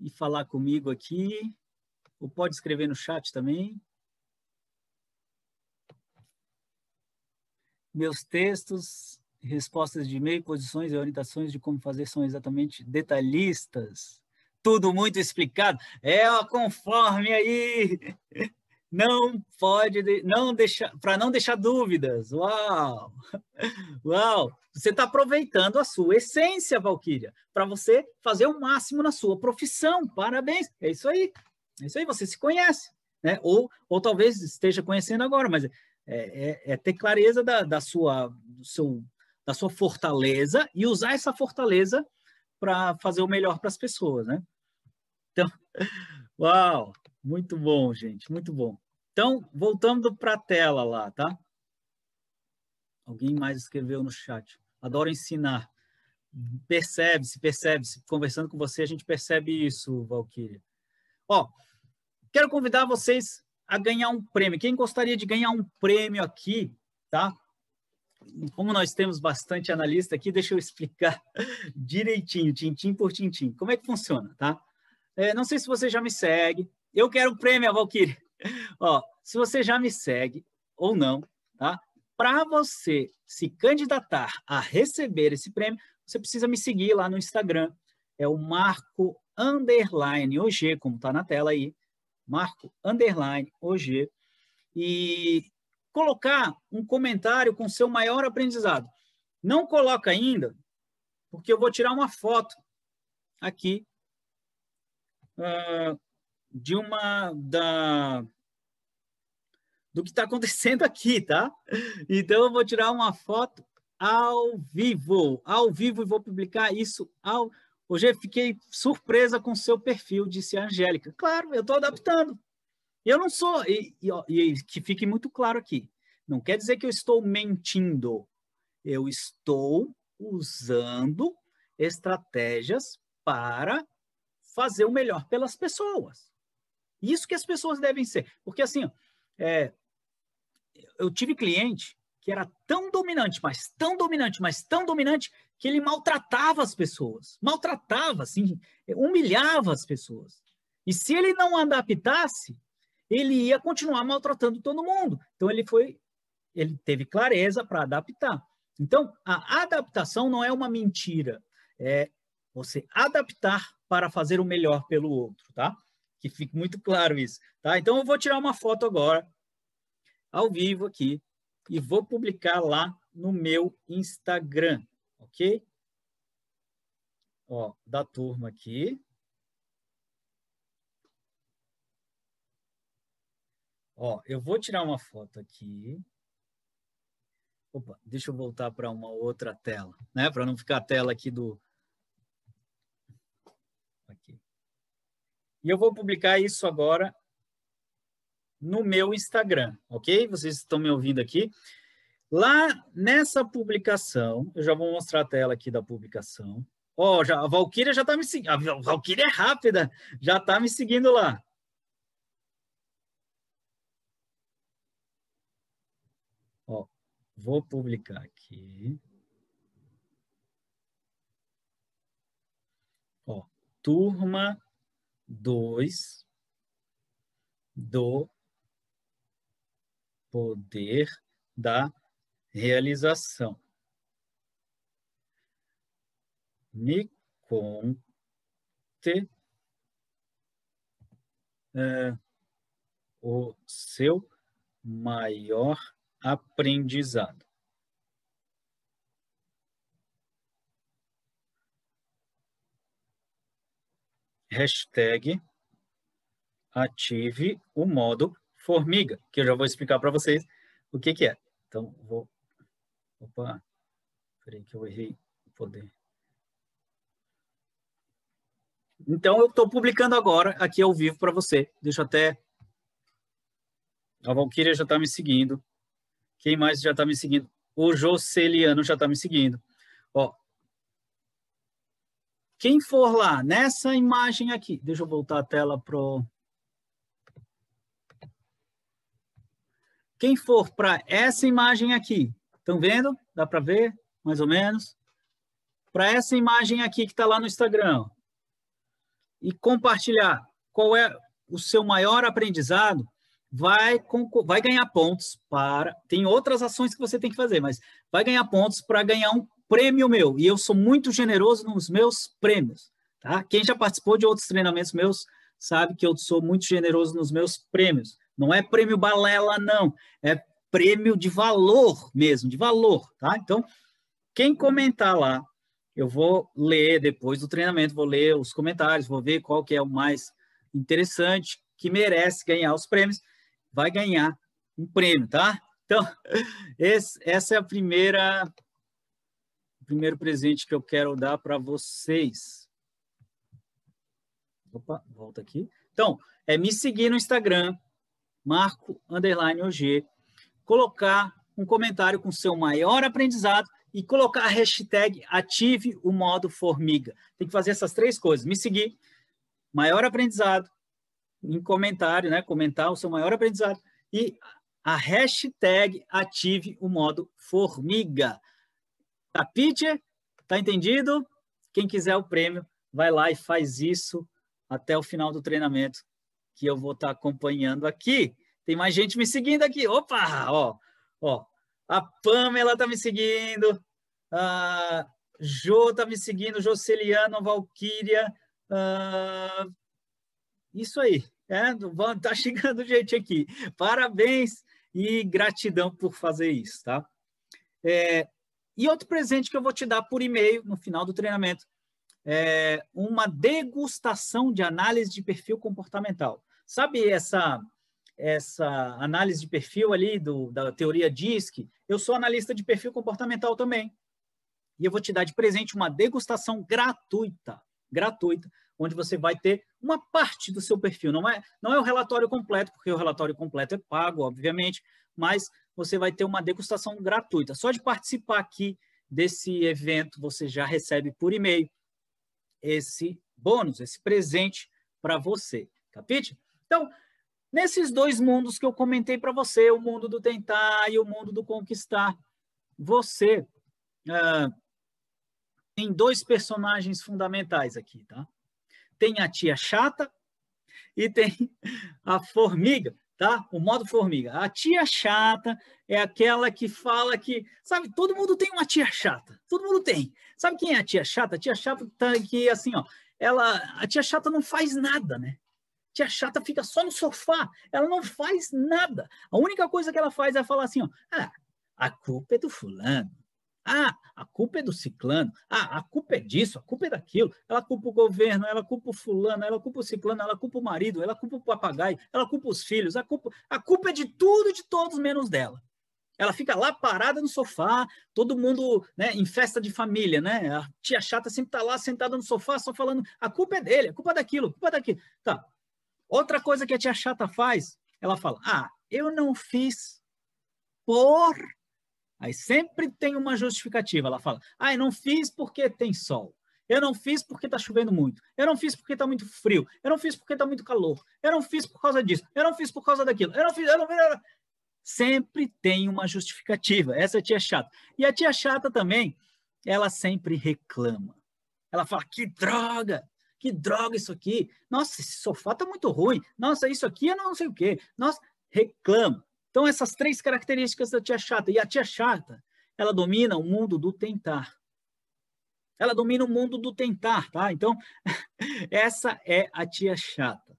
[SPEAKER 1] E falar comigo aqui, ou pode escrever no chat também. Meus textos, respostas de e-mail, posições e orientações de como fazer são exatamente detalhistas. Tudo muito explicado. É, conforme aí. Não pode, não deixar, para não deixar dúvidas. Uau! Uau! Você está aproveitando a sua essência, Valquíria, para você fazer o máximo na sua profissão. Parabéns. É isso aí. É isso aí, você se conhece. Né? Ou, ou talvez esteja conhecendo agora, mas é, é, é ter clareza da, da, sua, seu, da sua fortaleza e usar essa fortaleza para fazer o melhor para as pessoas, né? Então, uau, muito bom, gente, muito bom. Então, voltando para a tela lá, tá? Alguém mais escreveu no chat. Adoro ensinar. Percebe-se, percebe-se. Conversando com você, a gente percebe isso, Valkyria. Ó, quero convidar vocês a ganhar um prêmio. Quem gostaria de ganhar um prêmio aqui, tá? Como nós temos bastante analista aqui, deixa eu explicar direitinho, tintim por tintim. Como é que funciona, tá? É, não sei se você já me segue. Eu quero um prêmio, Valkyria. Ó, se você já me segue ou não, tá? Para você se candidatar a receber esse prêmio, você precisa me seguir lá no Instagram. É o Marco Underline OG, como está na tela aí. Marco Underline OG. E colocar um comentário com seu maior aprendizado. Não coloca ainda, porque eu vou tirar uma foto aqui uh, de uma da do que está acontecendo aqui, tá? Então, eu vou tirar uma foto ao vivo, ao vivo, e vou publicar isso ao... Hoje fiquei surpresa com seu perfil, disse a Angélica. Claro, eu estou adaptando. Eu não sou, e, e, e que fique muito claro aqui, não quer dizer que eu estou mentindo. Eu estou usando estratégias para fazer o melhor pelas pessoas. Isso que as pessoas devem ser. Porque assim, é, eu tive cliente que era tão dominante, mas tão dominante, mas tão dominante, que ele maltratava as pessoas. Maltratava, assim, humilhava as pessoas. E se ele não adaptasse, ele ia continuar maltratando todo mundo. Então ele foi, ele teve clareza para adaptar. Então a adaptação não é uma mentira, é você adaptar para fazer o melhor pelo outro, tá? Que fique muito claro isso, tá? Então eu vou tirar uma foto agora ao vivo aqui e vou publicar lá no meu Instagram, ok? Ó, da turma aqui. Ó, eu vou tirar uma foto aqui. Opa, deixa eu voltar para uma outra tela, né? Para não ficar a tela aqui do. Aqui. E eu vou publicar isso agora no meu Instagram, ok? Vocês estão me ouvindo aqui. Lá nessa publicação, eu já vou mostrar a tela aqui da publicação. Ó, oh, já, a Valkyria já está me seguindo. A Valkyria é rápida, já está me seguindo lá. Ó, vou publicar aqui. Ó, turma 2 do poder da realização. Me conte é, o seu maior aprendizado. Hashtag ative o modo formiga, que eu já vou explicar para vocês o que, que é. Então, vou... Opa, peraí que eu errei o poder. Então, eu estou publicando agora, aqui ao vivo para você. Deixa eu até... A Valkyria já está me seguindo. Quem mais já está me seguindo? O Joceliano já está me seguindo. Quem for lá nessa imagem aqui, deixa eu voltar a tela pro Quem for para essa imagem aqui, estão vendo? Dá para ver, mais ou menos? Para essa imagem aqui que está lá no Instagram. E compartilhar qual é o seu maior aprendizado, vai, vai ganhar pontos para... Tem outras ações que você tem que fazer, mas vai ganhar pontos para ganhar um prêmio meu. E eu sou muito generoso nos meus prêmios. Tá? Quem já participou de outros treinamentos meus sabe que eu sou muito generoso nos meus prêmios. Não é prêmio balela, não. É prêmio de valor mesmo, de valor, tá? Então, quem comentar lá, eu vou ler depois do treinamento, vou ler os comentários, vou ver qual que é o mais interessante, que merece ganhar os prêmios, vai ganhar um prêmio, tá? Então, esse, essa é a primeira primeiro presente que eu quero dar para vocês. Opa, volta aqui. Então, é me seguir no Instagram, Marco Underline OG, colocar um comentário com seu maior aprendizado e colocar a hashtag ative o modo formiga. Tem que fazer essas três coisas. Me seguir, maior aprendizado, em comentário, né? Comentar o seu maior aprendizado e a hashtag ative o modo formiga. Tá, Peter? Tá entendido? Quem quiser o prêmio, vai lá e faz isso até o final do treinamento que eu vou estar tá acompanhando aqui. Tem mais gente me seguindo aqui. Opa, ó, ó. A Pamela tá me seguindo. A Jô tá me seguindo. Joceliano, Valquíria. Uh, isso aí. É, tá chegando gente aqui. Parabéns e gratidão por fazer isso, tá? É, e outro presente que eu vou te dar por e-mail no final do treinamento é uma degustação de análise de perfil comportamental. Sabe essa essa análise de perfil ali do, da teoria DISC? Eu sou analista de perfil comportamental também. E eu vou te dar de presente uma degustação gratuita, gratuita, onde você vai ter uma parte do seu perfil. Não é, não é o relatório completo, porque o relatório completo é pago, obviamente, mas você vai ter uma degustação gratuita. Só de participar aqui desse evento, você já recebe por e-mail esse bônus, esse presente para você. Capite? Então, nesses dois mundos que eu comentei para você, o mundo do tentar e o mundo do conquistar, você uh, tem dois personagens fundamentais aqui, tá? Tem a tia chata e tem a formiga, tá? O modo formiga. A tia chata é aquela que fala que, sabe, todo mundo tem uma tia chata. Todo mundo tem. Sabe quem é a tia chata? A tia chata tá que assim, ó, ela, a tia chata não faz nada, né? tia chata fica só no sofá, ela não faz nada. A única coisa que ela faz é falar assim, ó, ah, a culpa é do fulano. Ah, a culpa é do ciclano. Ah, a culpa é disso, a culpa é daquilo. Ela culpa o governo, ela culpa o fulano, ela culpa o ciclano, ela culpa o marido, ela culpa o papagaio, ela culpa os filhos. A culpa, a culpa é de tudo e de todos menos dela. Ela fica lá parada no sofá, todo mundo né, em festa de família, né? A tia chata sempre está lá sentada no sofá, só falando: a culpa é dele, a culpa é daquilo, a culpa é daquilo. Tá, Outra coisa que a tia chata faz ela fala: Ah, eu não fiz por. Aí sempre tem uma justificativa. Ela fala: Ah, eu não fiz porque tem sol. Eu não fiz porque está chovendo muito. Eu não fiz porque está muito frio. Eu não fiz porque está muito calor. Eu não fiz por causa disso. Eu não fiz por causa daquilo. Eu não fiz. Eu não. Sempre tem uma justificativa. Essa é a tia chata. E a tia chata também, ela sempre reclama. Ela fala: que droga! Que droga isso aqui! Nossa, esse sofá está muito ruim. Nossa, isso aqui eu não sei o quê. Nossa, reclama. Então, essas três características da tia chata. E a tia chata, ela domina o mundo do tentar. Ela domina o mundo do tentar, tá? Então, essa é a tia chata.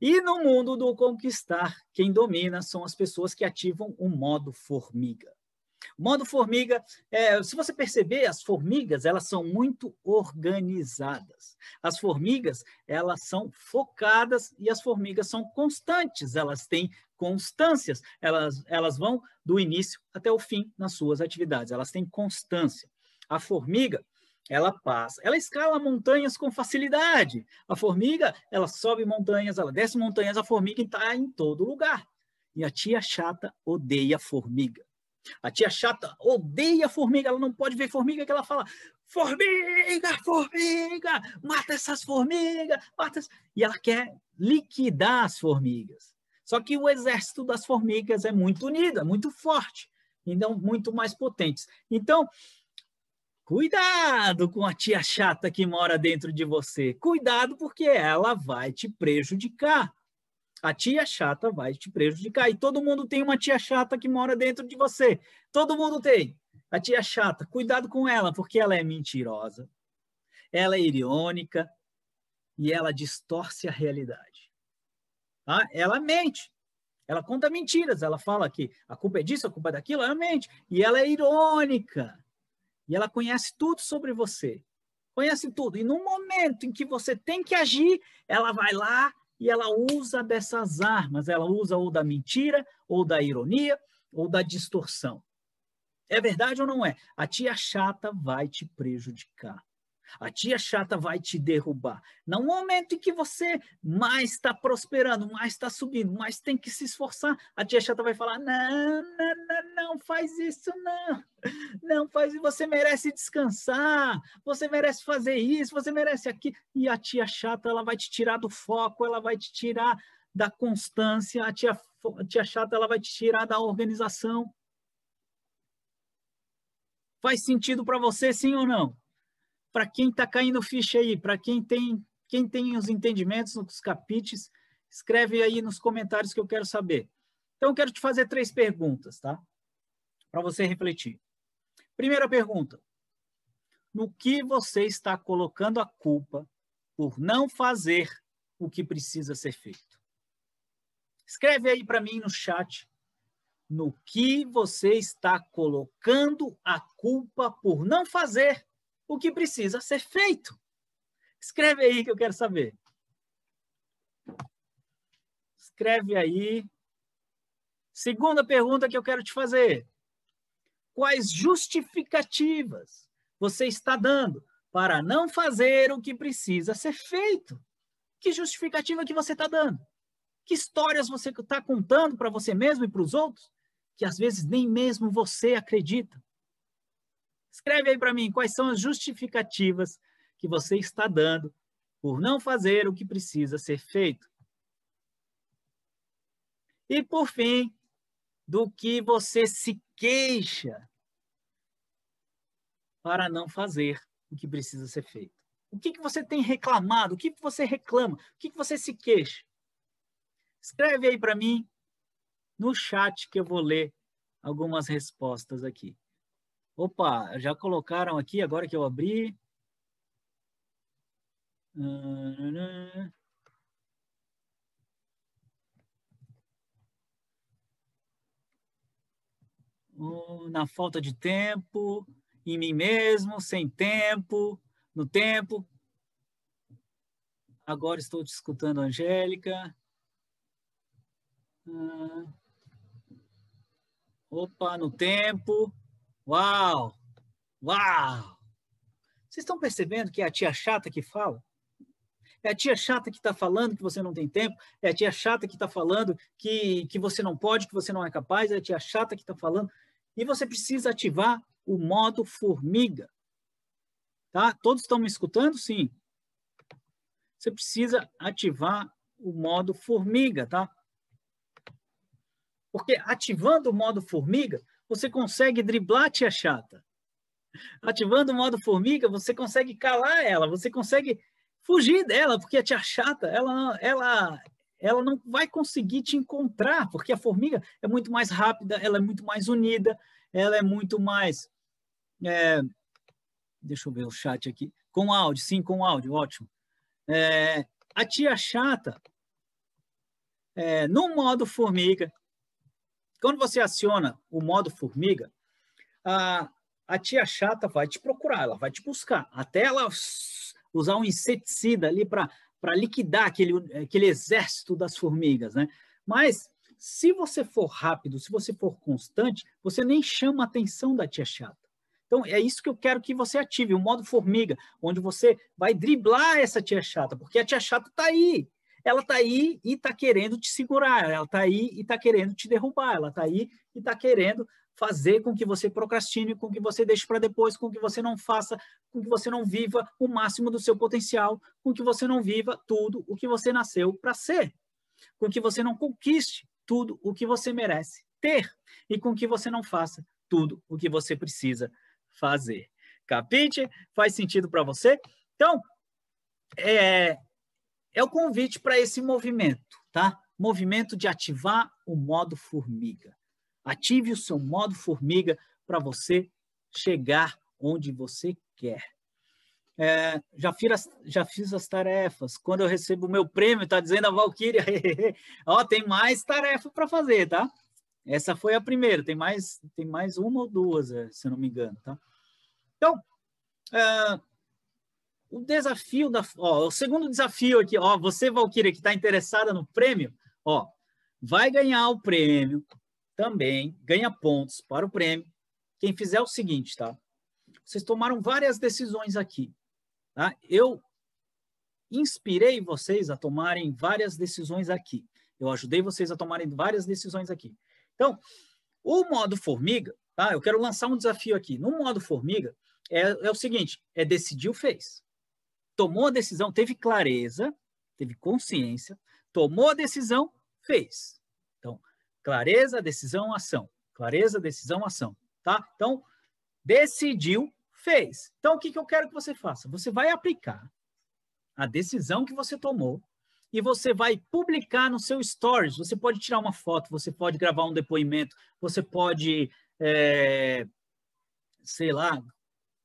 [SPEAKER 1] E no mundo do conquistar, quem domina são as pessoas que ativam o modo formiga. O modo formiga, é, se você perceber, as formigas elas são muito organizadas. As formigas elas são focadas e as formigas são constantes. Elas têm constâncias. Elas, elas vão do início até o fim nas suas atividades. Elas têm constância. A formiga ela passa, ela escala montanhas com facilidade. A formiga, ela sobe montanhas, ela desce montanhas, a formiga está em todo lugar. E a tia chata odeia formiga. A tia chata odeia formiga, ela não pode ver formiga que ela fala: formiga, formiga, mata essas formigas, mata. E ela quer liquidar as formigas. Só que o exército das formigas é muito unido, é muito forte, então muito mais potentes. Então, Cuidado com a tia chata que mora dentro de você. Cuidado porque ela vai te prejudicar. A tia chata vai te prejudicar. E todo mundo tem uma tia chata que mora dentro de você. Todo mundo tem. A tia chata, cuidado com ela, porque ela é mentirosa, ela é irônica e ela distorce a realidade. Tá? Ela mente. Ela conta mentiras. Ela fala que a culpa é disso, a culpa é daquilo. Ela mente. E ela é irônica. E ela conhece tudo sobre você. Conhece tudo. E no momento em que você tem que agir, ela vai lá e ela usa dessas armas. Ela usa ou da mentira, ou da ironia, ou da distorção. É verdade ou não é? A tia chata vai te prejudicar. A tia chata vai te derrubar. No momento em que você mais está prosperando, mais está subindo, mais tem que se esforçar, a tia chata vai falar: não, não, não, não faz isso, não. Não faz isso, você merece descansar, você merece fazer isso, você merece aquilo. E a tia chata, ela vai te tirar do foco, ela vai te tirar da constância, a tia, a tia chata, ela vai te tirar da organização. Faz sentido para você, sim ou não? Para quem está caindo ficha aí, para quem tem, quem tem os entendimentos nos capítulos, escreve aí nos comentários que eu quero saber. Então, eu quero te fazer três perguntas, tá? Para você refletir. Primeira pergunta: no que você está colocando a culpa por não fazer o que precisa ser feito? Escreve aí para mim no chat no que você está colocando a culpa por não fazer o que precisa ser feito. Escreve aí que eu quero saber. Escreve aí. Segunda pergunta que eu quero te fazer. Quais justificativas você está dando para não fazer o que precisa ser feito? Que justificativa que você está dando? Que histórias você está contando para você mesmo e para os outros que às vezes nem mesmo você acredita? Escreve aí para mim quais são as justificativas que você está dando por não fazer o que precisa ser feito. E, por fim, do que você se queixa para não fazer o que precisa ser feito. O que, que você tem reclamado? O que, que você reclama? O que, que você se queixa? Escreve aí para mim no chat que eu vou ler algumas respostas aqui. Opa, já colocaram aqui agora que eu abri. Na falta de tempo, em mim mesmo, sem tempo, no tempo. Agora estou te escutando, Angélica. Opa, no tempo. Uau! Uau! Vocês estão percebendo que é a tia chata que fala? É a tia chata que está falando que você não tem tempo, é a tia chata que está falando que, que você não pode, que você não é capaz, é a tia chata que está falando. E você precisa ativar o modo formiga. Tá? Todos estão me escutando? Sim. Você precisa ativar o modo formiga, tá? Porque ativando o modo formiga, você consegue driblar a tia chata. Ativando o modo formiga, você consegue calar ela, você consegue fugir dela, porque a tia chata, ela, ela, ela não vai conseguir te encontrar, porque a formiga é muito mais rápida, ela é muito mais unida, ela é muito mais. É, deixa eu ver o chat aqui. Com áudio, sim, com áudio, ótimo. É, a tia chata, é, no modo formiga, quando você aciona o modo formiga, a, a tia chata vai te procurar, ela vai te buscar, até ela usar um inseticida ali para liquidar aquele, aquele exército das formigas, né? Mas se você for rápido, se você for constante, você nem chama a atenção da tia chata. Então, é isso que eu quero que você ative, o modo formiga, onde você vai driblar essa tia chata, porque a tia chata está aí. Ela está aí e está querendo te segurar, ela está aí e está querendo te derrubar, ela está aí e está querendo fazer com que você procrastine, com que você deixe para depois, com que você não faça, com que você não viva o máximo do seu potencial, com que você não viva tudo o que você nasceu para ser, com que você não conquiste tudo o que você merece ter e com que você não faça tudo o que você precisa fazer. Capite? Faz sentido para você? Então, é, é o convite para esse movimento, tá? Movimento de ativar o modo formiga. Ative o seu modo formiga para você chegar onde você quer. É, já, fiz as, já fiz as tarefas. Quando eu recebo o meu prêmio, está dizendo a Valkyria, ó, tem mais tarefa para fazer, tá? Essa foi a primeira, tem mais, tem mais uma ou duas, é, se eu não me engano, tá? Então, é, o desafio da, ó, o segundo desafio aqui, ó, você Valkyria que está interessada no prêmio, ó, vai ganhar o prêmio também ganha pontos para o prêmio. Quem fizer o seguinte, tá? Vocês tomaram várias decisões aqui. Tá? Eu inspirei vocês a tomarem várias decisões aqui. Eu ajudei vocês a tomarem várias decisões aqui. Então, o modo formiga, tá? Eu quero lançar um desafio aqui. No modo formiga, é, é o seguinte: é decidiu, fez. Tomou a decisão, teve clareza, teve consciência, tomou a decisão, fez. Clareza, decisão, ação. Clareza, decisão, ação. Tá? Então, decidiu, fez. Então, o que, que eu quero que você faça? Você vai aplicar a decisão que você tomou e você vai publicar no seu stories. Você pode tirar uma foto, você pode gravar um depoimento, você pode, é, sei lá,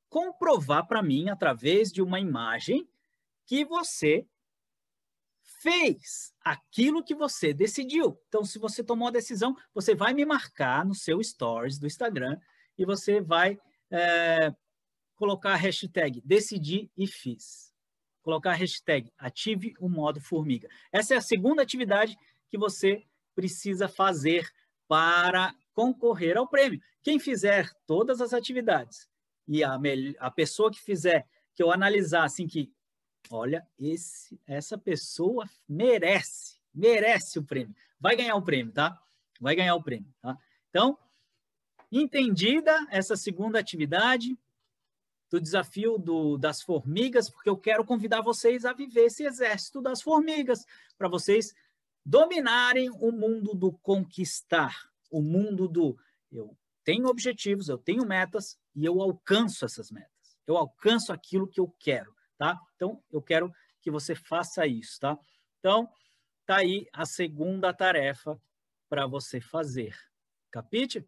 [SPEAKER 1] comprovar para mim através de uma imagem que você fez aquilo que você decidiu. Então, se você tomou a decisão, você vai me marcar no seu stories do Instagram e você vai é, colocar a hashtag decidi e fiz. Colocar a hashtag ative o modo formiga. Essa é a segunda atividade que você precisa fazer para concorrer ao prêmio. Quem fizer todas as atividades e a, a pessoa que fizer, que eu analisar assim que olha, esse, essa pessoa merece, merece o prêmio. Vai ganhar o prêmio, tá? Vai ganhar o prêmio, tá? Então, entendida essa segunda atividade do desafio do, das formigas, porque eu quero convidar vocês a viver esse exército das formigas, para vocês dominarem o mundo do conquistar, o mundo do eu tenho objetivos, eu tenho metas e eu alcanço essas metas. Eu alcanço aquilo que eu quero tá? Então, eu quero que você faça isso, tá? Então, tá aí a segunda tarefa para você fazer. Capite?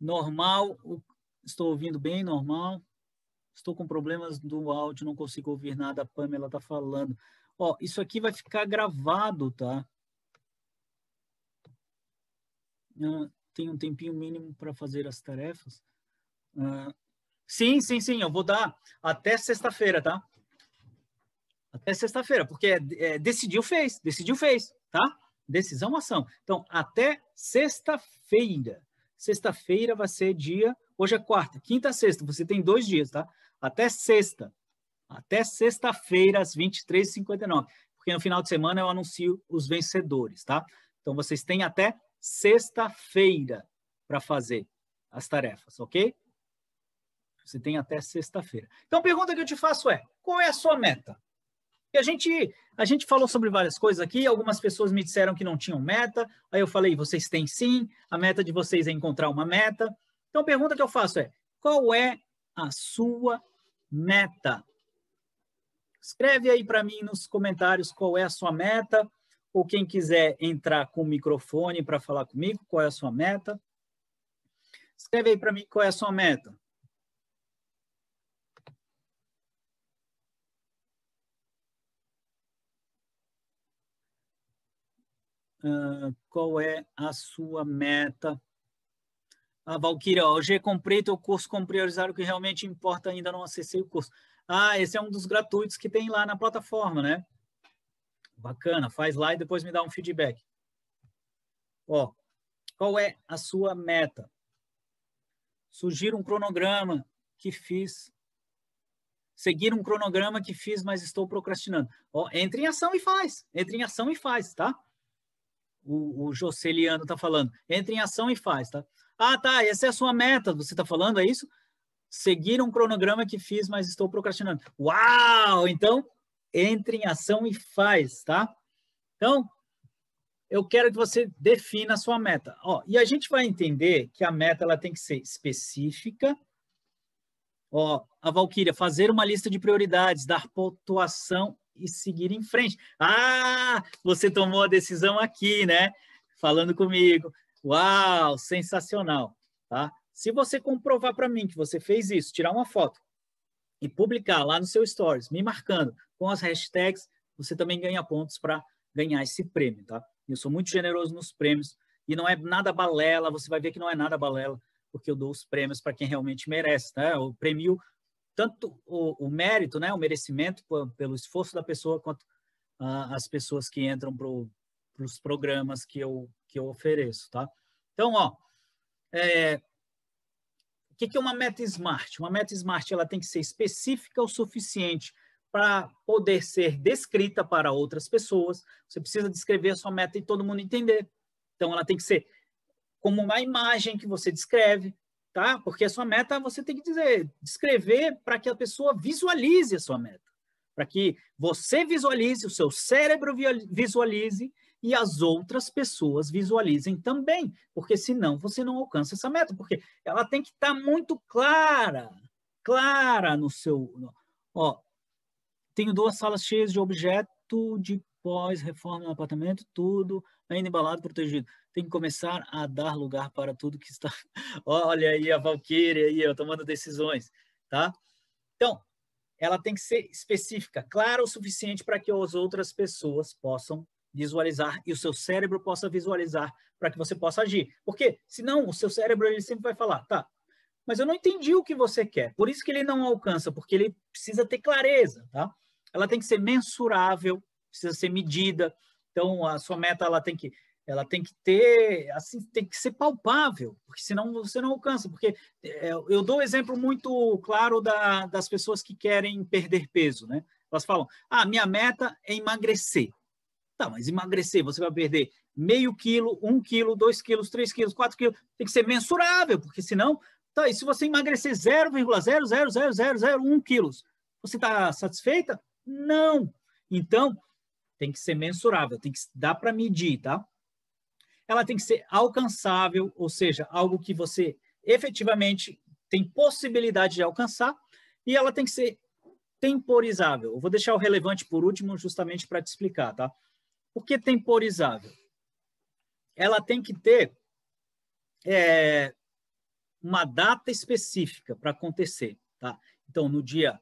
[SPEAKER 1] Normal, estou ouvindo bem, normal. Estou com problemas do áudio, não consigo ouvir nada, a Pamela está falando. Ó, isso aqui vai ficar gravado, tá? Tem um tempinho mínimo para fazer as tarefas. Uh, Sim, sim, sim. Eu vou dar até sexta-feira, tá? Até sexta-feira, porque é, é, decidiu, fez. Decidiu, fez, tá? Decisão, ação. Então, até sexta-feira. Sexta-feira vai ser dia. Hoje é quarta, quinta, sexta. Você tem dois dias, tá? Até sexta. Até sexta-feira, às 23h59. Porque no final de semana eu anuncio os vencedores, tá? Então vocês têm até sexta-feira para fazer as tarefas, ok? Você tem até sexta-feira. Então a pergunta que eu te faço é: qual é a sua meta? E a gente, a gente falou sobre várias coisas aqui, algumas pessoas me disseram que não tinham meta, aí eu falei, vocês têm sim, a meta de vocês é encontrar uma meta. Então a pergunta que eu faço é, qual é a sua meta? Escreve aí para mim nos comentários qual é a sua meta, ou quem quiser entrar com o microfone para falar comigo, qual é a sua meta. Escreve aí para mim qual é a sua meta. Uh, qual é a sua meta? A ah, Valkyria, hoje comprei teu curso como priorizar o que realmente importa, ainda não acessei o curso. Ah, esse é um dos gratuitos que tem lá na plataforma, né? Bacana, faz lá e depois me dá um feedback. Ó, qual é a sua meta? Sugira um cronograma que fiz. Seguir um cronograma que fiz, mas estou procrastinando. Ó, entre em ação e faz. Entre em ação e faz, tá? o, o Joceliano está falando. Entre em ação e faz, tá? Ah, tá, essa é a sua meta, você está falando, é isso? Seguir um cronograma que fiz, mas estou procrastinando. Uau! Então, entre em ação e faz, tá? Então, eu quero que você defina a sua meta. Ó, e a gente vai entender que a meta ela tem que ser específica. Ó, a Valquíria, fazer uma lista de prioridades, dar pontuação e seguir em frente. Ah, você tomou a decisão aqui, né? Falando comigo. Uau, sensacional, tá? Se você comprovar para mim que você fez isso, tirar uma foto e publicar lá no seu stories, me marcando com as hashtags, você também ganha pontos para ganhar esse prêmio, tá? Eu sou muito generoso nos prêmios e não é nada balela, você vai ver que não é nada balela, porque eu dou os prêmios para quem realmente merece, tá? O prêmio tanto o, o mérito, né, o merecimento pelo esforço da pessoa, quanto uh, as pessoas que entram para os programas que eu, que eu ofereço, tá? Então, ó, é, o que, que é uma meta smart? Uma meta smart ela tem que ser específica o suficiente para poder ser descrita para outras pessoas. Você precisa descrever a sua meta e todo mundo entender. Então, ela tem que ser como uma imagem que você descreve, tá? Porque a sua meta você tem que dizer, descrever para que a pessoa visualize a sua meta, para que você visualize, o seu cérebro visualize e as outras pessoas visualizem também, porque senão você não alcança essa meta, porque ela tem que estar tá muito clara, clara no seu, ó, tenho duas salas cheias de objeto de pós-reforma no apartamento, tudo ainda embalado, protegido. Tem que começar a dar lugar para tudo que está. Olha aí a Valkyria aí, ó, tomando decisões, tá? Então, ela tem que ser específica, clara o suficiente para que as outras pessoas possam visualizar e o seu cérebro possa visualizar para que você possa agir. Porque senão o seu cérebro ele sempre vai falar, tá, mas eu não entendi o que você quer. Por isso que ele não alcança, porque ele precisa ter clareza, tá? Ela tem que ser mensurável, precisa ser medida. Então, a sua meta ela tem que ela tem que ter, assim, tem que ser palpável, porque senão você não alcança. Porque é, eu dou um exemplo muito claro da, das pessoas que querem perder peso, né? Elas falam, ah, minha meta é emagrecer. Tá, mas emagrecer, você vai perder meio quilo, um quilo, dois quilos, três quilos, quatro quilos, tem que ser mensurável, porque senão, tá, e se você emagrecer 0,00001 quilos, você está satisfeita? Não. Então, tem que ser mensurável, tem que dar para medir, tá? Ela tem que ser alcançável, ou seja, algo que você efetivamente tem possibilidade de alcançar, e ela tem que ser temporizável. Eu vou deixar o relevante por último, justamente para te explicar, tá? Por que temporizável? Ela tem que ter é, uma data específica para acontecer, tá? Então, no dia,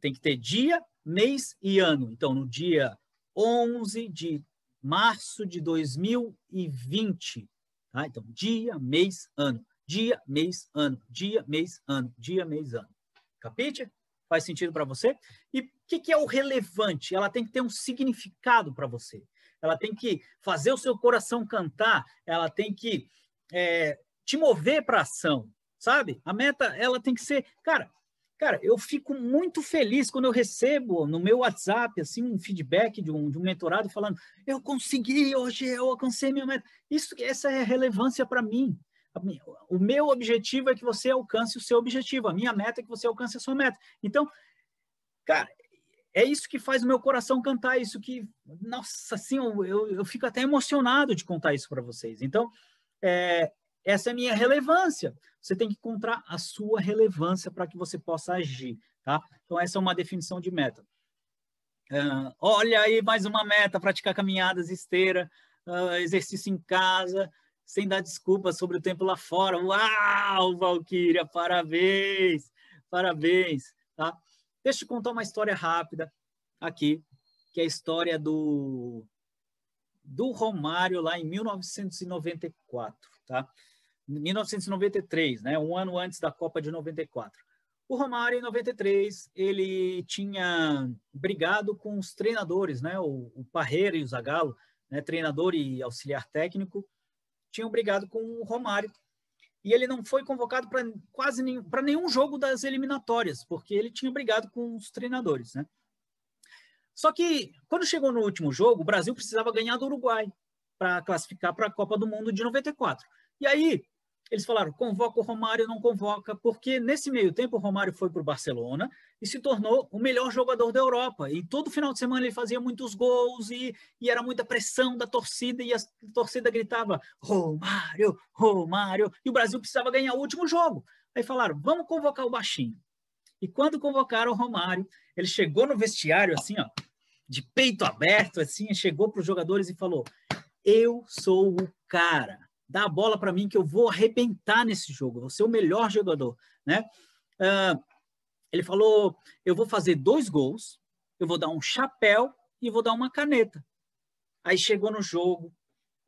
[SPEAKER 1] tem que ter dia, mês e ano. Então, no dia 11 de março de 2020. Tá? Então, dia, mês, ano. Dia, mês, ano. Dia, mês, ano. Dia, mês, ano. Capite? Faz sentido para você? E o que, que é o relevante? Ela tem que ter um significado para você. Ela tem que fazer o seu coração cantar. Ela tem que é, te mover para ação, sabe? A meta, ela tem que ser... Cara, Cara, eu fico muito feliz quando eu recebo no meu WhatsApp assim um feedback de um, de um mentorado falando: eu consegui hoje, eu alcancei minha meta. Isso, essa é relevância para mim. O meu objetivo é que você alcance o seu objetivo. A minha meta é que você alcance a sua meta. Então, cara, é isso que faz o meu coração cantar, isso que, nossa, assim, eu, eu, eu fico até emocionado de contar isso para vocês. Então, é, essa é a minha relevância. Você tem que encontrar a sua relevância para que você possa agir, tá? Então, essa é uma definição de meta. Uh, olha aí mais uma meta, praticar caminhadas, esteira, uh, exercício em casa, sem dar desculpas sobre o tempo lá fora. Uau, Valquíria, parabéns, parabéns, tá? Deixa eu contar uma história rápida aqui, que é a história do, do Romário lá em 1994, tá? 1993, né? Um ano antes da Copa de 94. O Romário, em 93, ele tinha brigado com os treinadores, né? O, o Parreira e o Zagallo, né? treinador e auxiliar técnico, tinham brigado com o Romário. E ele não foi convocado para quase nenhum, para nenhum jogo das eliminatórias, porque ele tinha brigado com os treinadores, né? Só que, quando chegou no último jogo, o Brasil precisava ganhar do Uruguai para classificar para a Copa do Mundo de 94. E aí, eles falaram, convoca o Romário, não convoca, porque nesse meio tempo o Romário foi para o Barcelona e se tornou o melhor jogador da Europa. E todo final de semana ele fazia muitos gols e, e era muita pressão da torcida e a torcida gritava, Romário, Romário, e o Brasil precisava ganhar o último jogo. Aí falaram, vamos convocar o baixinho. E quando convocaram o Romário, ele chegou no vestiário assim, ó, de peito aberto, assim, chegou para os jogadores e falou, eu sou o cara dá a bola para mim que eu vou arrebentar nesse jogo, vou ser o melhor jogador, né? Uh, ele falou, eu vou fazer dois gols, eu vou dar um chapéu e vou dar uma caneta. Aí chegou no jogo,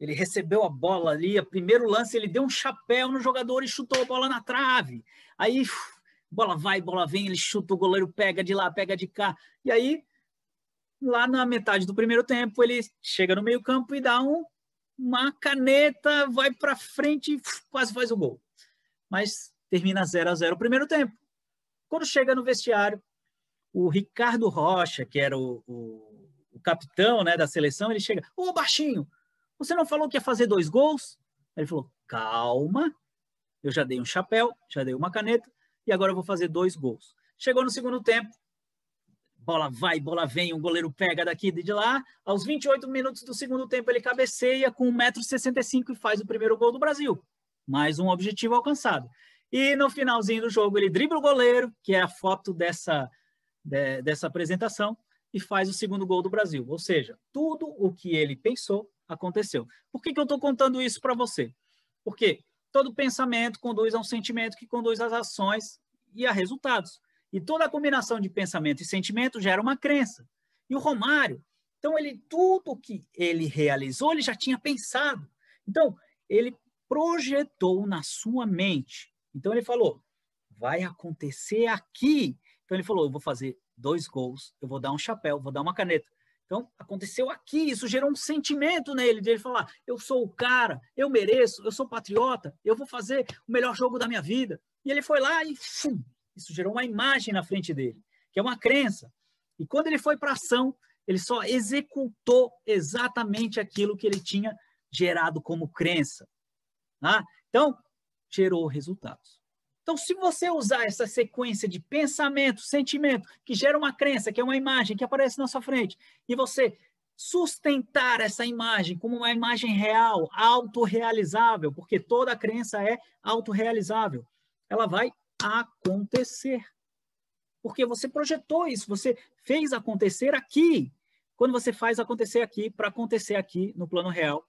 [SPEAKER 1] ele recebeu a bola ali, a primeiro lance ele deu um chapéu no jogador e chutou a bola na trave. Aí bola vai, bola vem, ele chuta, o goleiro pega de lá, pega de cá. E aí lá na metade do primeiro tempo ele chega no meio campo e dá um uma caneta, vai para frente e quase faz o gol. Mas termina 0 a 0 o primeiro tempo. Quando chega no vestiário, o Ricardo Rocha, que era o, o, o capitão né, da seleção, ele chega: Ô baixinho, você não falou que ia fazer dois gols? Ele falou: calma, eu já dei um chapéu, já dei uma caneta e agora eu vou fazer dois gols. Chegou no segundo tempo, bola vai, bola vem, o goleiro pega daqui e de lá. Aos 28 minutos do segundo tempo, ele cabeceia com 1,65m e faz o primeiro gol do Brasil. Mais um objetivo alcançado. E no finalzinho do jogo, ele dribla o goleiro, que é a foto dessa, de, dessa apresentação, e faz o segundo gol do Brasil. Ou seja, tudo o que ele pensou aconteceu. Por que, que eu estou contando isso para você? Porque todo pensamento conduz a um sentimento que conduz às ações e a resultados. E toda a combinação de pensamento e sentimento gera uma crença. E o Romário, então ele tudo que ele realizou, ele já tinha pensado. Então, ele projetou na sua mente. Então ele falou: vai acontecer aqui. Então ele falou: eu vou fazer dois gols, eu vou dar um chapéu, vou dar uma caneta. Então, aconteceu aqui, isso gerou um sentimento nele, de ele falar: eu sou o cara, eu mereço, eu sou patriota, eu vou fazer o melhor jogo da minha vida. E ele foi lá e fum, isso gerou uma imagem na frente dele, que é uma crença. E quando ele foi para ação, ele só executou exatamente aquilo que ele tinha gerado como crença. Tá? Então, gerou resultados. Então, se você usar essa sequência de pensamento, sentimento, que gera uma crença, que é uma imagem que aparece na sua frente, e você sustentar essa imagem como uma imagem real, autorrealizável, porque toda crença é autorrealizável, ela vai acontecer. Porque você projetou isso, você fez acontecer aqui. Quando você faz acontecer aqui, para acontecer aqui no plano real,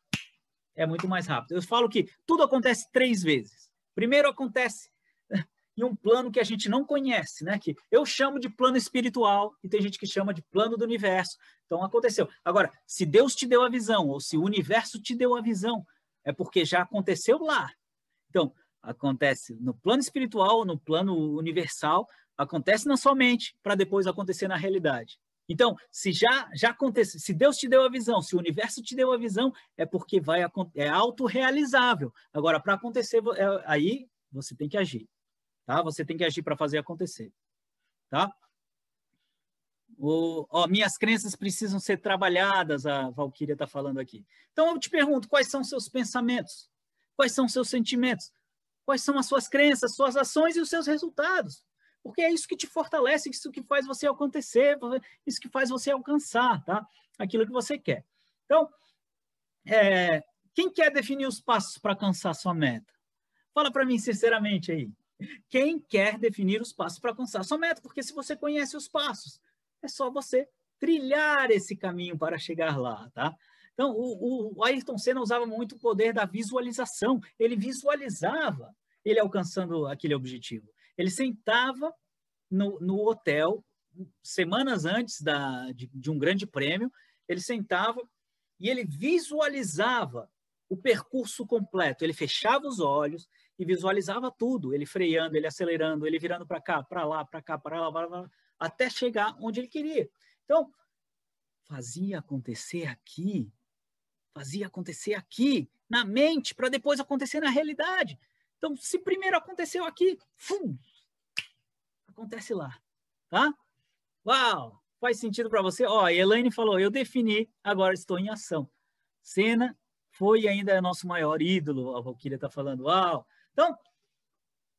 [SPEAKER 1] é muito mais rápido. Eu falo que tudo acontece três vezes. Primeiro acontece em um plano que a gente não conhece, né? Que eu chamo de plano espiritual e tem gente que chama de plano do universo. Então aconteceu. Agora, se Deus te deu a visão ou se o universo te deu a visão, é porque já aconteceu lá. Então, acontece no plano espiritual, no plano universal, acontece na sua mente para depois acontecer na realidade. Então, se já já acontece, se Deus te deu a visão, se o universo te deu a visão, é porque vai é autorrealizável. Agora, para acontecer, é, aí você tem que agir, tá? Você tem que agir para fazer acontecer. tá? O, ó, minhas crenças precisam ser trabalhadas, a Valquíria está falando aqui. Então, eu te pergunto, quais são seus pensamentos? Quais são seus sentimentos? Quais são as suas crenças, suas ações e os seus resultados? Porque é isso que te fortalece, isso que faz você acontecer, isso que faz você alcançar, tá? Aquilo que você quer. Então, é, quem quer definir os passos para alcançar sua meta? Fala para mim sinceramente aí. Quem quer definir os passos para alcançar sua meta? Porque se você conhece os passos, é só você trilhar esse caminho para chegar lá, tá? Então, o, o Ayrton Senna usava muito o poder da visualização. Ele visualizava ele alcançando aquele objetivo. Ele sentava no, no hotel semanas antes da, de, de um grande prêmio, ele sentava e ele visualizava o percurso completo. Ele fechava os olhos e visualizava tudo, ele freando, ele acelerando, ele virando para cá, para lá, para cá, para lá, lá, até chegar onde ele queria. Então, fazia acontecer aqui, fazia acontecer aqui, na mente, para depois acontecer na realidade. Então, se primeiro aconteceu aqui, fum, acontece lá, tá? Uau! Faz sentido para você? Ó, Elaine falou, eu defini, agora estou em ação. Cena foi ainda nosso maior ídolo, a Valkyria está falando, uau! Então,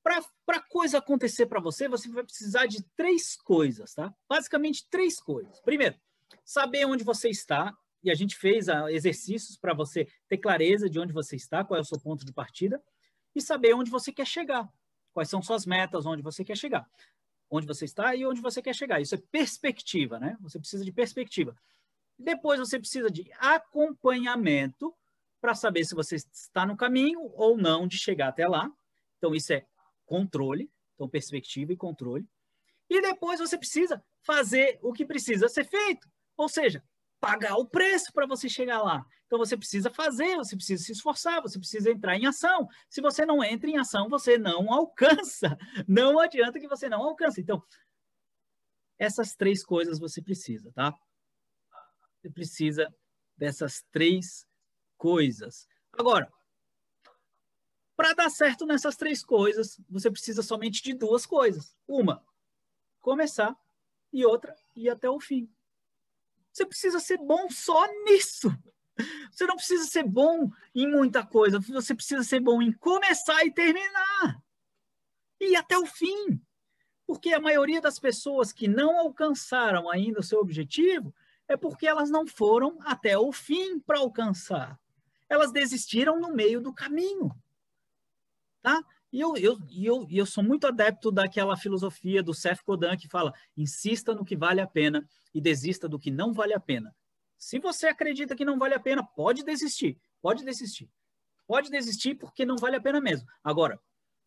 [SPEAKER 1] para coisa acontecer para você, você vai precisar de três coisas, tá? Basicamente, três coisas. Primeiro, saber onde você está, e a gente fez ah, exercícios para você ter clareza de onde você está, qual é o seu ponto de partida, e saber onde você quer chegar, quais são suas metas, onde você quer chegar, onde você está e onde você quer chegar. Isso é perspectiva, né? Você precisa de perspectiva. Depois você precisa de acompanhamento para saber se você está no caminho ou não de chegar até lá. Então, isso é controle, então perspectiva e controle. E depois você precisa fazer o que precisa ser feito, ou seja, pagar o preço para você chegar lá. Então você precisa fazer, você precisa se esforçar, você precisa entrar em ação. Se você não entra em ação, você não alcança. Não adianta que você não alcance. Então, essas três coisas você precisa, tá? Você precisa dessas três coisas. Agora, para dar certo nessas três coisas, você precisa somente de duas coisas. Uma, começar, e outra, ir até o fim. Você precisa ser bom só nisso. Você não precisa ser bom em muita coisa, você precisa ser bom em começar e terminar. E até o fim. Porque a maioria das pessoas que não alcançaram ainda o seu objetivo é porque elas não foram até o fim para alcançar. Elas desistiram no meio do caminho tá? E eu, eu, eu, eu sou muito adepto daquela filosofia do Seth Godin que fala: insista no que vale a pena e desista do que não vale a pena. Se você acredita que não vale a pena, pode desistir, pode desistir. Pode desistir porque não vale a pena mesmo. Agora,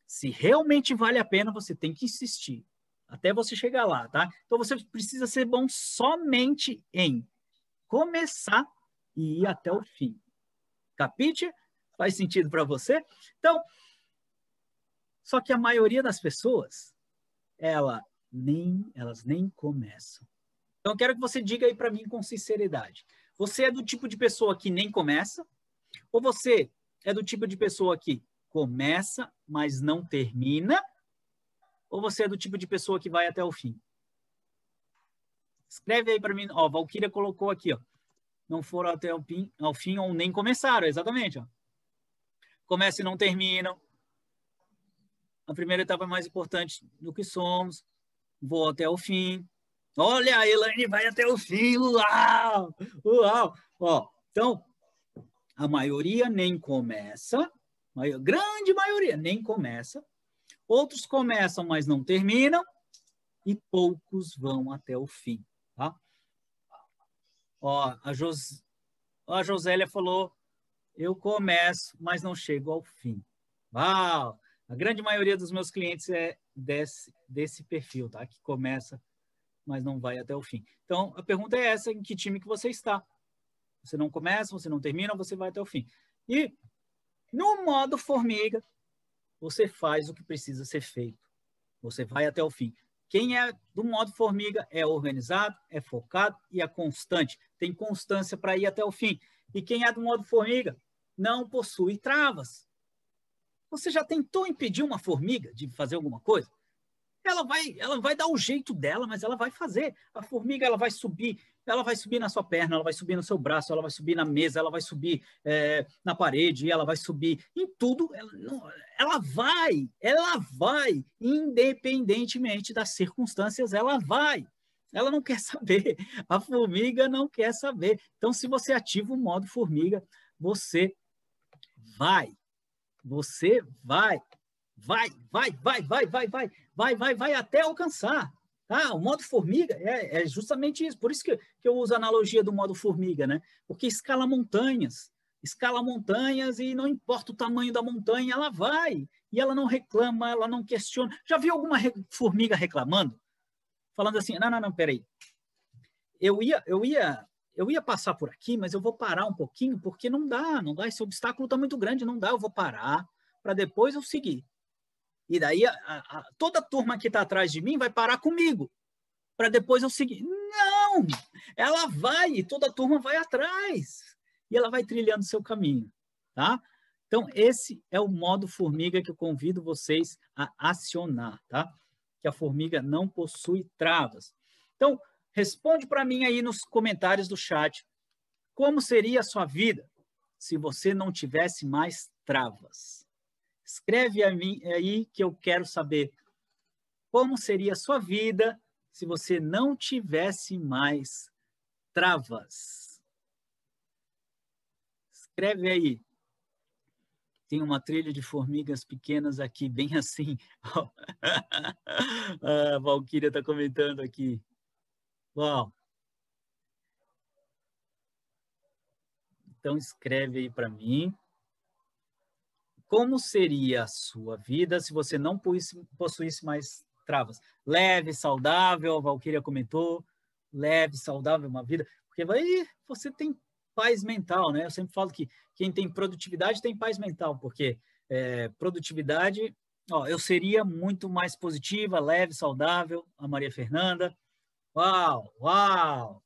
[SPEAKER 1] se realmente vale a pena, você tem que insistir até você chegar lá, tá? Então você precisa ser bom somente em começar e ir até o fim. Capite? Faz sentido para você? Então, só que a maioria das pessoas, ela nem, elas nem começam. Então, eu quero que você diga aí para mim com sinceridade. Você é do tipo de pessoa que nem começa? Ou você é do tipo de pessoa que começa, mas não termina? Ou você é do tipo de pessoa que vai até o fim? Escreve aí para mim. Ó, Valkyria colocou aqui, ó. Não foram até o fim, ao fim ou nem começaram, exatamente. Ó. Começa e não terminam a primeira etapa é mais importante do que somos. Vou até o fim. Olha, a Elaine vai até o fim. Uau! Uau! Ó, então, a maioria nem começa, a grande maioria nem começa. Outros começam, mas não terminam. E poucos vão até o fim. Tá? Ó, a, Jos... a Josélia falou: eu começo, mas não chego ao fim. Uau! A grande maioria dos meus clientes é desse, desse perfil, tá? Que começa, mas não vai até o fim. Então, a pergunta é essa, em que time que você está? Você não começa, você não termina, você vai até o fim. E no modo formiga, você faz o que precisa ser feito. Você vai até o fim. Quem é do modo formiga é organizado, é focado e é constante. Tem constância para ir até o fim. E quem é do modo formiga não possui travas. Você já tentou impedir uma formiga de fazer alguma coisa? ela vai, ela vai dar o jeito dela, mas ela vai fazer. A formiga ela vai subir, ela vai subir na sua perna, ela vai subir no seu braço, ela vai subir na mesa, ela vai subir é, na parede, ela vai subir em tudo. Ela, não, ela vai, ela vai, independentemente das circunstâncias, ela vai. Ela não quer saber. A formiga não quer saber. Então, se você ativa o modo formiga, você vai. Você vai. Vai, vai, vai, vai, vai, vai, vai, vai, vai até alcançar. Tá? O modo formiga é, é justamente isso. Por isso que, que eu uso a analogia do modo formiga, né? Porque escala montanhas, escala montanhas e não importa o tamanho da montanha, ela vai. E ela não reclama, ela não questiona. Já viu alguma re formiga reclamando? Falando assim, não, não, não, peraí. Eu ia, eu ia, eu ia passar por aqui, mas eu vou parar um pouquinho, porque não dá, não dá. Esse obstáculo está muito grande, não dá, eu vou parar para depois eu seguir. E daí a, a, toda a turma que está atrás de mim vai parar comigo, para depois eu seguir. Não! Ela vai toda a turma vai atrás. E ela vai trilhando seu caminho, tá? Então, esse é o modo formiga que eu convido vocês a acionar, tá? Que a formiga não possui travas. Então, responde para mim aí nos comentários do chat. Como seria a sua vida se você não tivesse mais travas? Escreve a mim aí que eu quero saber como seria a sua vida se você não tivesse mais travas. Escreve aí. Tem uma trilha de formigas pequenas aqui, bem assim. a Valquíria está comentando aqui. Uau! Então escreve aí para mim. Como seria a sua vida se você não possuísse mais travas? Leve, saudável, a Valquíria comentou, leve, saudável uma vida, porque vai, você tem paz mental, né? Eu sempre falo que quem tem produtividade tem paz mental, porque é, produtividade, ó, eu seria muito mais positiva, leve, saudável, a Maria Fernanda. Uau, uau!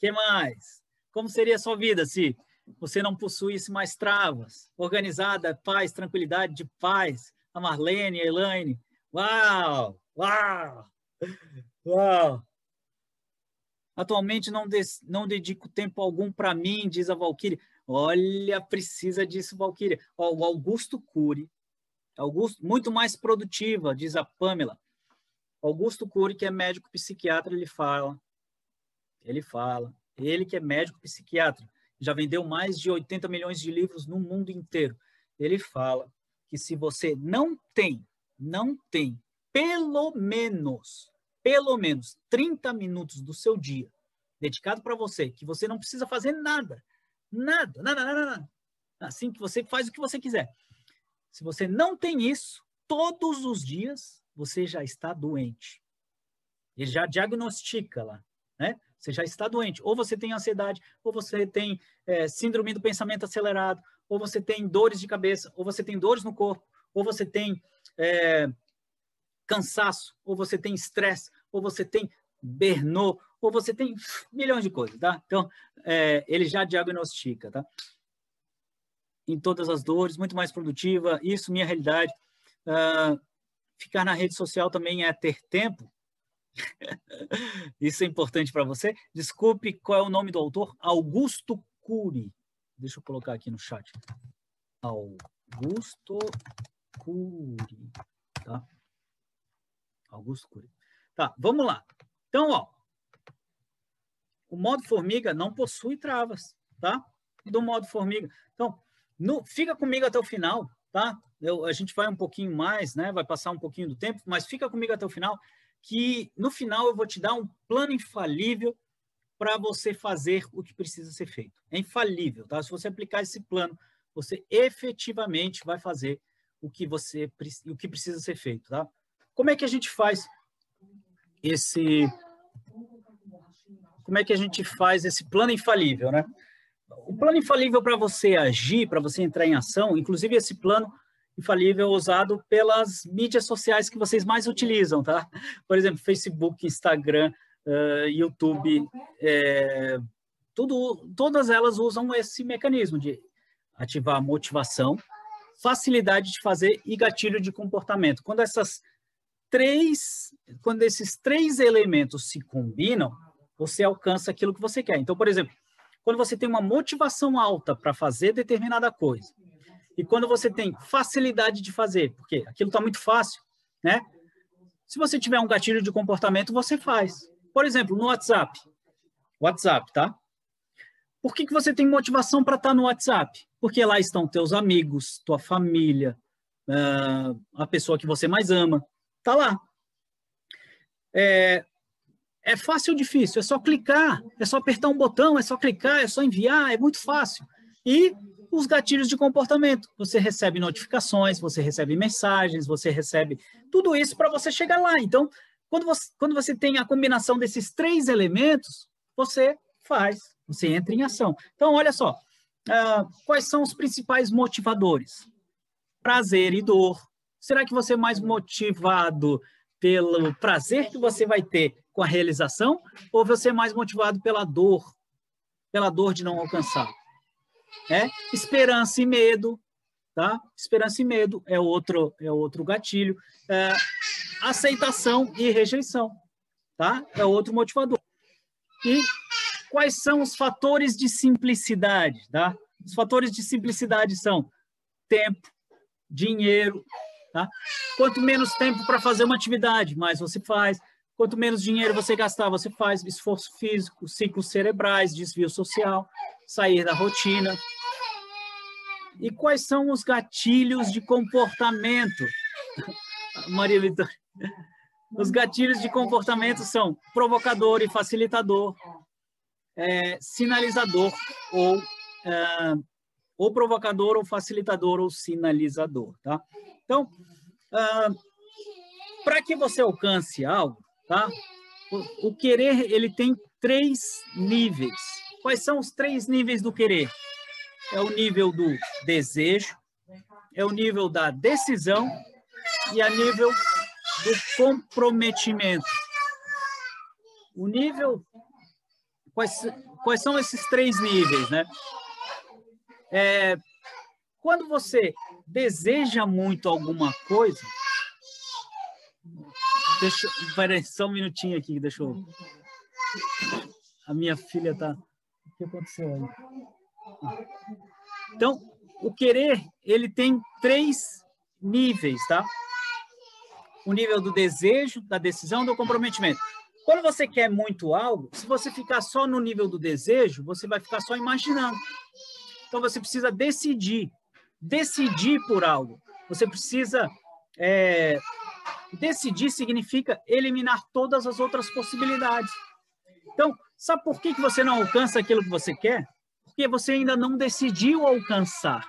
[SPEAKER 1] que mais? Como seria a sua vida se você não possuísse mais travas. Organizada, paz, tranquilidade de paz. A Marlene, a Elaine. Uau! Uau! Uau! Atualmente não, des, não dedico tempo algum para mim, diz a Valkyrie. Olha, precisa disso, Valkyrie. O Augusto Cury, Augusto, muito mais produtiva, diz a Pamela. Augusto Cury, que é médico psiquiatra, ele fala. Ele fala. Ele que é médico psiquiatra já vendeu mais de 80 milhões de livros no mundo inteiro. Ele fala que se você não tem, não tem, pelo menos, pelo menos 30 minutos do seu dia dedicado para você, que você não precisa fazer nada, nada, nada, nada, nada. Assim que você faz o que você quiser. Se você não tem isso, todos os dias você já está doente. Ele já diagnostica lá, né? Você já está doente. Ou você tem ansiedade, ou você tem é, síndrome do pensamento acelerado, ou você tem dores de cabeça, ou você tem dores no corpo, ou você tem é, cansaço, ou você tem estresse, ou você tem Bernou, ou você tem milhões de coisas, tá? Então, é, ele já diagnostica, tá? Em todas as dores, muito mais produtiva, isso, minha realidade. Uh, ficar na rede social também é ter tempo Isso é importante para você. Desculpe, qual é o nome do autor? Augusto Cury. Deixa eu colocar aqui no chat. Augusto Cury. Tá? Augusto Cury. Tá, vamos lá. Então, ó, o modo formiga não possui travas, tá? Do modo formiga. Então, no, fica comigo até o final, tá? Eu, a gente vai um pouquinho mais, né? Vai passar um pouquinho do tempo, mas fica comigo até o final que no final eu vou te dar um plano infalível para você fazer o que precisa ser feito. É infalível, tá? Se você aplicar esse plano, você efetivamente vai fazer o que você o que precisa ser feito, tá? Como é que a gente faz esse Como é que a gente faz esse plano infalível, né? O plano infalível para você agir, para você entrar em ação, inclusive esse plano infalível usado pelas mídias sociais que vocês mais utilizam, tá? Por exemplo, Facebook, Instagram, uh, YouTube, é, tudo, todas elas usam esse mecanismo de ativar motivação, facilidade de fazer e gatilho de comportamento. Quando essas três, quando esses três elementos se combinam, você alcança aquilo que você quer. Então, por exemplo, quando você tem uma motivação alta para fazer determinada coisa, e quando você tem facilidade de fazer, porque aquilo está muito fácil, né? Se você tiver um gatilho de comportamento, você faz. Por exemplo, no WhatsApp. WhatsApp, tá? Por que, que você tem motivação para estar tá no WhatsApp? Porque lá estão teus amigos, tua família, uh, a pessoa que você mais ama. Tá lá. É, é fácil ou difícil? É só clicar, é só apertar um botão, é só clicar, é só enviar, é muito fácil. E os gatilhos de comportamento. Você recebe notificações, você recebe mensagens, você recebe tudo isso para você chegar lá. Então, quando você, quando você tem a combinação desses três elementos, você faz, você entra em ação. Então, olha só, uh, quais são os principais motivadores? Prazer e dor. Será que você é mais motivado pelo prazer que você vai ter com a realização ou você é mais motivado pela dor, pela dor de não alcançar? É esperança e medo, tá? Esperança e medo é outro é outro gatilho. É, aceitação e rejeição, tá? É outro motivador. E quais são os fatores de simplicidade, tá? Os fatores de simplicidade são tempo, dinheiro, tá? Quanto menos tempo para fazer uma atividade, mais você faz. Quanto menos dinheiro você gastar, você faz esforço físico, ciclos cerebrais, desvio social, sair da rotina. E quais são os gatilhos de comportamento? Maria Vitória. Os gatilhos de comportamento são provocador e facilitador, é, sinalizador ou, é, ou provocador ou facilitador ou sinalizador, tá? Então, é, para que você alcance algo, tá? O, o querer, ele tem três níveis. Quais são os três níveis do querer? É o nível do desejo, é o nível da decisão e a nível do comprometimento. O nível. Quais, quais são esses três níveis, né? É, quando você deseja muito alguma coisa. Deixa, peraí, só um minutinho aqui, deixa eu. A minha filha tá. Que aconteceu aí? Então, o querer, ele tem três níveis, tá? o nível do desejo, da decisão, do comprometimento. Quando você quer muito algo, se você ficar só no nível do desejo, você vai ficar só imaginando. Então você precisa decidir, decidir por algo. Você precisa é, decidir significa eliminar todas as outras possibilidades. Então, sabe por que, que você não alcança aquilo que você quer? Porque você ainda não decidiu alcançar.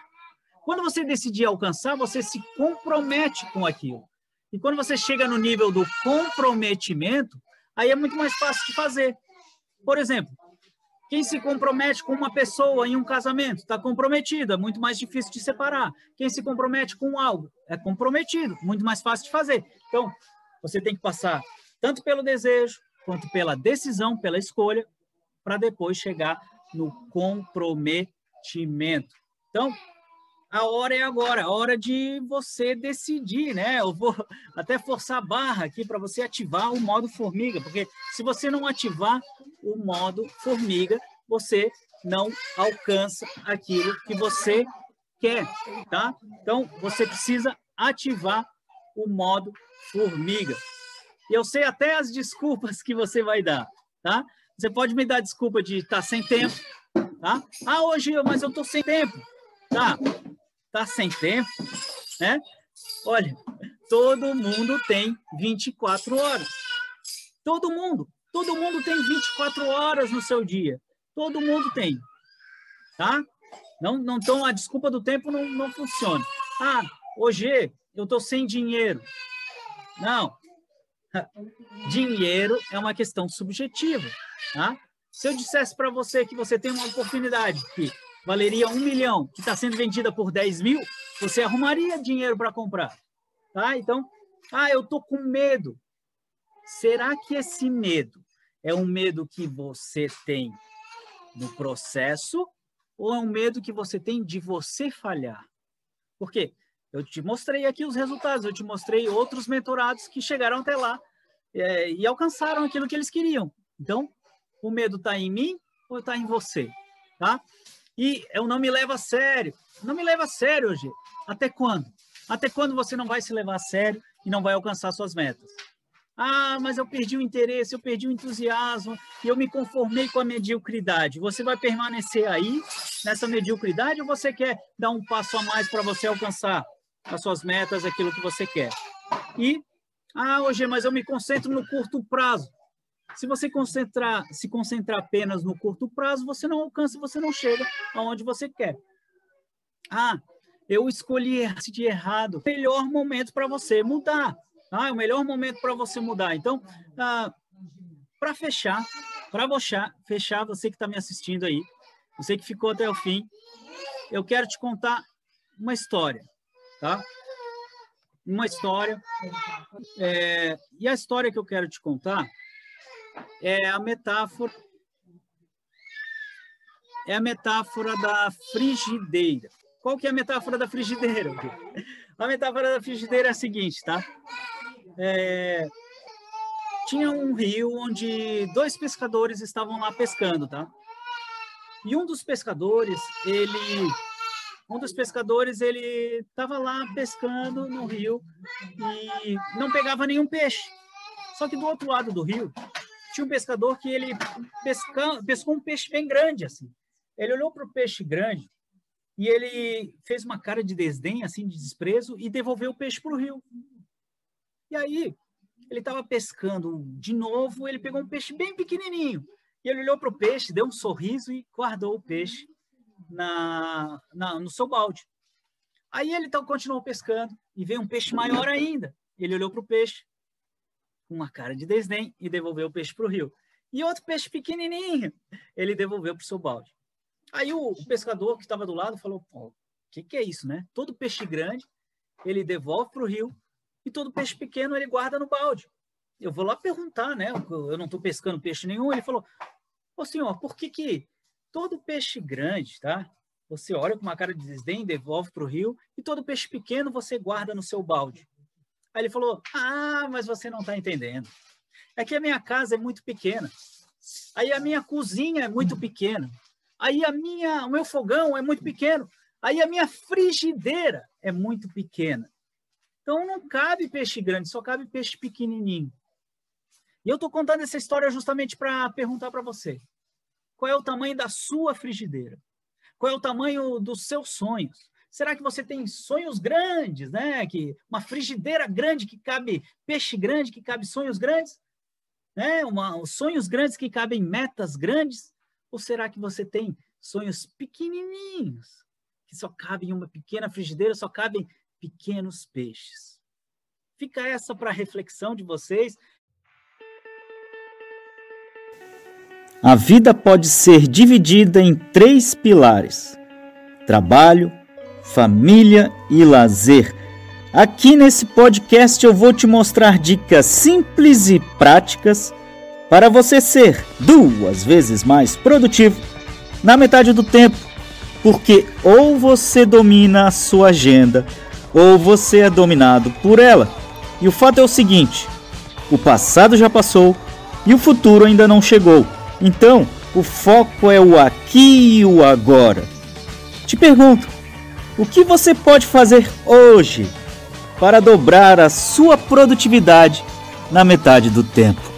[SPEAKER 1] Quando você decidir alcançar, você se compromete com aquilo. E quando você chega no nível do comprometimento, aí é muito mais fácil de fazer. Por exemplo, quem se compromete com uma pessoa em um casamento está comprometido, é muito mais difícil de separar. Quem se compromete com algo é comprometido, muito mais fácil de fazer. Então, você tem que passar tanto pelo desejo quanto pela decisão, pela escolha, para depois chegar no comprometimento. Então, a hora é agora, a hora de você decidir, né? Eu vou até forçar a barra aqui para você ativar o modo formiga, porque se você não ativar o modo formiga, você não alcança aquilo que você quer, tá? Então, você precisa ativar o modo formiga. E eu sei até as desculpas que você vai dar, tá? Você pode me dar desculpa de estar tá sem tempo, tá? Ah, hoje, mas eu estou sem tempo. Tá, tá sem tempo, né? Olha, todo mundo tem 24 horas. Todo mundo, todo mundo tem 24 horas no seu dia. Todo mundo tem, tá? Não, não então a desculpa do tempo não, não funciona. Ah, hoje eu tô sem dinheiro. Não. Dinheiro é uma questão subjetiva, tá? Se eu dissesse para você que você tem uma oportunidade que valeria um milhão, que está sendo vendida por 10 mil, você arrumaria dinheiro para comprar. Tá? Então, ah, eu estou com medo. Será que esse medo é um medo que você tem no processo ou é um medo que você tem de você falhar? Porque Eu te mostrei aqui os resultados, eu te mostrei outros mentorados que chegaram até lá é, e alcançaram aquilo que eles queriam. Então, o medo está em mim ou está em você? Tá? E eu não me levo a sério. Não me leva a sério hoje. Até quando? Até quando você não vai se levar a sério e não vai alcançar suas metas? Ah, mas eu perdi o interesse, eu perdi o entusiasmo e eu me conformei com a mediocridade. Você vai permanecer aí nessa mediocridade ou você quer dar um passo a mais para você alcançar as suas metas, aquilo que você quer? E, ah, hoje, mas eu me concentro no curto prazo. Se você concentrar, se concentrar apenas no curto prazo, você não alcança, você não chega aonde você quer. Ah, eu escolhi de errado. Melhor momento para você mudar. Ah, é o melhor momento para você mudar. Então, ah, para fechar, para fechar, fechar, você que está me assistindo aí, você que ficou até o fim, eu quero te contar uma história, tá? Uma história. É, e a história que eu quero te contar é a metáfora é a metáfora da frigideira. Qual que é a metáfora da frigideira? A metáfora da frigideira é a seguinte, tá? É, tinha um rio onde dois pescadores estavam lá pescando, tá? E um dos pescadores, ele um dos pescadores, ele estava lá pescando no rio e não pegava nenhum peixe. Só que do outro lado do rio tinha um pescador que ele pesca, pescou um peixe bem grande assim. Ele olhou para o peixe grande e ele fez uma cara de desdém, assim, de desprezo e devolveu o peixe para o rio. E aí, ele estava pescando de novo, ele pegou um peixe bem pequenininho. E ele olhou para o peixe, deu um sorriso e guardou o peixe na, na, no seu balde. Aí ele então continuou pescando e veio um peixe maior ainda. Ele olhou para o peixe com uma cara de desdém e devolveu o peixe para o rio. E outro peixe pequenininho, ele devolveu para o seu balde. Aí o, pescador que estava do lado falou: o que, que é isso, né? Todo peixe grande ele devolve para o rio e todo peixe pequeno ele guarda no balde. Eu vou lá perguntar, né? Eu não estou pescando peixe nenhum. Ele falou: Ô senhor, por que, que todo peixe grande, tá? Você olha com uma cara de desdém, devolve para o rio, e todo peixe pequeno você guarda no seu balde. Aí ele falou: Ah, mas você não está entendendo. É que a minha casa é muito pequena. Aí a minha cozinha é muito pequena. Aí a minha, o meu fogão é muito pequeno. Aí a minha frigideira é muito pequena. Então não cabe peixe grande, só cabe peixe pequenininho. E eu estou contando essa história justamente para perguntar para você: qual é o tamanho da sua frigideira? Qual é o tamanho dos seus sonhos? Será que você tem sonhos grandes, né? Que uma frigideira grande que cabe peixe grande, que cabe sonhos grandes, né? Uma, sonhos grandes que cabem metas grandes? Ou será que você tem sonhos pequenininhos, que só cabem em uma pequena frigideira, só cabem pequenos peixes? Fica essa para reflexão de vocês.
[SPEAKER 6] A vida pode ser dividida em três pilares: trabalho, família e lazer. Aqui nesse podcast eu vou te mostrar dicas simples e práticas para você ser duas vezes mais produtivo na metade do tempo, porque ou você domina a sua agenda ou você é dominado por ela. E o fato é o seguinte: o passado já passou e o futuro ainda não chegou. Então, o foco é o aqui e o agora. Te pergunto, o que você pode fazer hoje para dobrar a sua produtividade na metade do tempo?